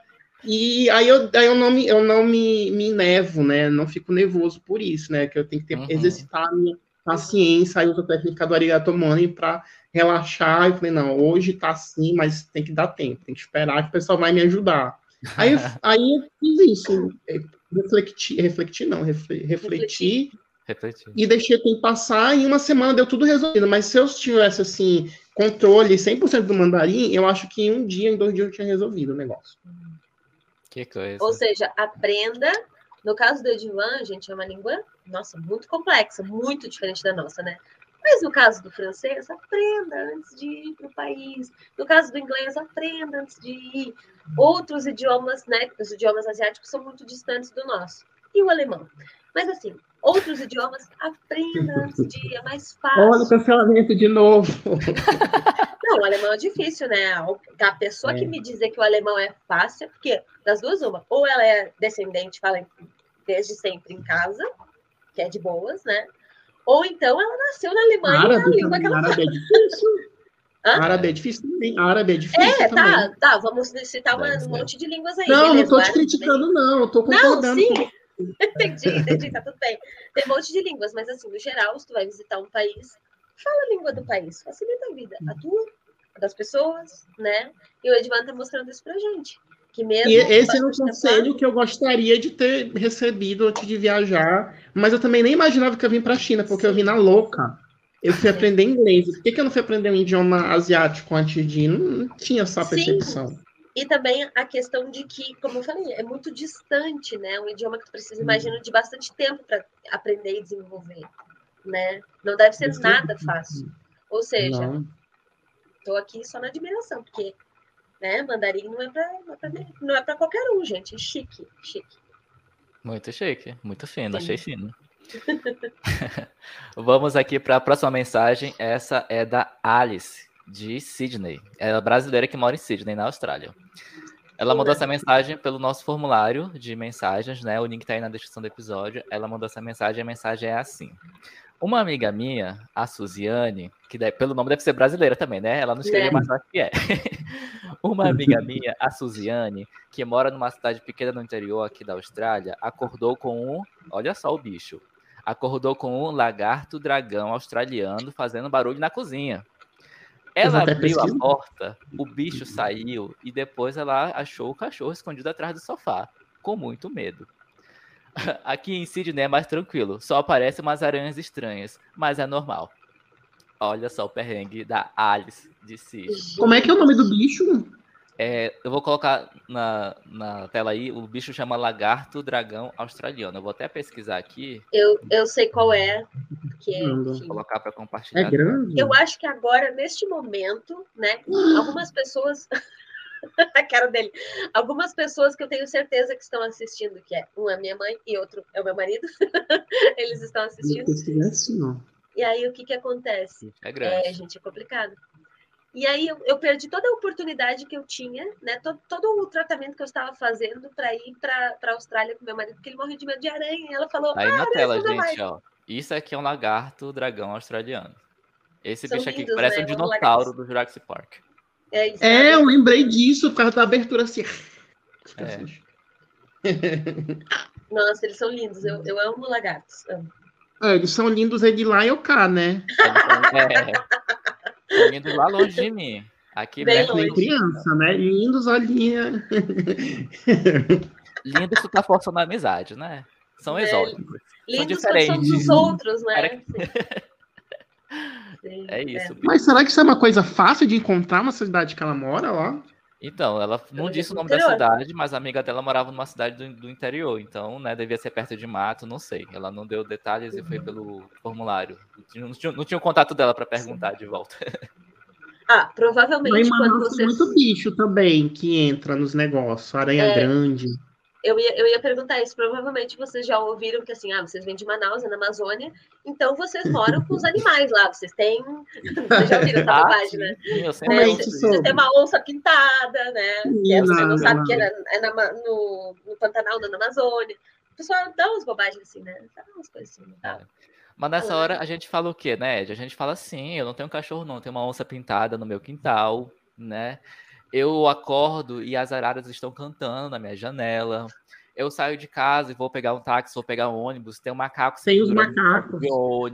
e aí eu, aí eu não, me, eu não me, me nevo, né? Não fico nervoso por isso, né? Que eu tenho que ter, uhum. exercitar a minha paciência, aí uso a técnica do arigato money para relaxar. E falei, não, hoje tá assim, mas tem que dar tempo, tem que esperar que o pessoal vai me ajudar. Aí, aí eu fiz isso, é, refleti, refleti não, refleti, refleti, e deixei o tempo passar, e em uma semana deu tudo resolvido. Mas se eu tivesse, assim, controle 100% do mandarim, eu acho que em um dia, em dois dias eu tinha resolvido o negócio. Que coisa. Ou seja, aprenda. No caso do Edivan, gente, é uma língua, nossa, muito complexa, muito diferente da nossa, né? Mas no caso do francês, aprenda antes de ir para o país. No caso do inglês, aprenda antes de ir. Outros idiomas, né? Os idiomas asiáticos são muito distantes do nosso. E o alemão. Mas assim, outros idiomas, aprenda antes de ir, é mais fácil. Olha o cancelamento de novo. Não, o alemão é difícil, né? A pessoa é. que me dizer que o alemão é fácil, é porque das duas, uma, ou ela é descendente, fala desde sempre em casa, que é de boas, né? Ou então ela nasceu na Alemanha árabe, na língua que ela árabe é difícil. Hã? Árabe é difícil também. Árabe é difícil. É, também. tá, tá. Vamos citar uma, um monte de línguas aí. Não, beleza, não tô te criticando, não. Eu tô concordando. Não, sim. entendi, entendi, tá tudo bem. Tem um monte de línguas, mas assim, no geral, se tu vai visitar um país, fala a língua do país, facilita a vida. A tua, a das pessoas, né? E o Edvan tá mostrando isso pra gente. Que mesmo e esse é um conselho que eu gostaria de ter recebido antes de viajar, mas eu também nem imaginava que eu vim para a China, porque Sim. eu vim na louca. Eu fui aprender inglês. Por que, que eu não fui aprender um idioma asiático antes de ir? Não, não tinha essa percepção. Sim. E também a questão de que, como eu falei, é muito distante, né? Um idioma que tu precisa, imagino, de bastante tempo para aprender e desenvolver, né? Não deve ser nada fácil. Ou seja, estou aqui só na admiração, porque né, mandarim não é para não é para é qualquer um, gente. É chique, chique. Muito chique, muito fino, Sim. achei fino. Vamos aqui para a próxima mensagem. Essa é da Alice de Sydney. Ela é brasileira que mora em Sydney, na Austrália. Ela mandou essa mensagem pelo nosso formulário de mensagens, né? O link tá aí na descrição do episódio. Ela mandou essa mensagem, a mensagem é assim. Uma amiga minha, a Suziane, que deve, pelo nome deve ser brasileira também, né? Ela não escreveu, é. mas acho que é. Uma amiga minha, a Suziane, que mora numa cidade pequena no interior aqui da Austrália, acordou com um, olha só o bicho, acordou com um lagarto dragão australiano fazendo barulho na cozinha. Ela abriu a porta, o bicho saiu e depois ela achou o cachorro escondido atrás do sofá, com muito medo. Aqui em Sydney é mais tranquilo, só aparecem umas aranhas estranhas, mas é normal. Olha só o perrengue da Alice de Sydney. Como é que é o nome do bicho? É, eu vou colocar na, na tela aí, o bicho chama lagarto dragão australiano. Eu vou até pesquisar aqui. Eu, eu sei qual é. Que é vou colocar para compartilhar. É grande. Eu acho que agora, neste momento, né, algumas pessoas. a cara dele. Algumas pessoas que eu tenho certeza que estão assistindo, que é um é minha mãe e outro é o meu marido. Eles estão assistindo. E aí o que que acontece? É grande. É, gente, é complicado. E aí eu, eu, perdi toda a oportunidade que eu tinha, né? Todo, todo o tratamento que eu estava fazendo para ir para a Austrália com meu marido, porque ele morreu de medo de aranha. E ela falou: Aí ah, na tela, gente, ó. Isso aqui é um lagarto dragão australiano. Esse São bicho aqui lindos, parece né? um dinossauro do Jurassic Park. É, isso, é eu lembrei disso por causa da abertura assim. É. Nossa, eles são lindos. Eu, eu amo lagartos. Amo. É, eles são lindos é de lá e o cá, né? É. Lindos lá longe de mim. Aqui Bem longe. criança, né? Lindos ali. Lindo isso tá forçando a amizade, né? São é. exóticos. Lindos são diferentes. dos outros, né? é isso. É. Mas será que isso é uma coisa fácil de encontrar na cidade que ela mora lá? Então, ela não disse o nome da cidade, mas a amiga dela morava numa cidade do, do, interior, então, né, devia ser perto de mato, não sei. Ela não deu detalhes e foi pelo formulário. Não tinha, não tinha o contato dela para perguntar de volta. Ah, provavelmente Mas, quando você... muito bicho também que entra nos negócios, aranha é, grande eu ia, eu ia perguntar isso. Provavelmente vocês já ouviram que assim, ah, vocês vêm de Manaus, é na Amazônia, então vocês moram com os animais lá. Vocês têm. Vocês já ouviram essa ah, bobagem, né? Sim, né? Vocês, vocês têm uma onça pintada, né? Que é, você não sabe que é, na, é na, no, no Pantanal, na Amazônia. O pessoal dá umas bobagens assim, né? Dá umas coisas assim. Tá? Mas nessa hora a gente fala o quê, né, Ed? A gente fala assim, eu não tenho um cachorro, não, eu tenho uma onça pintada no meu quintal, né? Eu acordo e as araras estão cantando na minha janela. Eu saio de casa e vou pegar um táxi, vou pegar um ônibus, tem um macaco. Tem os macacos. o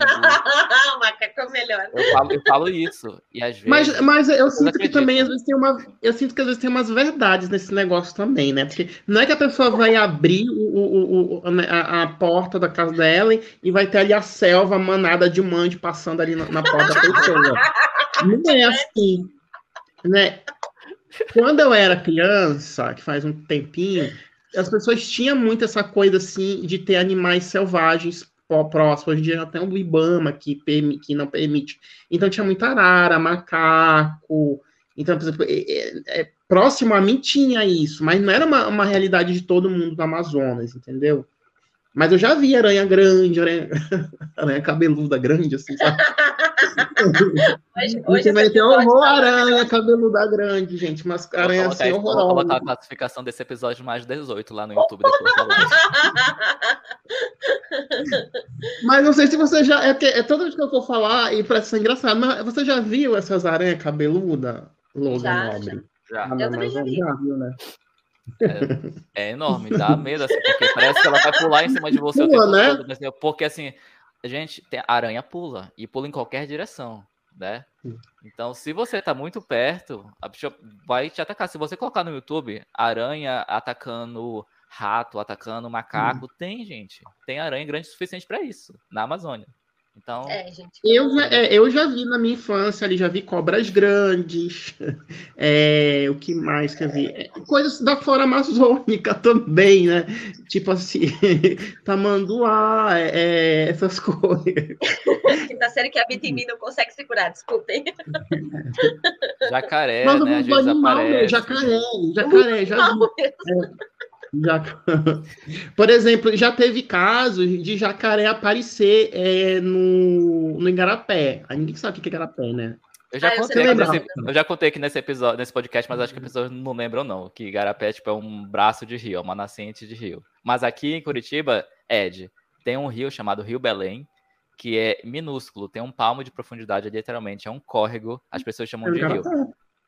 macaco é o melhor. Eu falo, eu falo isso. E às vezes. Mas, mas eu sinto que também às vezes tem uma. Eu sinto que às vezes tem umas verdades nesse negócio também, né? Porque não é que a pessoa vai abrir o, o, o né, a, a, porta da casa dela e vai ter ali a selva, a manada de mande passando ali na, na porta da pessoa. não é assim. Né? Quando eu era criança, que faz um tempinho, as pessoas tinham muito essa coisa assim de ter animais selvagens próximos. Hoje em dia até um Ibama que, que não permite. Então tinha muita arara, macaco. Então, por exemplo, é, é, é, próximo a mim tinha isso, mas não era uma, uma realidade de todo mundo do Amazonas, entendeu? Mas eu já vi aranha grande, aranha, aranha cabeluda grande, assim, sabe? hoje, hoje vai ter horror aranha cabeluda grande, gente. Mas aranha assim horrorosa. Vou colocar a classificação desse episódio mais 18 lá no YouTube depois. mas não sei se você já. É, que, é toda vez que eu for falar, e parece ser engraçado, mas você já viu essas aranhas cabeluda, Logan já, Nobre? Já. já. Eu também já vi. Já viu, né? É, é, enorme, dá medo, assim, porque parece que ela vai pular em cima de você pula, né? todo. Assim, porque assim, a gente a aranha pula e pula em qualquer direção, né? Então, se você tá muito perto, a bicha vai te atacar. Se você colocar no YouTube aranha atacando rato, atacando macaco, hum. tem, gente. Tem aranha grande o suficiente para isso na Amazônia. Então, É, gente. Eu já, é, eu já vi na minha infância ali, já vi cobras grandes. é, o que mais que eu vi? É, coisas da flora amazônica também, né? Tipo assim, tamanduá, é, é, essas coisas. Quinta série que habita em mim não consegue segurar, desculpem. jacaré, Mas eu né? vou Às vezes animal, aparece. jacaré, jacaré, já Por exemplo, já teve casos de jacaré aparecer é, no, no Igarapé. Aí ninguém sabe o que é Igarapé, né? Eu já, Ah, eu contei lembrar. nesse, eu já contei aqui nesse episódio, nesse podcast, mas acho que as pessoas não lembram, não. Que Igarapé tipo, é um braço de rio, é uma nascente de rio. Mas aqui em Curitiba, Ed, tem um rio chamado Rio Belém, que é minúsculo, tem um palmo de profundidade, literalmente, é um córrego, as pessoas chamam de rio.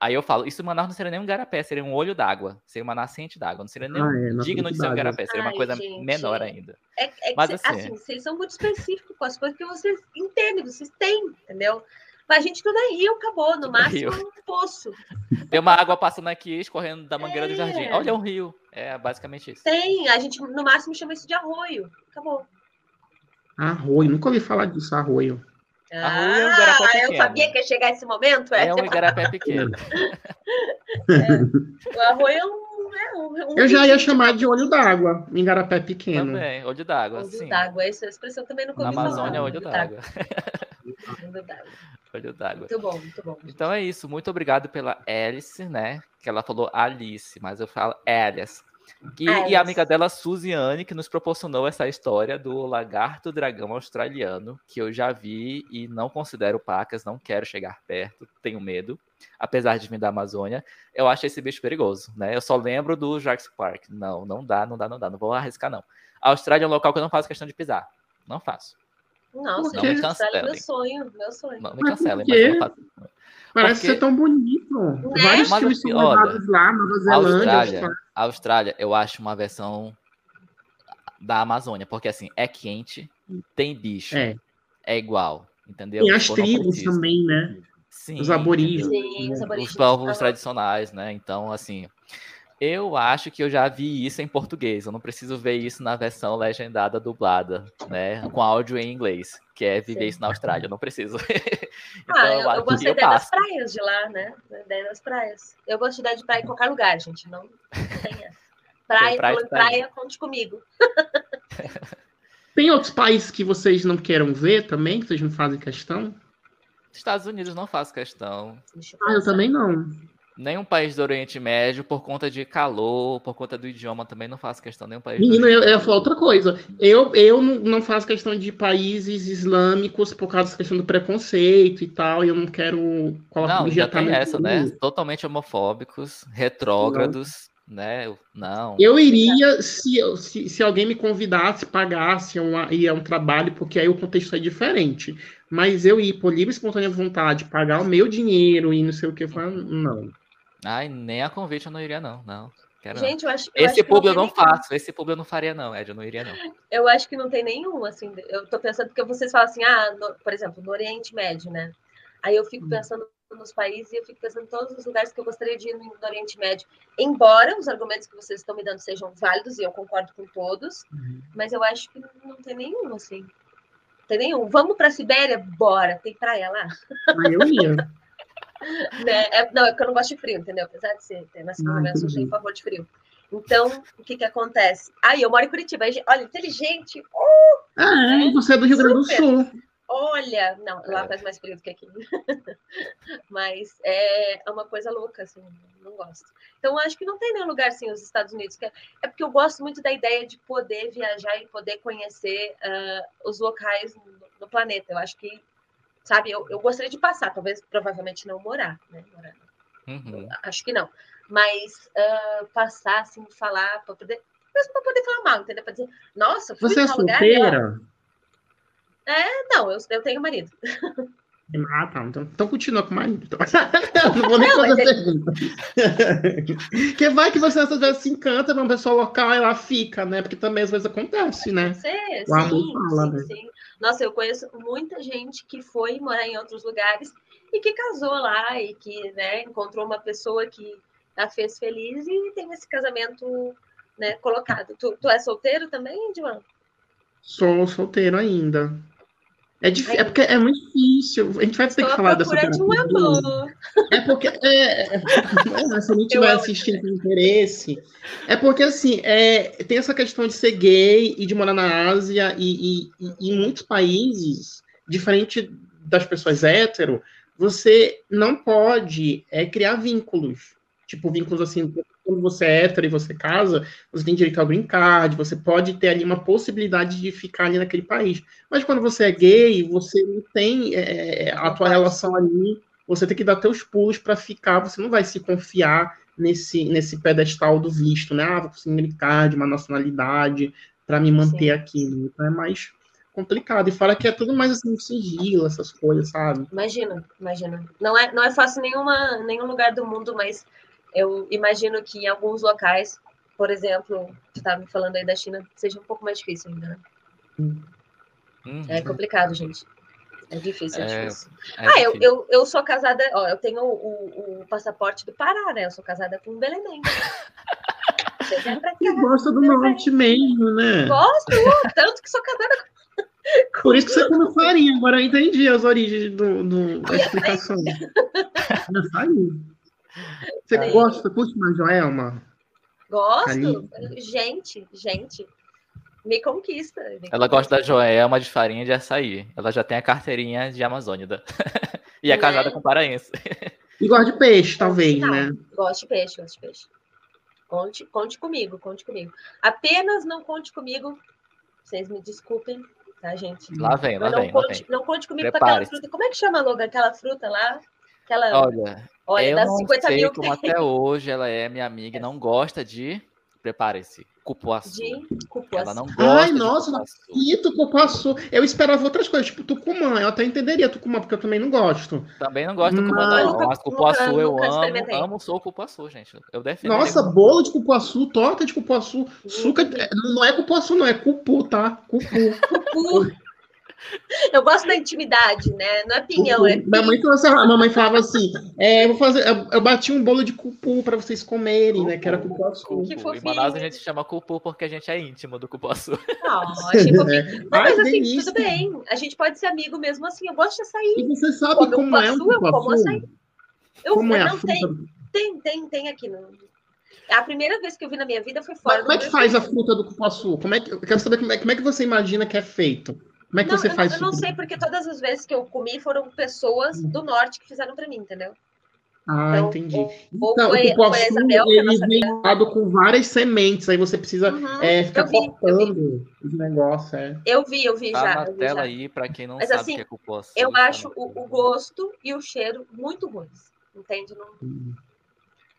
Aí eu falo, isso Manaus não seria nem um garapé, seria um olho d'água, seria uma nascente d'água, não seria nem Ah, é, digno de ser um garapé, seria uma Ai, coisa gente. menor ainda. É, é que Mas cê- assim- assim, vocês são muito específicos com as coisas que vocês entendem, vocês têm, entendeu? Mas a gente tudo é rio, acabou. No Tudo é máximo, rio. um poço. Tem uma água passando aqui, escorrendo da mangueira do É. jardim. Olha, é um rio. É basicamente isso. Tem, a gente no máximo chama isso de arroio. Acabou. Arroio, nunca ouvi falar disso, arroio. Arroio é um igarapé Ah, eu pequeno. sabia que ia chegar esse momento. É, É um igarapé pequeno. O arroio é um. É um, um Eu já ia chamar de olho d'água, em pequeno. Também, olho d'água, Olho sim. d'água, essa expressão também nunca Na. Amazônia, olho d'água. Olho d'água. Olho d'água. Muito bom, muito bom. Então é isso. Muito obrigado pela Alice, né? Que ela falou Alice, mas eu falo Alice. E, e Alice. a amiga dela, Suziane, que nos proporcionou essa história do lagarto dragão australiano, que eu já vi e não considero pacas, não quero chegar perto, tenho medo, apesar de vir da Amazônia. Eu acho esse bicho perigoso, né? Eu só lembro do Jurassic Park. Não, não dá, não dá, não dá, não vou arriscar, não. A Austrália é um local que eu não faço questão de pisar. Não faço. Nossa, Não me Austrália é meu cancelem. sonho, meu sonho. Não me Mas cancelem, quê? mas eu não faço. Parece Porque- ser tão bonito. Vários Mas filmes assim, são olha, levados lá, Nova A Zelândia. Austrália, Austrália. Austrália, eu acho uma versão da Amazônia, porque assim, é quente, tem bicho, é, É. igual, entendeu? Tem as tribos também, né? Sim, Os aborígenes. Sim, os os aborígenes. povos Aham. tradicionais, né? Então, assim, eu acho que eu já vi isso em português. Eu não preciso ver isso na versão legendada dublada, né? Com áudio em inglês, que é viver Sim. isso na Austrália. Eu não preciso. então, Ah, eu, eu gosto da ideia das praias de lá, né? Da ideia das praias. Eu gosto de ideia de praia em qualquer lugar, gente. Não, não tem essa. Praia, praia praia. praia, conte comigo. Tem outros países que vocês não queiram ver também, que vocês não fazem questão? Estados Unidos não faz questão. Ah, eu também não. Nenhum país do Oriente Médio, por conta de calor, por conta do idioma, também não faço questão. Nenhum país do Menino, eu, eu ia outra coisa. Eu, eu não, não faço questão de países islâmicos por causa da questão do preconceito e tal, e eu não quero colocar Não, já tem essa, né? Totalmente homofóbicos, retrógrados, né? Não. Eu iria se, se, se alguém me convidasse, pagasse uma, e é um trabalho, porque aí o contexto é diferente. Mas eu ir por livre e espontânea vontade, pagar o meu dinheiro e não sei o que, não. Ai, nem a convite eu não iria, não. Não. Quero não. Gente, eu acho, eu Esse acho público eu não nenhum. faço, esse público eu não faria, não, Ed, eu não iria, não. Eu acho que não tem nenhum, assim. Eu tô pensando, porque vocês falam assim, ah, no- por exemplo, no Oriente Médio, né? Aí eu fico Hum. pensando nos países e eu fico pensando em todos os lugares que eu gostaria de ir no, no Oriente Médio. Embora os argumentos que vocês estão me dando sejam válidos, e eu concordo com todos, Uhum. mas eu acho que não tem nenhum, assim. Não tem nenhum. Vamos pra Sibéria? Bora. Tem praia lá? Aí eu ia. Né? É- não, é porque eu não gosto de frio, entendeu? Apesar de ser nascido Ah, Rio, eu sou cheio favor de frio. Então, o que que acontece? Aí, eu moro em Curitiba. Olha, inteligente. Ah, é, você é do Rio Grande do. Sul. Olha, não, lá É. faz mais frio do que aqui. Mas é uma coisa louca, assim, não gosto. Então, acho que não tem nenhum lugar assim, os Estados Unidos. Que é, é porque eu gosto muito da ideia de poder viajar e poder conhecer ah, os locais no, no planeta. Eu acho que, sabe, eu, eu gostaria de passar, talvez, provavelmente não morar, né? Morar, Uhum. acho que não. Mas ah, passar, assim, falar, para poder. Mesmo para poder falar mal, entendeu? Para dizer, nossa, fui Você é solteira? Não, eu, eu tenho marido. Ah, tá. Então, então continua com o marido. então. Não vou nem Não, fazer mas pergunta. Porque vai que você às vezes se encanta pra uma pessoa local e ela fica, né? Porque também às vezes acontece, né? Ser, O amor sim, fala, sim, né? sim. Nossa, eu conheço muita gente que foi morar em outros lugares e que casou lá e que né, encontrou uma pessoa que a fez feliz e tem esse casamento né, colocado. Tu, tu é solteiro também, João? Sou solteiro ainda. É, difícil, é porque é muito difícil. A gente vai ter que falar dessa de um amor. É porque é, é, se a gente tiver assistindo com interesse, é porque assim é, tem essa questão de ser gay e de morar na Ásia e, e, e em muitos países, diferente das pessoas hétero, você não pode é, criar vínculos. Tipo, vínculos assim, quando você é hétero e você casa, você tem direito ao green card, você pode ter ali uma possibilidade de ficar ali naquele país. Mas quando você é gay, você não tem é, a tua relação ali, você tem que dar teus pulos para ficar, você não vai se confiar nesse, nesse pedestal do visto, né? Ah, vou conseguir green card, uma nacionalidade, para me manter Sim. aqui. Então é mais complicado. E fala que é tudo mais assim, sigilo, essas coisas, sabe? Imagina, imagina. Não é, não é fácil nenhuma, nenhum lugar do mundo, mas eu imagino que em alguns locais, por exemplo, você estava me falando aí da China, seja um pouco mais difícil ainda, né? Uhum. É complicado, gente. É difícil, é, é difícil. É ah, eu, eu, eu sou casada, ó, eu tenho o, o, o, passaporte do Pará, né? Eu sou casada com um belemém. Você gosta do norte mesmo, né? Gosto, tanto que sou casada com. Por isso que você come farinha, agora eu entendi as origens do, do da explicação. É farinha. Você Aí... gosta, curte mais Joelma? Gosto. Gente, gente. Me conquista. Me ela gosta da Joelma de farinha de açaí. Ela já tem a carteirinha de Amazônida. e é casada é? com paraense. E gosta de peixe, talvez, não, né? Gosto de peixe, gosto de peixe. Conte, conte comigo, conte comigo. Apenas não conte comigo. Vocês me desculpem, tá, gente? Lá vem, lá não vem. Conte, vem. Não conte comigo com aquela fruta. Como é que chama, Logan? Aquela fruta lá? Aquela... Olha, Olha, eu não 50 sei mil como até hoje ela é minha amiga e não gosta de. Prepare-se. Cupuaçu. De cupuaçu. Ela não gosta Ai, nossa, não acredito, cupuaçu. Eu esperava outras coisas, tipo tucumã. Eu até entenderia tucumã, porque eu também não gosto. Também não gosto de tucumã, mas... não. Mas cupuaçu eu amo. Amo, sou cupuaçu, gente. Eu defendo. Nossa, bolo de cupuaçu, torta de cupuaçu, suca. É, não é cupuaçu, não, é cupu, tá? Cupu. Cupu. Eu gosto da intimidade, né? Não é pinhão, é minha mãe, trouxe, a mamãe falava assim: é, eu, vou fazer, eu, eu, bati um bolo de cupu para vocês comerem, cupu, né? Que era cupuaçu. Que fofinho. Em Manaus a gente chama cupu porque a gente é íntimo do cupuaçu. Não, achei fofinho. Mas, mas assim, tudo bem. A gente pode ser amigo mesmo assim. Eu gosto de açaí. E você sabe como, como é o cupuaçu? Eu como açaí. Eu, como é não, tem, tem, tem, tem aqui no, a primeira vez que eu vi na minha vida foi fora. Mas como é que faz a fruta do cupuaçu? Como é que, eu quero saber como é, como é que você imagina que é feito? Como é que não, você eu faz não, Eu não sei, porque todas as vezes que eu comi foram pessoas do norte que fizeram para mim, entendeu? Ah, então, entendi. Ou, então, foi, o cupuaçu, Isabel, ele vem dado com várias sementes, aí você precisa uhum, é, ficar vi, cortando os negócios. É. Eu vi, eu vi tá já. na tela já. aí, para quem não Mas, sabe assim, que é cupuaçu. Eu tá acho o, o, gosto e o cheiro muito ruins, entende? Não... Hum.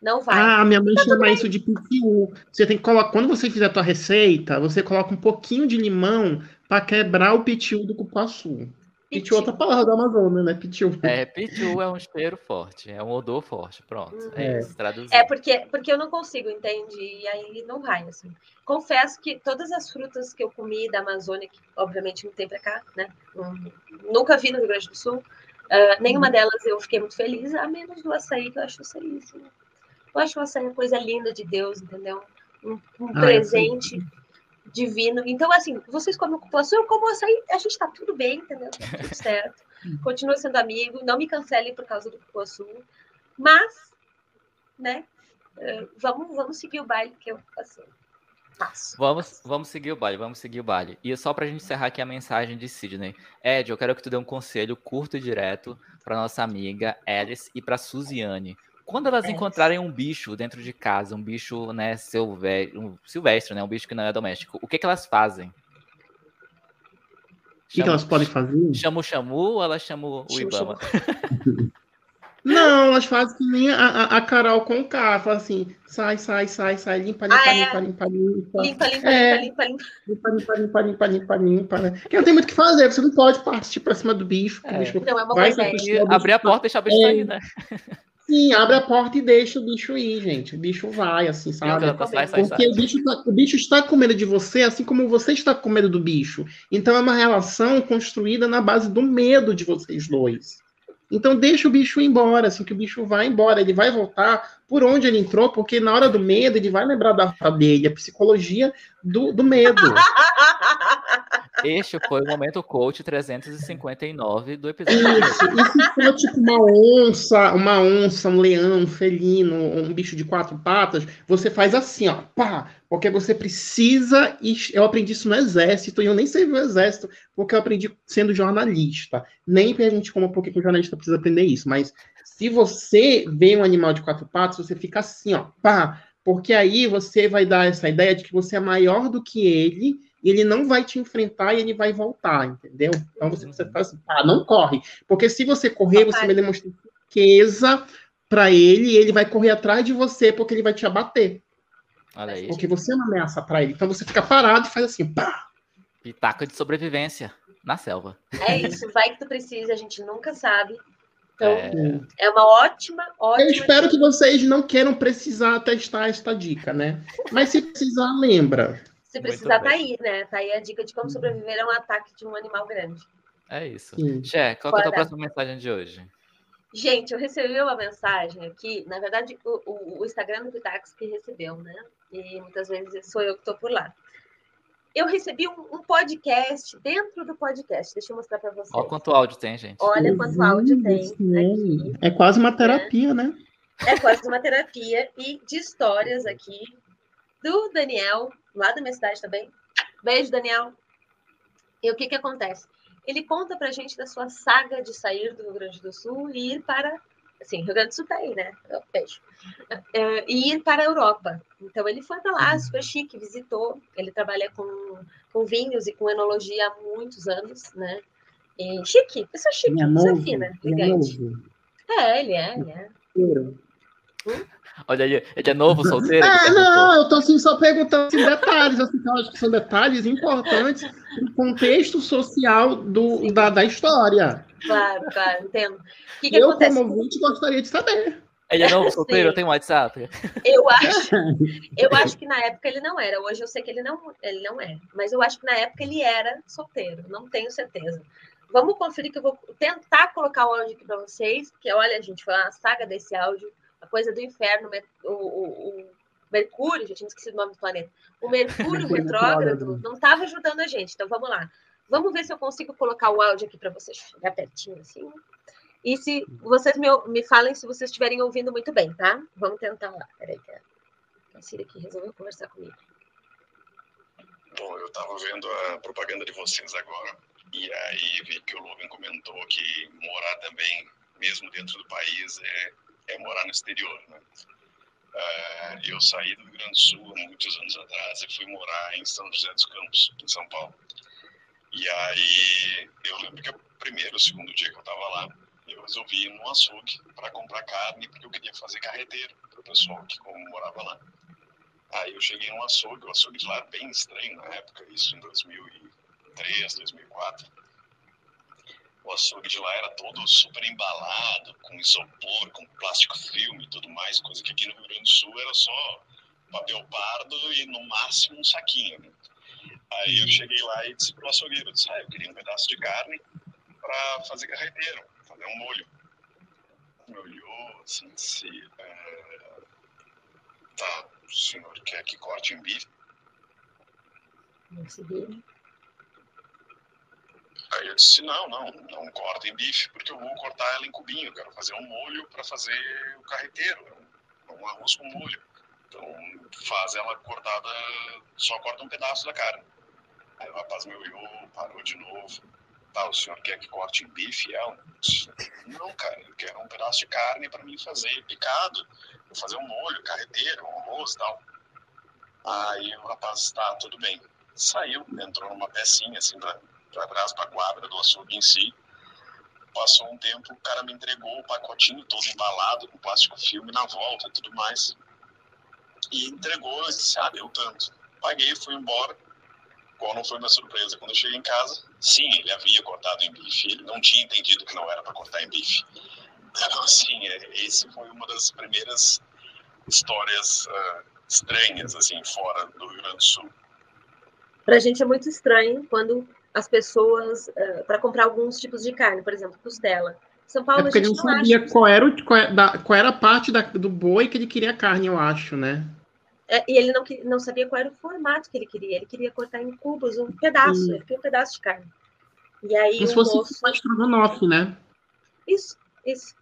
Não vai. Ah, minha mãe chama isso de pitiu. Você tem que colocar, quando você fizer a tua receita, você coloca um pouquinho de limão para quebrar o pitiu do cupuaçu. Pitiu é outra palavra da Amazônia, né? Pitiu. É, pitiu é um cheiro forte, é um odor forte. Pronto, é, é isso, traduzido. É porque, porque eu não consigo, entende? E aí não vai, assim. Confesso que todas as frutas que eu comi da Amazônia, que obviamente não tem pra cá, né? nunca vi no Rio Grande do Sul, uh, nenhuma delas eu fiquei muito feliz, a menos do açaí, que eu acho açaí, assim. Eu acho o açaí uma coisa linda de Deus, entendeu? Um, um ah, presente divino. Então, assim, vocês comem cupuaçu, eu como açaí, a gente tá tudo bem, entendeu? Tá tudo certo. Continua sendo amigo, não me cancelem por causa do cupuaçu. Mas, né, eh, vamos, vamos seguir o baile que eu passei. Passo. Vamos, vamos seguir o baile, vamos seguir o baile. E só para a gente encerrar aqui a mensagem de Sidney. Ed, eu quero que tu dê um conselho curto e direto para nossa amiga Alice e para Suziane. Quando elas é. encontrarem um bicho dentro de casa, um bicho né, silvestre, um silvestre, né, um bicho que não é doméstico, o que, que elas fazem? O que, que, elas podem fazer? Chama o Chamu ou elas chamam o Ibama? Não, elas fazem que nem a, a, Carol com o K, fala assim, sai, sai, sai, sai, limpa, limpa, ah, limpa, é. limpa, limpa, limpa. Limpa, é. limpa, limpa, limpa. Limpa, limpa, limpa, limpa, limpa, né? Porque não tem muito o que fazer, você não pode partir pra cima do bicho. É. O bicho não, é uma vai coisa Abrir a porta e deixar o bicho é. sair, né? Sim, abre a porta e deixa o bicho ir, gente. O bicho vai, assim, sabe? Sai, sai, Porque sai. O, bicho tá, o bicho está com medo de você, assim como você está com medo do bicho. Então é uma relação construída na base do medo de vocês dois. Então deixa o bicho ir embora, assim, que o bicho vai embora, ele vai voltar por onde ele entrou, porque na hora do medo ele vai lembrar da dele, a psicologia do, do medo. Este foi o momento coach 359 do episódio. Isso, e se for tipo uma onça, uma onça, um leão, um felino, um bicho de quatro patas, você faz assim, ó, pá, porque você precisa. Eu aprendi isso no exército, e eu nem servi no exército, porque eu aprendi sendo jornalista. Nem a gente, como porque o jornalista precisa aprender isso, mas se você vê um animal de quatro patas, você fica assim, ó, pá, porque aí você vai dar essa ideia de que você é maior do que ele e ele não vai te enfrentar e ele vai voltar, entendeu? Então você falar assim, ah, não corre. Porque se você correr, você vai demonstrar riqueza para ele e ele vai correr atrás de você porque ele vai te abater. Olha aí. Porque você é uma ameaça para ele. Então você fica parado e faz assim, pá! Pitaca de sobrevivência na selva. É isso, vai que tu precisa, a gente nunca sabe. Então, é, é uma ótima, ótima. Eu espero dica. que vocês não queiram precisar testar esta dica, né? Mas se precisar, lembra. Se precisar, tá aí, né? Tá aí a dica de como sobreviver a um ataque de um animal grande. É isso. Xé, qual é a tua próxima mensagem de hoje? Gente, eu recebi uma mensagem aqui, na verdade, o, o, o Instagram do Pitax que recebeu, né? E muitas vezes sou eu que estou por lá eu recebi um, um, podcast dentro do podcast. Deixa eu mostrar para vocês. Olha quanto áudio tem, gente. Olha quanto áudio tem. Aqui. É quase uma terapia, é. né? É quase uma terapia e de histórias aqui do Daniel, lá da minha cidade também. Beijo, Daniel. E o que que acontece? Ele conta pra gente da sua saga de sair do Rio Grande do Sul e ir para assim, Rio Grande do Sul tá aí, né? Beijo. É, e ir para a Europa. Então ele foi para lá, super chique, visitou. Ele trabalha com, com vinhos e com enologia há muitos anos, né? E chique, pessoa chique, é pessoa fina, elegante. É, ele é, ele é. Hum? Olha aí, ele é novo, solteiro? É, não, eu tô assim, só perguntando assim, detalhes, assim, que eu acho que são detalhes importantes no contexto social do, da, da história. Claro, claro, entendo. O que que eu, acontece? como ouvinte, gostaria de saber. Ele é novo, solteiro, eu tenho WhatsApp. Eu acho, eu acho que na época ele não era. Hoje eu sei que ele não, ele não é. Mas eu acho que na época ele era solteiro. Não tenho certeza. Vamos conferir que eu vou tentar colocar o áudio aqui para vocês, porque olha, gente, foi uma saga desse áudio, a coisa do inferno, o, o, o Mercúrio, já tinha esquecido o nome do planeta. O Mercúrio retrógrado não estava ajudando a gente. Então vamos lá. Vamos ver se eu consigo colocar o áudio aqui para vocês chegar pertinho assim. E se vocês me, me falem se vocês estiverem ouvindo muito bem, tá? Vamos tentar lá. Peraí, que a Cira aqui resolveu conversar comigo. Bom, eu estava vendo a propaganda de vocês agora e aí vi que o Logan comentou que morar também, mesmo dentro do país, é, é morar no exterior, né? Uh, eu saí do Rio Grande do Sul muitos anos atrás e fui morar em São José dos Campos, em São Paulo. E aí eu lembro que o primeiro, o segundo dia que eu estava lá, eu resolvi ir no açougue para comprar carne, porque eu queria fazer carreteiro para o pessoal que morava lá. Aí eu cheguei no açougue, o açougue de lá era bem estranho na época, isso em 2003, 2004. O açougue de lá era todo super embalado, com isopor, com plástico filme e tudo mais, coisa que aqui no Rio Grande do Sul era só papel pardo e no máximo um saquinho. Né? Aí eu cheguei lá e disse pro açougueiro, disse, ah, eu queria um pedaço de carne para fazer carreteiro fazer um molho. Me olhou assim, disse, é, tá, o senhor quer que corte em bife? Aí eu disse, não, não, não corta em bife, porque eu vou cortar ela em cubinho, eu quero fazer um molho para fazer o carreteiro, um arroz com molho. Então faz ela cortada, só corta um pedaço da carne. Aí o rapaz me olhou, parou de novo tá, o senhor quer que corte em bife? É, não, cara, eu quero um pedaço de carne para mim fazer picado, vou fazer um molho, carreteiro, um arroz e tal. Aí o rapaz, tá, tudo bem. Saiu, entrou numa pecinha, assim, para trás, para a quadra do açougue em si. Passou um tempo, o cara me entregou o pacotinho todo embalado, com plástico filme na volta e tudo mais. E entregou, eu disse, ah, deu tanto. Paguei, fui embora. Qual não foi minha surpresa? Quando eu cheguei em casa, sim, ele havia cortado em bife, ele não tinha entendido que não era para cortar em bife. Então, assim, é, esse foi uma das primeiras histórias uh, estranhas, assim, fora do Rio Grande do Sul. Para a gente é muito estranho quando as pessoas, uh, para comprar alguns tipos de carne, por exemplo, costela. São Paulo, é porque a gente não, não sabia qual era, o, qual, era, qual era a parte da, do boi que ele queria carne, eu acho, né? É, e ele não, não sabia qual era o formato que ele queria. Ele queria cortar em cubos um pedaço. Ele queria um pedaço de carne. E aí Como se fosse moço... uma estrogonofe, né? Isso, isso.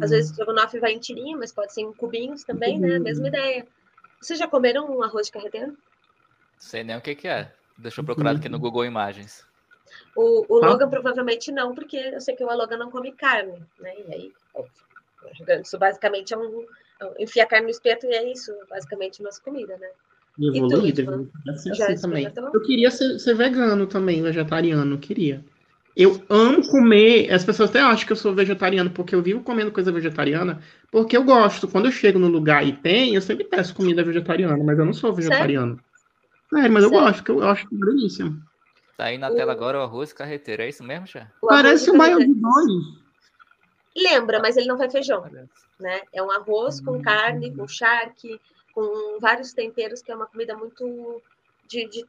Às hum. vezes o estrogonofe vai em tirinha, mas pode ser em cubinhos também, né? Mesma ideia. Vocês já comeram um arroz de carreteiro? Sei nem o que, que é. Deixa eu procurar aqui no Google Imagens. O, o Logan provavelmente não, porque eu sei que o Logan não come carne, né? E aí, isso basicamente é um. É enfia a carne no espeto e é isso, basicamente, nossa comida, né? Evoluído, ser assim também. Eu queria ser, ser, vegano também, vegetariano, queria. Eu amo comer. As pessoas até acham que eu sou vegetariano porque eu vivo comendo coisa vegetariana, porque eu gosto. Quando eu chego no lugar e tem, eu sempre peço comida vegetariana, mas eu não sou vegetariano. Sério, mas Sério? eu gosto, que eu acho delícia. Tá aí na o... tela agora o arroz carreteiro, é isso mesmo, Chá? Parece o maior de dois. Lembra, mas ele não vai feijão. Né? É um arroz com carne, com charque, com vários temperos, que é uma comida muito de, de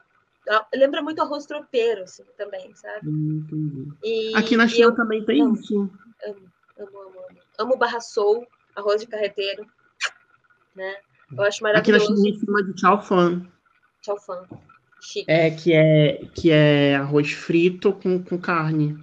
lembra muito arroz tropeiro, assim, também, sabe? E, Aqui na China também tem amo, isso. Amo, amo, amo, amo. Amo barra arroz de carreteiro, né? Eu acho maravilhoso. Aqui na China chama de chao fan. Chao fan. Chique. É, que é, que é arroz frito com, com carne.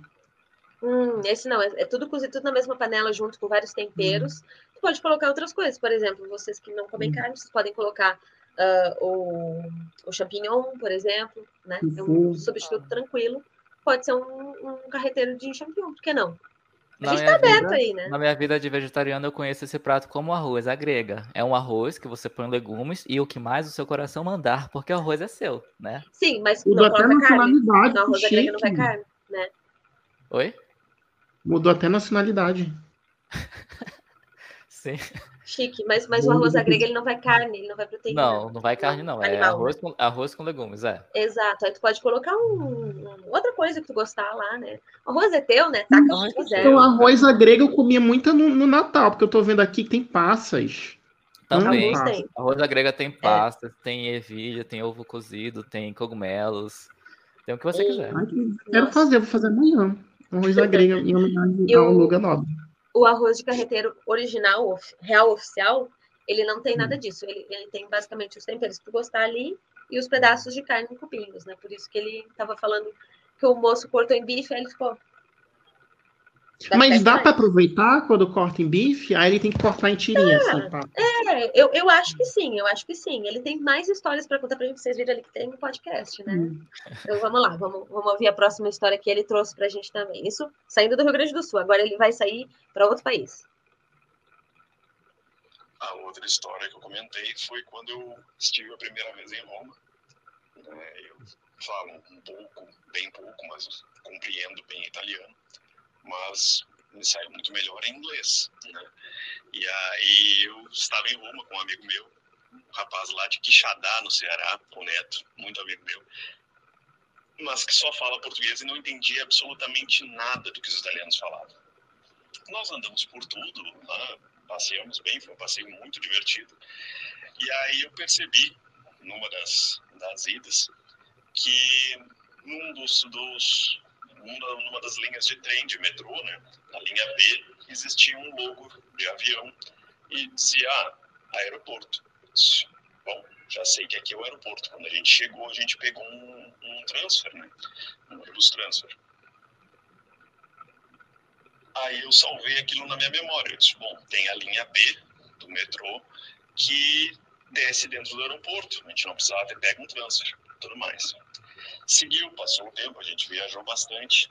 Hum, esse não, é, é, tudo cozido tudo na mesma panela junto com vários temperos. Hum. Você pode colocar outras coisas, por exemplo, vocês que não comem hum. carne, vocês podem colocar uh, o, o champignon, por exemplo, né? É um substituto tranquilo. Pode ser um, um carreteiro de champignon, por que não? A na gente tá aberto vida, aí, né? Na minha vida de vegetariano, eu conheço esse prato como arroz, a grega. É um arroz que você põe legumes e o que mais o seu coração mandar, porque o arroz é seu, né? Sim, mas Mudou não coloca carne. No arroz da grega não vai carne, né? Oi? Mudou até nacionalidade. Sim. Chique, mas, mas o arroz da grega ele não vai carne, ele não vai proteína. Não, não vai carne, não. é arroz com, arroz com legumes, é. Exato. Aí tu pode colocar um, outra coisa que tu gostar lá, né? O arroz é teu, né? Taca o que quiser. Então, arroz à grega eu comia muito no, no, Natal, porque eu tô vendo aqui que tem passas. Também. Arroz, arroz da grega tem passas, é. tem ervilha, tem ovo cozido, tem cogumelos. Tem o que você e... quiser. Ai, quero fazer, vou fazer amanhã. Arroz da grega em homenagem ao Luga Nobre o arroz de carreteiro original, real oficial, ele não tem nada hum. disso. Ele, ele tem basicamente os temperos tu gostar ali e os pedaços de carne em cubinhos, né? Por isso que ele estava falando que o moço cortou em bife, aí ele ficou mas dá para aproveitar quando corta em bife? Aí ele tem que cortar em tirinha, ah, assim, tá? É, eu, eu acho que sim, eu acho que sim. Ele tem mais histórias para contar para gente, vocês viram ali que tem no podcast, né? Hum. Então vamos lá, vamos, vamos ouvir a próxima história que ele trouxe para a gente também. Isso saindo do Rio Grande do Sul, agora ele vai sair para outro país. A outra história que eu comentei foi quando eu estive a primeira vez em Roma. Né? Eu falo um pouco, bem pouco, mas compreendo bem italiano mas me saiu muito melhor em inglês, né? E aí eu estava em Roma com um amigo meu, um rapaz lá de Quixadá, no Ceará, o Neto, muito amigo meu, mas que só fala português e não entendia absolutamente nada do que os italianos falavam. Nós andamos por tudo, né? passeamos bem, foi um passeio muito divertido. E aí eu percebi, numa das, das idas, que num dos, dos numa, numa das linhas de trem de metrô, né, na linha B, existia um logo de avião e dizia ah, aeroporto. Bom, já sei que aqui é o aeroporto. Quando a gente chegou, a gente pegou um, um transfer, né, um ônibus transfer. Aí eu salvei aquilo na minha memória. Eu disse, bom, tem a linha B do metrô que desce dentro do aeroporto. A gente não precisava ter pego um transfer, tudo mais. Seguiu, passou o tempo, a gente viajou bastante.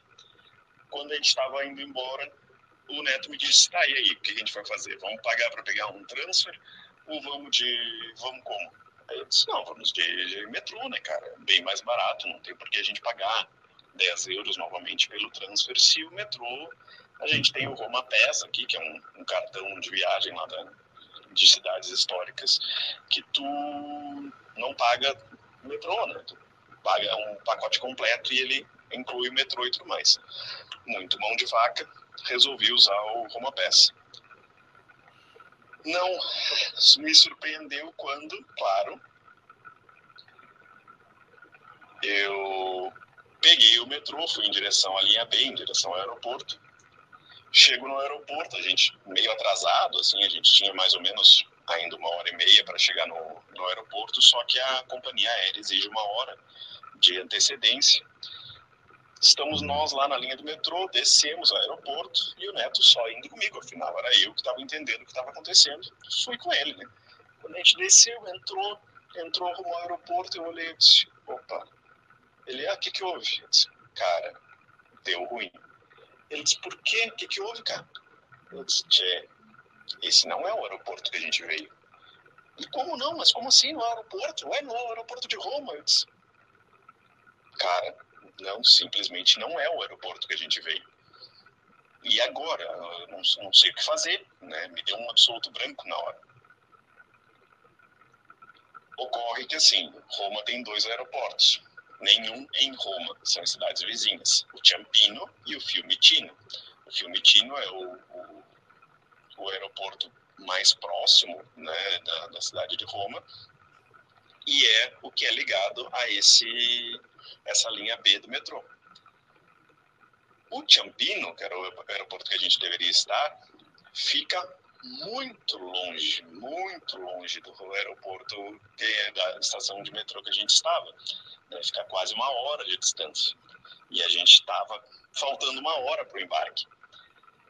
Quando a gente estava indo embora, o Neto me disse: tá, e aí, o que a gente vai fazer? Vamos pagar para pegar um transfer ou vamos de. Vamos como? Aí eu disse: não, vamos de metrô, né, cara? Bem mais barato, não tem por que a gente pagar 10 euros novamente pelo transfer se o metrô. A gente tem o Roma Pass aqui, que é um, um cartão de viagem lá da, de cidades históricas, que tu não paga metrô, né? Tu paga um pacote completo e ele inclui o metrô e tudo mais. Muito mão de vaca, resolvi usar o Roma Pass. Não me surpreendeu quando, claro, eu peguei o metrô, fui em direção à linha B, em direção ao aeroporto. Chego no aeroporto, a gente meio atrasado, assim, a gente tinha mais ou menos ainda uma hora e meia para chegar no, no aeroporto, só que a companhia aérea exige uma hora de antecedência. Estamos nós lá na linha do metrô, descemos ao aeroporto e o Neto só indo comigo, afinal era eu que estava entendendo o que estava acontecendo. Fui com ele, né? Quando a gente desceu, entrou, entrou rumo ao aeroporto, eu olhei e disse, opa. Ele, ah, o que que houve? Eu disse, cara, deu ruim. Ele disse, por quê? O que que houve, cara? Eu disse, tchê, esse não é o aeroporto que a gente veio. E como não? Mas como assim no aeroporto? Ué, no aeroporto de Roma. Eu disse, cara, não, simplesmente não é o aeroporto que a gente veio. E agora? Eu não, não sei o que fazer, né? Me deu um absoluto branco na hora. Ocorre que, assim, Roma tem dois aeroportos. Nenhum em Roma, são cidades vizinhas. O Ciampino e o Fiumicino. O Fiumicino é o, o o aeroporto mais próximo né, da, da cidade de Roma e é o que é ligado a esse essa linha B do metrô. O Ciampino, que era o aeroporto que a gente deveria estar, fica muito longe, muito longe do aeroporto da estação de metrô que a gente estava. Né? Fica quase uma hora de distância. E a gente estava faltando uma hora para o embarque.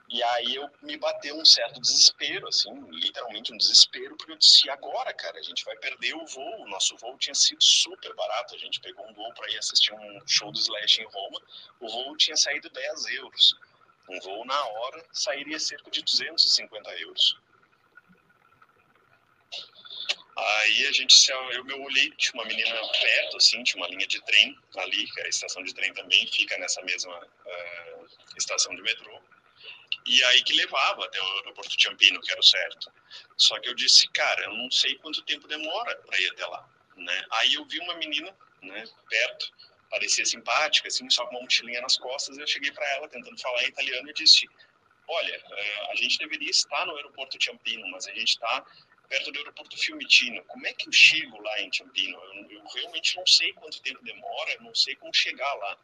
E aí eu me bateu um certo desespero, assim, literalmente um desespero, porque eu disse, agora, cara, a gente vai perder o voo. O nosso voo tinha sido super barato. A gente pegou um voo para ir assistir um show do Slash em Roma. O voo tinha saído 10 euros. Um voo na hora sairia cerca de 250 euros. Aí a gente, eu me olhei, tinha uma menina perto, assim, tinha uma linha de trem ali, que é a estação de trem também fica nessa mesma uh, estação de metrô e aí que levava até o aeroporto Champino, que era o certo. Só que eu disse, cara, eu não sei quanto tempo demora para ir até lá, né? Aí eu vi uma menina, né, perto, parecia simpática, assim, só com uma mochilinha nas costas, eu cheguei para ela tentando falar em italiano e disse, olha, eh, a gente deveria estar no aeroporto Ciampino, mas a gente está perto do aeroporto Fiumicino. Como é que eu chego lá em Ciampino? Eu, eu realmente não sei quanto tempo demora, não sei como chegar lá.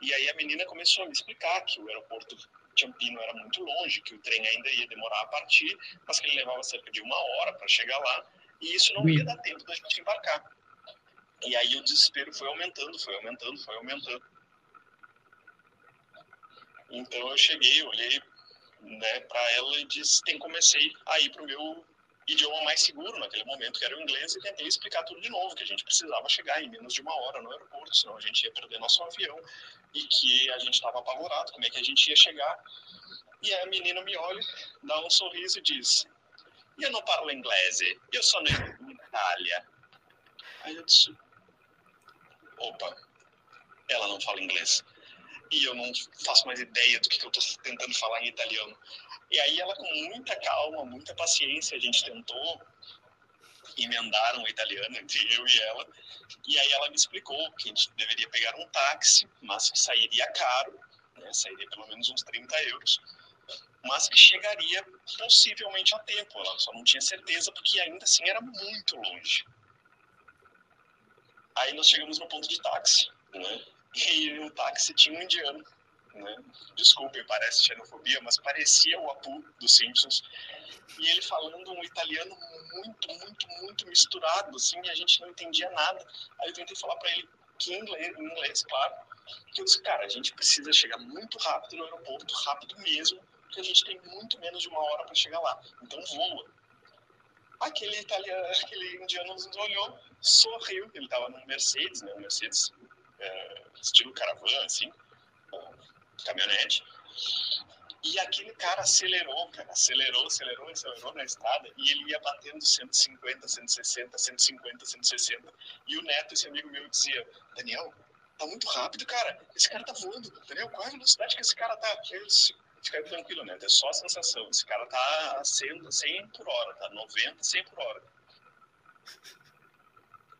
E aí a menina começou a me explicar que o aeroporto Ciampino era muito longe, que o trem ainda ia demorar a partir, mas que ele levava cerca de uma hora para chegar lá, e isso não ia dar tempo da gente embarcar. E aí o desespero foi aumentando, foi aumentando, foi aumentando. Então eu cheguei, olhei né, para ela e disse, tem comecei a ir para o meu idioma mais seguro naquele momento, que era o inglês, e tentei explicar tudo de novo, que a gente precisava chegar em menos de uma hora no aeroporto, senão a gente ia perder nosso avião, e que a gente estava apavorado, como é que a gente ia chegar. E a menina me olha, dá um sorriso e diz, eu não falo inglês, eu sou na Itália. Aí eu disse, opa, ela não fala inglês. E eu não faço mais ideia do que eu estou tentando falar em italiano. E aí ela com muita calma, muita paciência, a gente tentou emendar um italiano entre eu e ela. E aí ela me explicou que a gente deveria pegar um táxi, mas que sairia caro, né? sairia pelo menos uns 30 euros, mas que chegaria possivelmente a tempo. Ela só não tinha certeza porque ainda assim era muito longe. Aí nós chegamos no ponto de táxi, né? E o táxi tinha um indiano né? Desculpem, parece xenofobia, mas parecia o Apu dos Simpsons. E ele falando um italiano muito, muito, muito misturado, assim, e a gente não entendia nada. Aí eu tentei falar para ele que inglês, em inglês, claro. Que eu disse, cara, a gente precisa chegar muito rápido no aeroporto, rápido mesmo, porque a gente tem muito menos de uma hora para chegar lá. Então voa. Aquele italiano, aquele indiano nos olhou, sorriu. Ele estava num Mercedes, né? Um Mercedes é, estilo caravana, assim caminhonete. E aquele cara acelerou, cara, acelerou, acelerou, acelerou na estrada e ele ia batendo 150, 160, 150, 160. E o Neto, esse amigo meu, dizia: Daniel, tá muito rápido, cara. Esse cara tá voando, Daniel, qual é a velocidade que esse cara tá? Fica tranquilo, Neto, é só a sensação. Esse cara tá a 100, 100 por hora, tá 90, 100 por hora.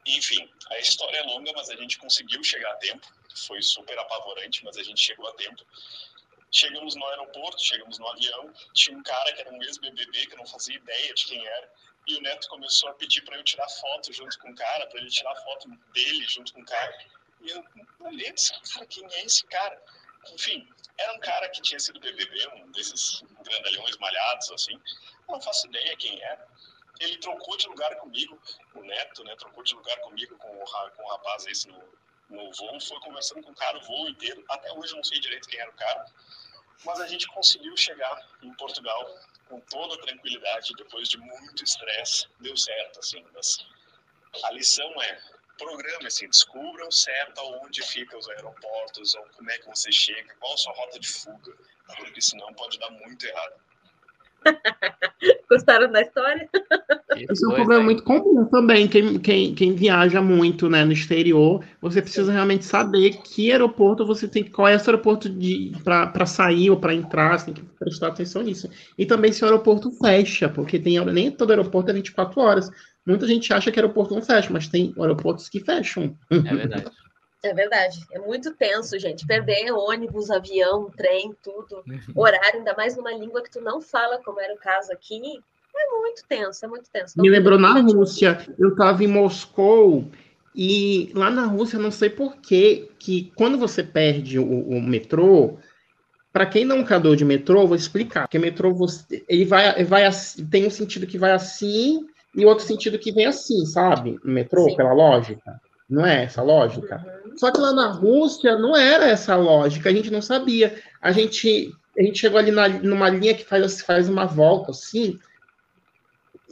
Enfim, a história é longa, mas a gente conseguiu chegar a tempo foi super apavorante, mas a gente chegou a tempo. Chegamos no aeroporto, chegamos no avião, tinha um cara que era um ex-BBB, que eu não fazia ideia de quem era, e o Neto começou a pedir para eu tirar foto junto com o cara, para ele tirar foto dele junto com o cara. E eu olhei e disse, cara, quem é esse cara? Enfim, era um cara que tinha sido BBB, um desses grandalhões malhados, assim. Eu não faço ideia quem era. ele trocou de lugar comigo, o Neto, né? Trocou de lugar comigo com o, com o rapaz esse no, no voo, foi conversando com o cara o voo inteiro. Até hoje eu não sei direito quem era o cara, mas a gente conseguiu chegar em Portugal com toda tranquilidade, depois de muito estresse, deu certo, assim. Mas a lição é programa, assim, descubram certo aonde ficam os aeroportos, ou como é que você chega, qual a sua rota de fuga, porque senão pode dar muito errado. Gostaram da história? Esse é um problema muito comum também. Quem, quem, quem viaja muito né, no exterior, você precisa realmente saber que aeroporto você tem, qual é esse aeroporto para sair ou para entrar, você tem que prestar atenção nisso. E também se o aeroporto fecha, porque tem nem todo aeroporto é 24 horas. Muita gente acha que aeroporto não fecha, mas tem aeroportos que fecham. É verdade. É verdade. É muito tenso, gente. Perder ônibus, avião, trem, tudo. Uhum. Horário, ainda mais numa língua que tu não fala, como era o caso aqui. É muito tenso, é muito tenso. Me lembrou na Rússia. Eu estava em Moscou e lá na Rússia, não sei porquê, que quando você perde o, o metrô, para quem não é de metrô, vou explicar. Porque metrô você, ele vai, ele vai tem um sentido que vai assim e outro sentido que vem assim, sabe? No metrô, Sim. pela lógica. Não é essa lógica? Uhum. Só que lá na Rússia não era essa lógica, a gente não sabia. A gente, a gente chegou ali na, numa linha que faz, faz uma volta, assim,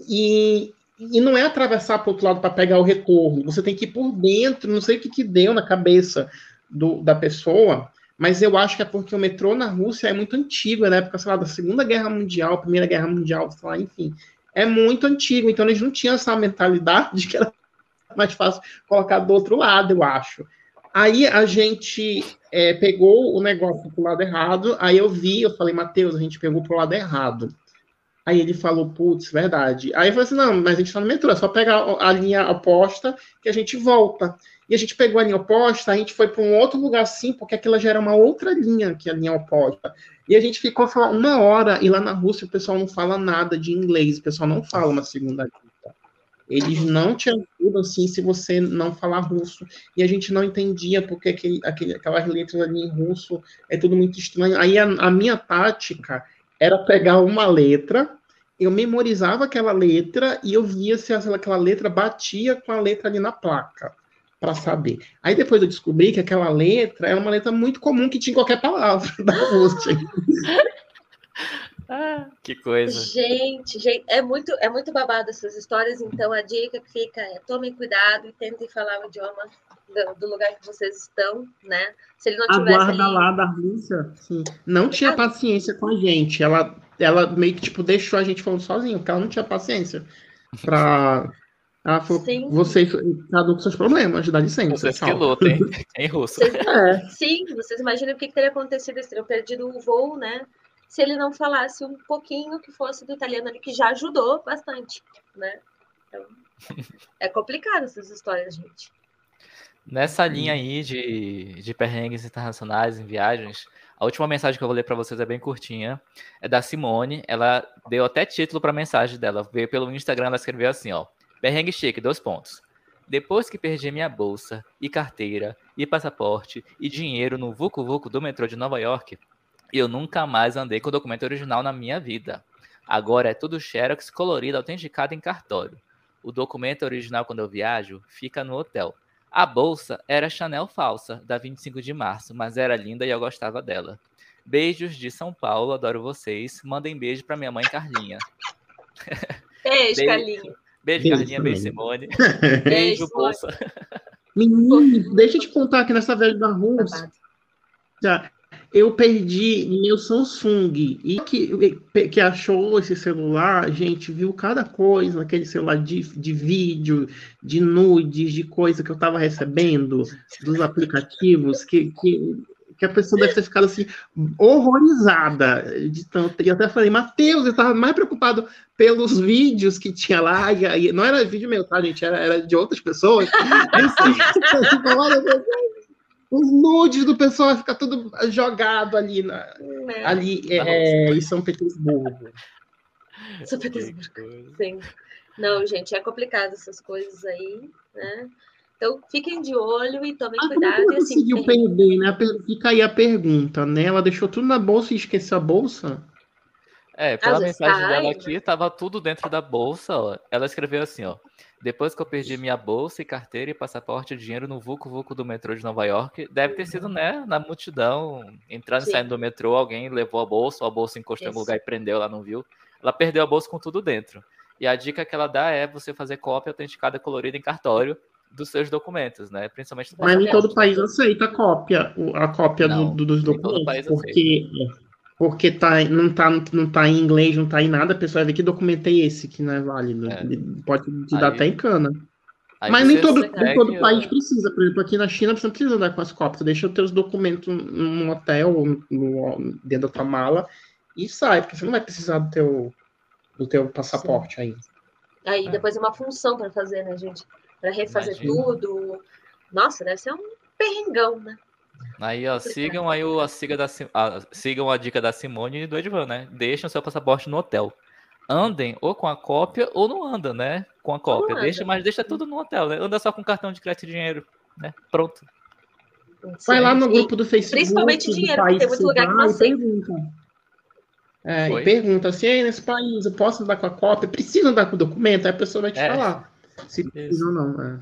e, e não é atravessar para o outro lado para pegar o retorno. Você tem que ir por dentro, não sei o que, que deu na cabeça do, da pessoa, mas eu acho que é porque o metrô na Rússia é muito antigo, é na época, sei lá, da Segunda Guerra Mundial, Primeira Guerra Mundial, sei lá, enfim é muito antigo, então eles não tinham essa mentalidade que era mais fácil colocar do outro lado, eu acho. Aí a gente é, pegou o negócio pro lado errado, aí eu vi, eu falei, Matheus, a gente pegou pro lado errado. Aí ele falou, putz, verdade. Aí eu falei assim, não, mas a gente tá no metrô, é só pegar a linha oposta que a gente volta. E a gente pegou a linha oposta, a gente foi para um outro lugar assim, porque aquilo já era uma outra linha que a linha oposta. E a gente ficou uma hora, e lá na Rússia o pessoal não fala nada de inglês, o pessoal não fala uma segunda língua. Eles não te ajudam assim se você não falar russo. E a gente não entendia porque aquele, aquele, aquelas letras ali em russo é tudo muito estranho. Aí a, a minha tática era pegar uma letra, eu memorizava aquela letra e eu via se aquela letra batia com a letra ali na placa para saber. Aí depois eu descobri que aquela letra era uma letra muito comum que tinha em qualquer palavra da música. Ah, que coisa. Gente, gente, é muito, é muito babado essas histórias, então a dica que fica é tomem cuidado e tentem falar o idioma do, do lugar que vocês estão, né? Se ele não tivesse. A guarda ali... lá da Rússia, sim, não tinha paciência com a gente. Ela, ela meio que tipo, deixou a gente falando sozinho, porque ela não tinha paciência para ela falou, sim. vocês, cada um com seus problemas, dá licença. Vocês que lutem, em russo. Vocês, é. Sim, vocês imaginam o que, que teria acontecido, eles teriam perdido o voo, né? Se ele não falasse um pouquinho que fosse do italiano ali, que já ajudou bastante, né? Então, é complicado essas histórias, gente. Nessa linha aí de, de perrengues internacionais em viagens, a última mensagem que eu vou ler para vocês é bem curtinha. É da Simone. Ela deu até título para a mensagem dela. Veio pelo Instagram, ela escreveu assim, ó. Perrengue chique, dois pontos. Depois que perdi minha bolsa, e carteira, e passaporte, e dinheiro no Vucu Vucu do metrô de Nova York, eu nunca mais andei com o documento original na minha vida. Agora é tudo xerox colorido, autenticado em cartório. O documento original, quando eu viajo, fica no hotel. A bolsa era Chanel falsa, da 25 de março, mas era linda e eu gostava dela. Beijos de São Paulo, adoro vocês. Mandem beijo para minha mãe Carlinha. Beijo, Carlinha. Beijo, beijo Carlinha, beijo, Simone. beijo, Bolsa. Menino, deixa eu te contar que nessa viagem da Rússia, eu perdi meu Samsung. E que, que achou esse celular, gente viu cada coisa naquele celular de, de vídeo, de nudes, de coisa que eu estava recebendo dos aplicativos, que, que que a pessoa deve ter ficado assim, horrorizada de tanto. E até falei, Matheus, eu estava mais preocupado pelos vídeos que tinha lá. E, não era vídeo meu, tá, gente? Era, era de outras pessoas. os nudes do pessoal ficar tudo jogado ali, na, é. ali é, em São Petersburgo. São Petersburgo, sim. Não, gente, é complicado essas coisas aí, né? Então, fiquem de olho e tomem ah, cuidado. Como ela assim, conseguiu perder, né? Fica aí a pergunta, né? Ela deixou tudo na bolsa e esqueceu a bolsa? É, pela Às mensagem dela né? aqui, tava tudo dentro da bolsa, ó. Ela escreveu assim, ó. Depois que eu perdi minha bolsa e carteira e passaporte e dinheiro no Vucu Vucu do metrô de Nova York, deve ter sido, né, na multidão, entrando Sim. e saindo do metrô, alguém levou a bolsa, ou a bolsa encostou em algum Isso. lugar e prendeu, ela não viu. Ela perdeu a bolsa com tudo dentro. E a dica que ela dá é você fazer cópia autenticada colorida em cartório dos seus documentos, né? Principalmente do Mas nem passaporte. todo país aceita a cópia, o- a cópia do- Não, do- dos nem todo documentos, país porque, porque tá, não, tá, não tá em inglês, não tá em nada, a pessoa vai ver que documento é esse que não é válido. É. Pode te dar Aí- até em cana. Mas nem todo, segue, nem todo ó, país precisa. Por exemplo, aqui na China você não precisa andar com as cópias. Você deixa os teus documentos num hotel ou no, dentro da tua mala e sai, porque você não vai precisar do teu, do teu passaporte aí. Aí É. depois é uma função para fazer, né, gente? Para refazer Imagina. tudo. Nossa, deve ser um perrengão, né? Aí, ó, sigam aí o, a, siga da, a- sigam a dica da Simone e do Edvan, né? Deixem o seu passaporte no hotel. Andem ou com a cópia ou não anda, né? Com a cópia. Deixa, mas deixa tudo no hotel, né? Anda só com cartão de crédito e dinheiro, né? Pronto. Vai lá no grupo do Facebook. principalmente dinheiro, porque tem muito lugar que não aceita. pergunta. É, e pergunta assim, "Ei, nesse país, eu posso andar com a cópia? Precisa andar com o documento? Aí a pessoa vai te É. falar se precisa ou não. é.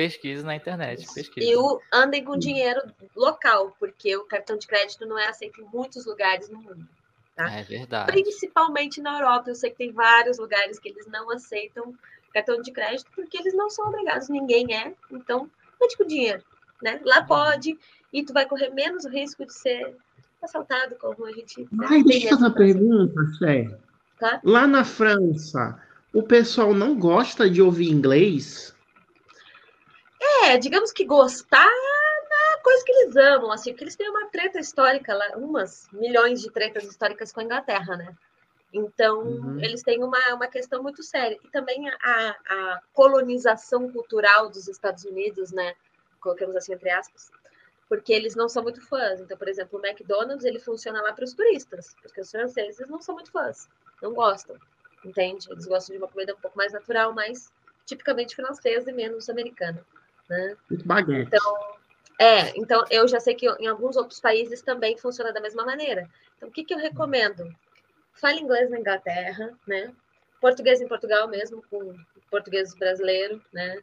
Pesquise na internet. Pesquise. E o andem com dinheiro local, porque o cartão de crédito não é aceito em muitos lugares no mundo. É verdade. Principalmente na Europa. Eu sei que tem vários lugares que eles não aceitam cartão de crédito, porque eles não são obrigados, ninguém é. Então, ande com dinheiro. Né? Lá pode, e tu vai correr menos risco de ser assaltado, como a gente. né, Ai, deixa eu fazer uma pergunta, Sé. Tá? Lá na França, o pessoal não gosta de ouvir inglês? É, digamos que gostar uma coisa que eles amam, assim, porque eles têm uma treta histórica lá, umas milhões de tretas históricas com a Inglaterra, né? Então, Uhum. eles têm uma, uma questão muito séria. E também a, a colonização cultural dos Estados Unidos, né? Colocamos assim entre aspas, porque eles não são muito fãs. Então, por exemplo, o McDonald's, ele funciona lá para os turistas, porque os franceses não são muito fãs, não gostam, entende? Eles gostam de uma comida um pouco mais natural, mais tipicamente francesa e menos americana, né? Baguete. É, então eu já sei que em alguns outros países também funciona da mesma maneira. Então, o que, que eu recomendo? Fale inglês na Inglaterra, né? Português em Portugal mesmo, com português brasileiro, né?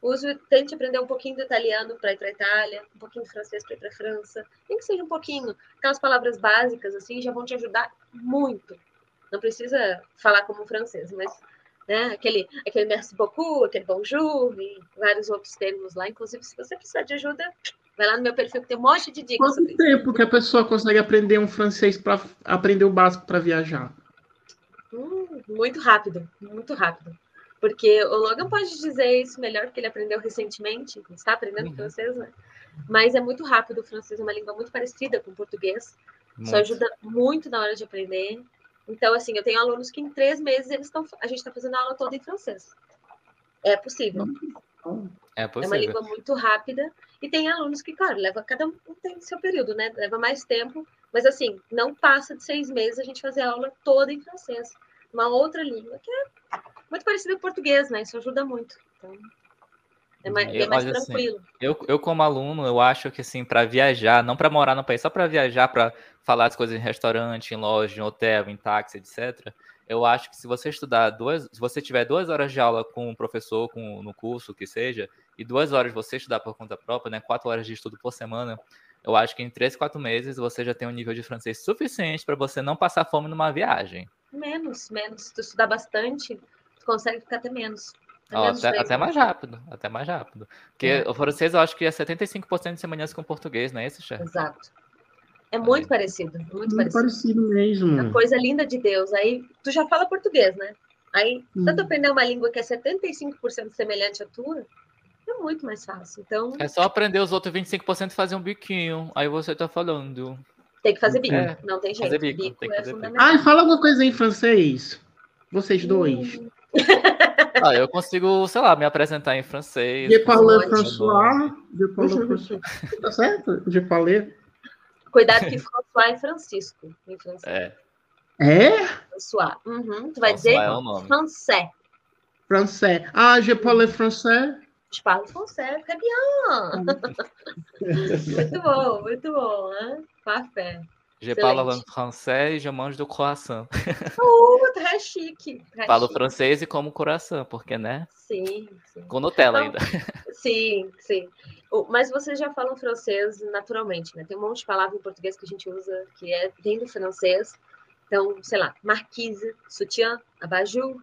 Use, tente aprender um pouquinho do italiano para ir para a Itália, um pouquinho de francês para ir para a França, nem que seja um pouquinho. Aquelas palavras básicas, assim, já vão te ajudar muito. Não precisa falar como um francês, mas né, aquele, aquele merci beaucoup, aquele bonjour e vários outros termos lá. Inclusive, se você precisar de ajuda, vai lá no meu perfil que tem um monte de dicas Quanto sobre isso. tempo que a pessoa consegue aprender um francês para aprender o básico para viajar? Hum, muito rápido, muito rápido. Porque o Logan pode dizer isso melhor, porque ele aprendeu recentemente, está aprendendo Uhum. francês, né? Mas é muito rápido, o francês é uma língua muito parecida com o português. Isso Muito. ajuda muito na hora de aprender. Então, assim, eu tenho alunos que em três meses eles estão. A gente está fazendo a aula toda em francês. É possível. É É uma possível. língua muito rápida. E tem alunos que, claro, leva cada um tem seu período, né? Leva mais tempo. Mas assim, não passa de seis meses a gente fazer a aula toda em francês. Uma outra língua que é muito parecida com o português, né? Isso ajuda muito. Então, é mais, Eu- é mais olha, assim, tranquilo. Eu, eu como aluno, eu acho que assim, para viajar, não para morar no país, só para viajar, para falar as coisas em restaurante, em loja, em hotel, em táxi, etc. Eu acho que se você estudar duas, se você tiver duas horas de aula com um professor, com no curso, que seja, e duas horas você estudar por conta própria, né, quatro horas de estudo por semana, eu acho que em três, quatro meses você já tem um nível de francês suficiente para você não passar fome numa viagem. Menos, menos. Se tu estudar bastante, tu consegue ficar até menos. Ó, até, até mais rápido, até mais rápido. Porque É. o francês eu acho que é 75% de semelhança com o português, não é isso, chefe? Exato. É muito parecido, muito Muito parecido. parecido mesmo. Coisa linda de Deus. Aí, tu já fala português, né? Aí, Hum. tanto aprender uma língua que é 75% semelhante à tua, é muito mais fácil. Então, É só aprender os outros 25% e fazer um biquinho. Aí você tá falando. tem que fazer bico. É, Não tem jeito. fazer bico, bico, tem que é fazer bico. fundamental. Ai, fala alguma coisa em francês. Vocês dois. Hum, Ah, eu consigo, sei lá, me apresentar em francês. Je parle. François. Je parle François. Tá certo? Je parle. Cuidado que François é Francisco em francês. É, É? François. Uhum. Tu vai François dizer é o nome. français. Français. Ah, je parle français. Je parle français, très bien. Muito bom, muito bom, né? Parfait. Je parle français, je mange do coração. Uh, tá chique. Tá Falo chique. francês e como coração, porque, né? Sim, sim. Com Nutella Não, ainda. Sim, sim. Mas vocês já falam francês naturalmente, né? Tem um monte de palavra em português que a gente usa que é vem do francês. Então, sei lá, marquise, sutiã, abajur,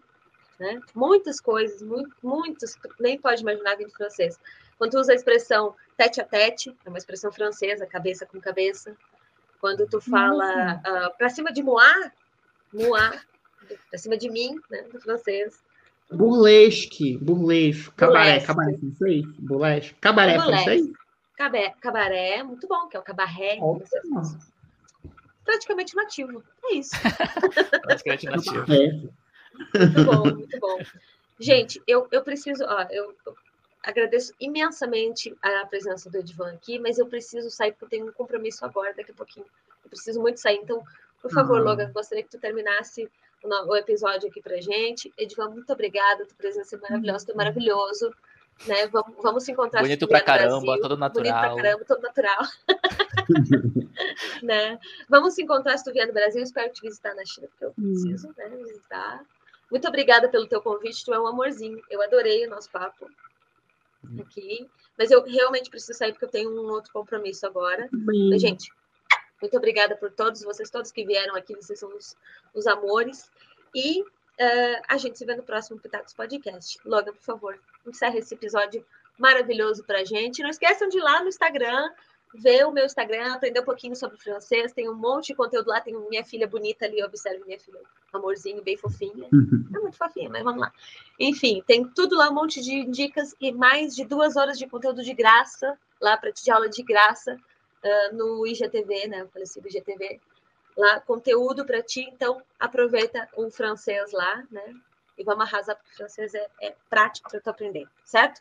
né? Muitas coisas, muito, muitas, nem pode imaginar vem do francês. Quando usa a expressão tete a tete, é uma expressão francesa, cabeça com cabeça. Quando tu fala ah, pra cima de moi, moi, pra cima de mim, né? Do francês. Burlesque, burlesque, cabaré, cabaré francês, burlesque, cabaré francês? Cabaré, cabaré, muito bom, que é o cabaré. Ótimo. praticamente nativo. É isso. Praticamente nativo. É. Muito bom, muito bom. Gente, eu, eu preciso, ó, eu agradeço imensamente a presença do Edvan aqui, mas eu preciso sair porque eu tenho um compromisso agora, daqui a pouquinho. Eu preciso muito sair. Então, por favor, Ah. Logan, gostaria que tu terminasse o, episódio aqui pra gente. Edvan, muito obrigada, tua presença é maravilhosa, tu é maravilhoso. Né? Vamos, vamos se encontrar. se Bonito pra caramba, Brasil. todo Bonito pra natural. caramba, todo natural. né? Vamos se encontrar se tu vier no Brasil. Espero te visitar na China, porque eu preciso né, visitar. Muito obrigada pelo teu convite, tu é um amorzinho. Eu adorei o nosso papo aqui. Mas eu realmente preciso sair porque eu tenho um outro compromisso agora. Bem, Mas, gente, muito obrigada por todos vocês, todos que vieram aqui, vocês são os, os amores. E eh, a gente se vê no próximo Pitacos Podcast. Logan, por favor, encerra esse episódio maravilhoso pra gente. Não esqueçam de ir lá no Instagram, ver o meu Instagram, aprender um pouquinho sobre francês. Tem um monte de conteúdo lá, tem minha filha bonita ali, observe minha filha, amorzinho, bem fofinha. É muito fofinha, mas vamos lá. Enfim, tem tudo lá, um monte de dicas e mais de duas horas de conteúdo de graça, lá para te de aula de graça, ah, no IGTV, né? O falecido IGTV. Lá, conteúdo para ti, então aproveita o francês lá, né? E vamos arrasar, porque o francês é, é prático para tu aprender, certo?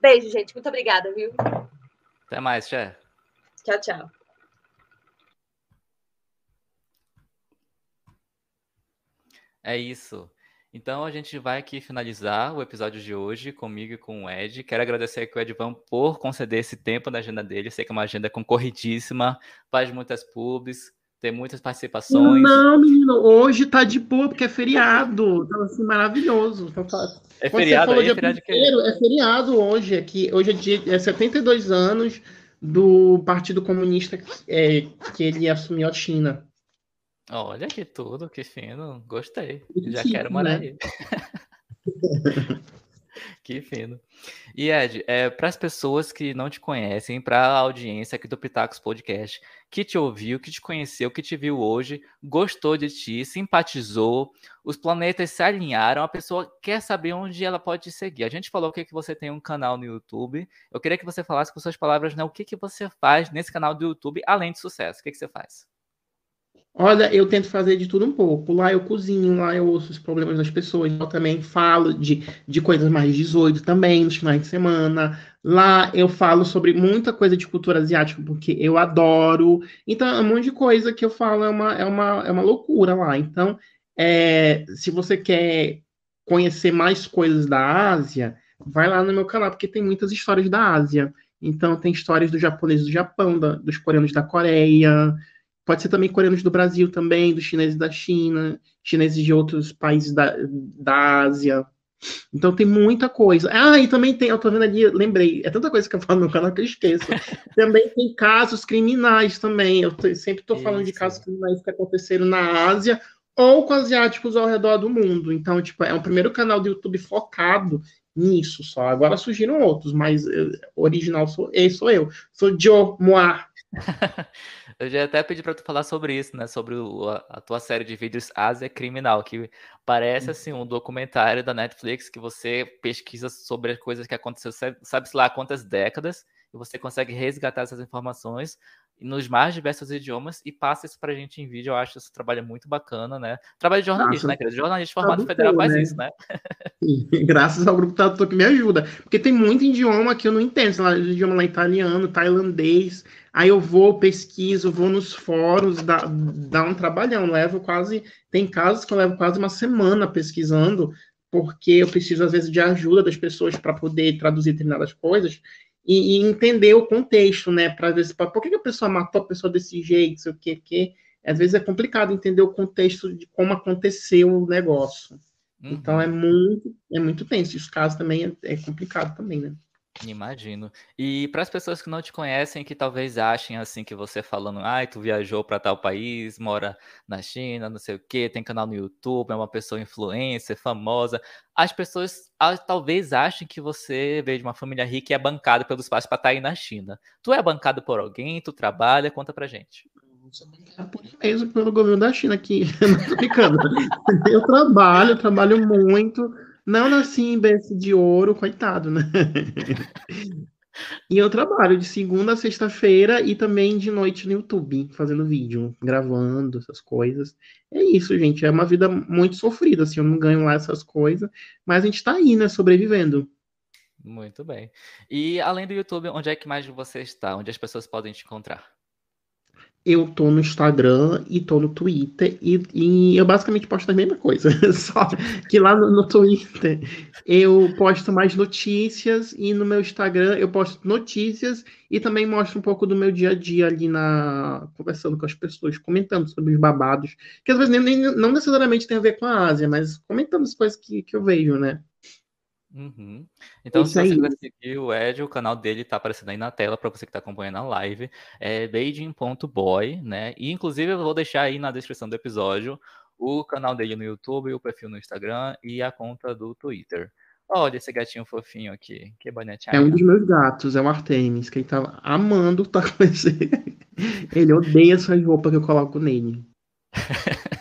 Beijo, gente. Muito obrigada, viu? Até mais, Xé. Tchau, tchau. É isso. Então a gente vai aqui finalizar o episódio de hoje comigo e com o Ed. Quero agradecer aqui o Edvan por conceder esse tempo na agenda dele. Eu sei que é uma agenda concorridíssima, faz muitas pubs, tem muitas participações. Não, menino, hoje tá de boa, porque é feriado. Tá assim, maravilhoso. É feriado aí, é feriado primeiro, é feriado hoje, aqui. Hoje é, dia, é 72 anos do Partido Comunista é, que ele assumiu a China. Olha que tudo, que fino. Gostei. Já chique, quero morar né? aí. Que fino. E Ed, é, para as pessoas que não te conhecem, para a audiência aqui do Pitacos Podcast, que te ouviu, que te conheceu, que te viu hoje, gostou de ti, simpatizou, os planetas se alinharam, a pessoa quer saber onde ela pode te seguir. A gente falou que, que você tem um canal no YouTube. Eu queria que você falasse com suas palavras, né, o que, que você faz nesse canal do YouTube, além de sucesso. O que, que você faz? Olha, eu tento fazer de tudo um pouco. Lá eu cozinho, lá eu ouço os problemas das pessoas. Eu também falo de, de coisas mais 18 também, nos finais de semana. Lá eu falo sobre muita coisa de cultura asiática, porque eu adoro. Então, é um monte de coisa que eu falo é uma, é uma, é uma loucura lá. Então, é, se você quer conhecer mais coisas da Ásia, vai lá no meu canal, porque tem muitas histórias da Ásia. Então, tem histórias dos japoneses do Japão, da- dos coreanos da Coreia. Pode ser também coreanos do Brasil também, dos chineses da China, chineses de outros países da, da Ásia. Então tem muita coisa. Ah, e também tem, eu tô vendo ali, lembrei, é tanta coisa que eu falo no canal que eu esqueço. também tem casos criminais também. Eu sempre tô falando de Isso. casos criminais que aconteceram na Ásia ou com asiáticos ao redor do mundo. Então, tipo, é o primeiro canal do YouTube focado nisso só. Agora surgiram outros, mas original sou, sou eu. Sou Joe Moir. Eu já até pedi para tu falar sobre isso, né? Sobre o- a, a tua série de vídeos Ásia Criminal, que parece assim um documentário da Netflix que você pesquisa sobre as coisas que aconteceu, sabe- sabe-se lá quantas décadas, e você consegue resgatar essas informações nos mais diversos idiomas e passa isso pra gente em vídeo. Eu acho esse trabalho muito bacana, né? Trabalho de jornalista, Nossa, né, querido? Jornalista formado federal faz né? isso, né? Graças ao grupo tradutor que me ajuda. Porque tem muito idioma que eu não entendo. Sei lá, idioma lá italiano, tailandês. Aí eu vou, pesquiso, vou nos fóruns, dá, dá um trabalhão. Levo quase. Tem casos que eu levo quase uma semana pesquisando, porque eu preciso, às vezes, de ajuda das pessoas para poder traduzir determinadas coisas e, e entender o contexto, né? Para ver se. Por que, que a pessoa matou a pessoa desse jeito, sei o que, que. às vezes é complicado entender o contexto de como aconteceu o negócio. Uhum. Então é muito, é muito tenso. Os casos também é, é complicado também, né? Imagino. E para as pessoas que não te conhecem, que talvez achem assim que você falando, ai, tu viajou para tal país, mora na China, não sei o quê, tem canal no YouTube, é uma pessoa influencer, famosa. As pessoas talvez achem que você veio de uma família rica e é bancado pelos pais para estar tá aí na China. Tu é bancado por alguém, tu trabalha, conta pra gente. mesmo pelo governo da China aqui, não tô ficando. eu trabalho, eu trabalho muito não nasci em berço de ouro, coitado, né? e eu trabalho de segunda a sexta-feira e também de noite no YouTube, fazendo vídeo, gravando essas coisas. É isso, gente. É uma vida muito sofrida, assim. Eu não ganho lá essas coisas, mas a gente tá aí, né? Sobrevivendo. Muito bem. E além do YouTube, onde é que mais você está? Onde as pessoas podem te encontrar? Eu tô no Instagram e tô no Twitter e, e, eu basicamente posto a mesma coisa, só que lá no, no, Twitter eu posto mais notícias e no meu Instagram eu posto notícias e também mostro um pouco do meu dia a dia ali na conversando com as pessoas, comentando sobre os babados, que às vezes nem, nem não necessariamente tem a ver com a Ásia, mas comentando as coisas que, que eu vejo, né? Uhum. Então, Isso se você quiser seguir o Ed, o canal dele tá aparecendo aí na tela para você que está acompanhando a live. É beijing.boy, né? E inclusive eu vou deixar aí na descrição do episódio o canal dele no YouTube, o perfil no Instagram e a conta do Twitter. Olha esse gatinho fofinho aqui, que bonitinho. É um dos meus gatos, é o Artemis, que ele tá amando tá com esse. ele odeia essas roupas que eu coloco nele.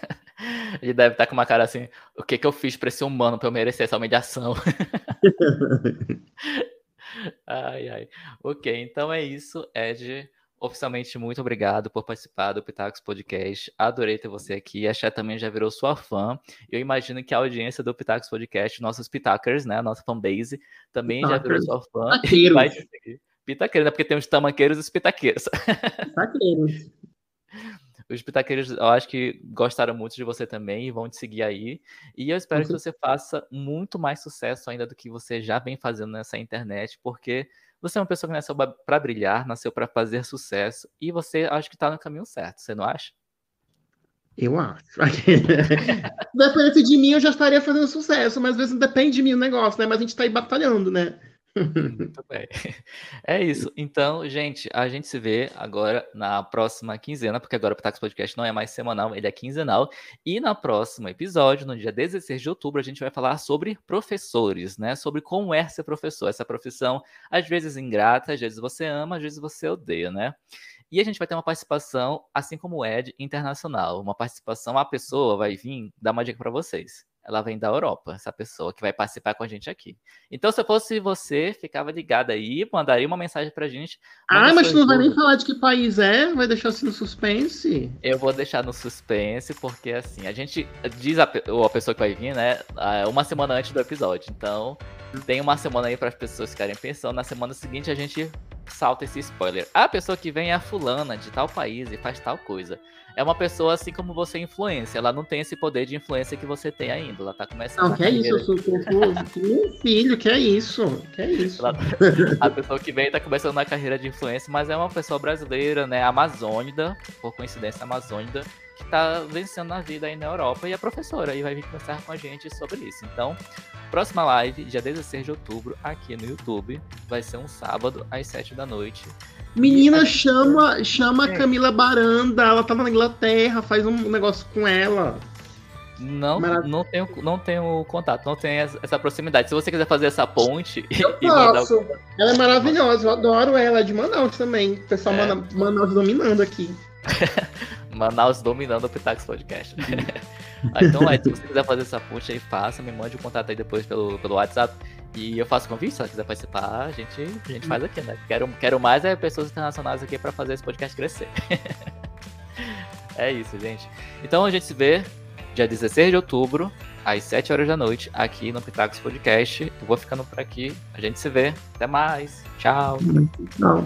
Ele deve estar com uma cara assim: o que que eu fiz para esse humano para eu merecer essa humilhação? ai, ai. Ok, então é isso, Ed. Oficialmente, muito obrigado por participar do Pitacos Podcast. Adorei ter você aqui. A Chat também já virou sua fã. Eu imagino que a audiência do Pitacos Podcast, nossos Pitakers, né? A nossa fanbase, também já virou sua fã. Pitaqueiros. Vai seguir. Pitaqueiros, né? Porque tem os tamanqueiros e os pitaqueiros. Pitaqueiros. Os pitaqueiros, eu acho que gostaram muito de você também e vão te seguir aí. E eu espero uhum. que você faça muito mais sucesso ainda do que você já vem fazendo nessa internet, porque você é uma pessoa que nasceu para brilhar, nasceu para fazer sucesso e você acho que está no caminho certo, você não acha? Eu acho. Dependendo de mim, eu já estaria fazendo sucesso, mas às vezes não depende de mim o negócio, né? Mas a gente está aí batalhando, né? Muito bem. É isso. Então, gente, a gente se vê agora na próxima quinzena, porque agora o Pitax Podcast não é mais semanal, ele é quinzenal. E no próximo episódio, no dia 16 de outubro, a gente vai falar sobre professores, né? Sobre como é ser professor. Essa profissão, às vezes ingrata, às vezes você ama, às vezes você odeia, né? E a gente vai ter uma participação, assim como o Ed, internacional. Uma participação, a pessoa vai vir dar uma dica para vocês ela vem da Europa, essa pessoa que vai participar com a gente aqui. Então, se eu fosse você, ficava ligado aí, mandaria uma mensagem pra gente. Ah, mas tu não vai nem falar de que país é? Vai deixar assim no suspense? Eu vou deixar no suspense, porque assim, a gente diz a, a pessoa que vai vir, né, uma semana antes do episódio. Então, tem uma semana aí para as pessoas ficarem pensando. Na semana seguinte, a gente salta esse spoiler. A pessoa que vem é a fulana de tal país e faz tal coisa é uma pessoa assim como você influência. Ela não tem esse poder de influência que você tem ainda. Ela tá começando. Não, que é isso, eu sou, meu filho, que é isso? Que é isso? Ela, a pessoa que vem tá começando na carreira de influência, mas é uma pessoa brasileira, né? Amazônida, por coincidência, amazônida, que tá vencendo na vida aí na Europa e é professora e vai vir conversar com a gente sobre isso. Então, próxima live, dia 16 de outubro, aqui no YouTube. Vai ser um sábado, às 7 da noite. Menina, chama, chama a. Camila Baranda, ela tá na Inglaterra, faz um negócio com ela. Não, não tenho, não tenho contato, não tenho essa proximidade. Se você quiser fazer essa ponte. Eu posso. Mandar... Ela é maravilhosa, eu adoro ela, é de Manaus também. O pessoal é. Manaus dominando aqui. Manaus dominando o Pitax Podcast. ah, então, se você quiser fazer essa ponte aí, faça, me mande o um contato aí depois pelo, pelo WhatsApp. E eu faço convite, se ela quiser participar, a gente, a gente faz aqui, né? Quero, quero mais é pessoas internacionais aqui para fazer esse podcast crescer. é isso, gente. Então a gente se vê dia 16 de outubro, às 7 horas da noite, aqui no Pitacos Podcast. Eu vou ficando por aqui. A gente se vê. Até mais. Tchau. Tchau.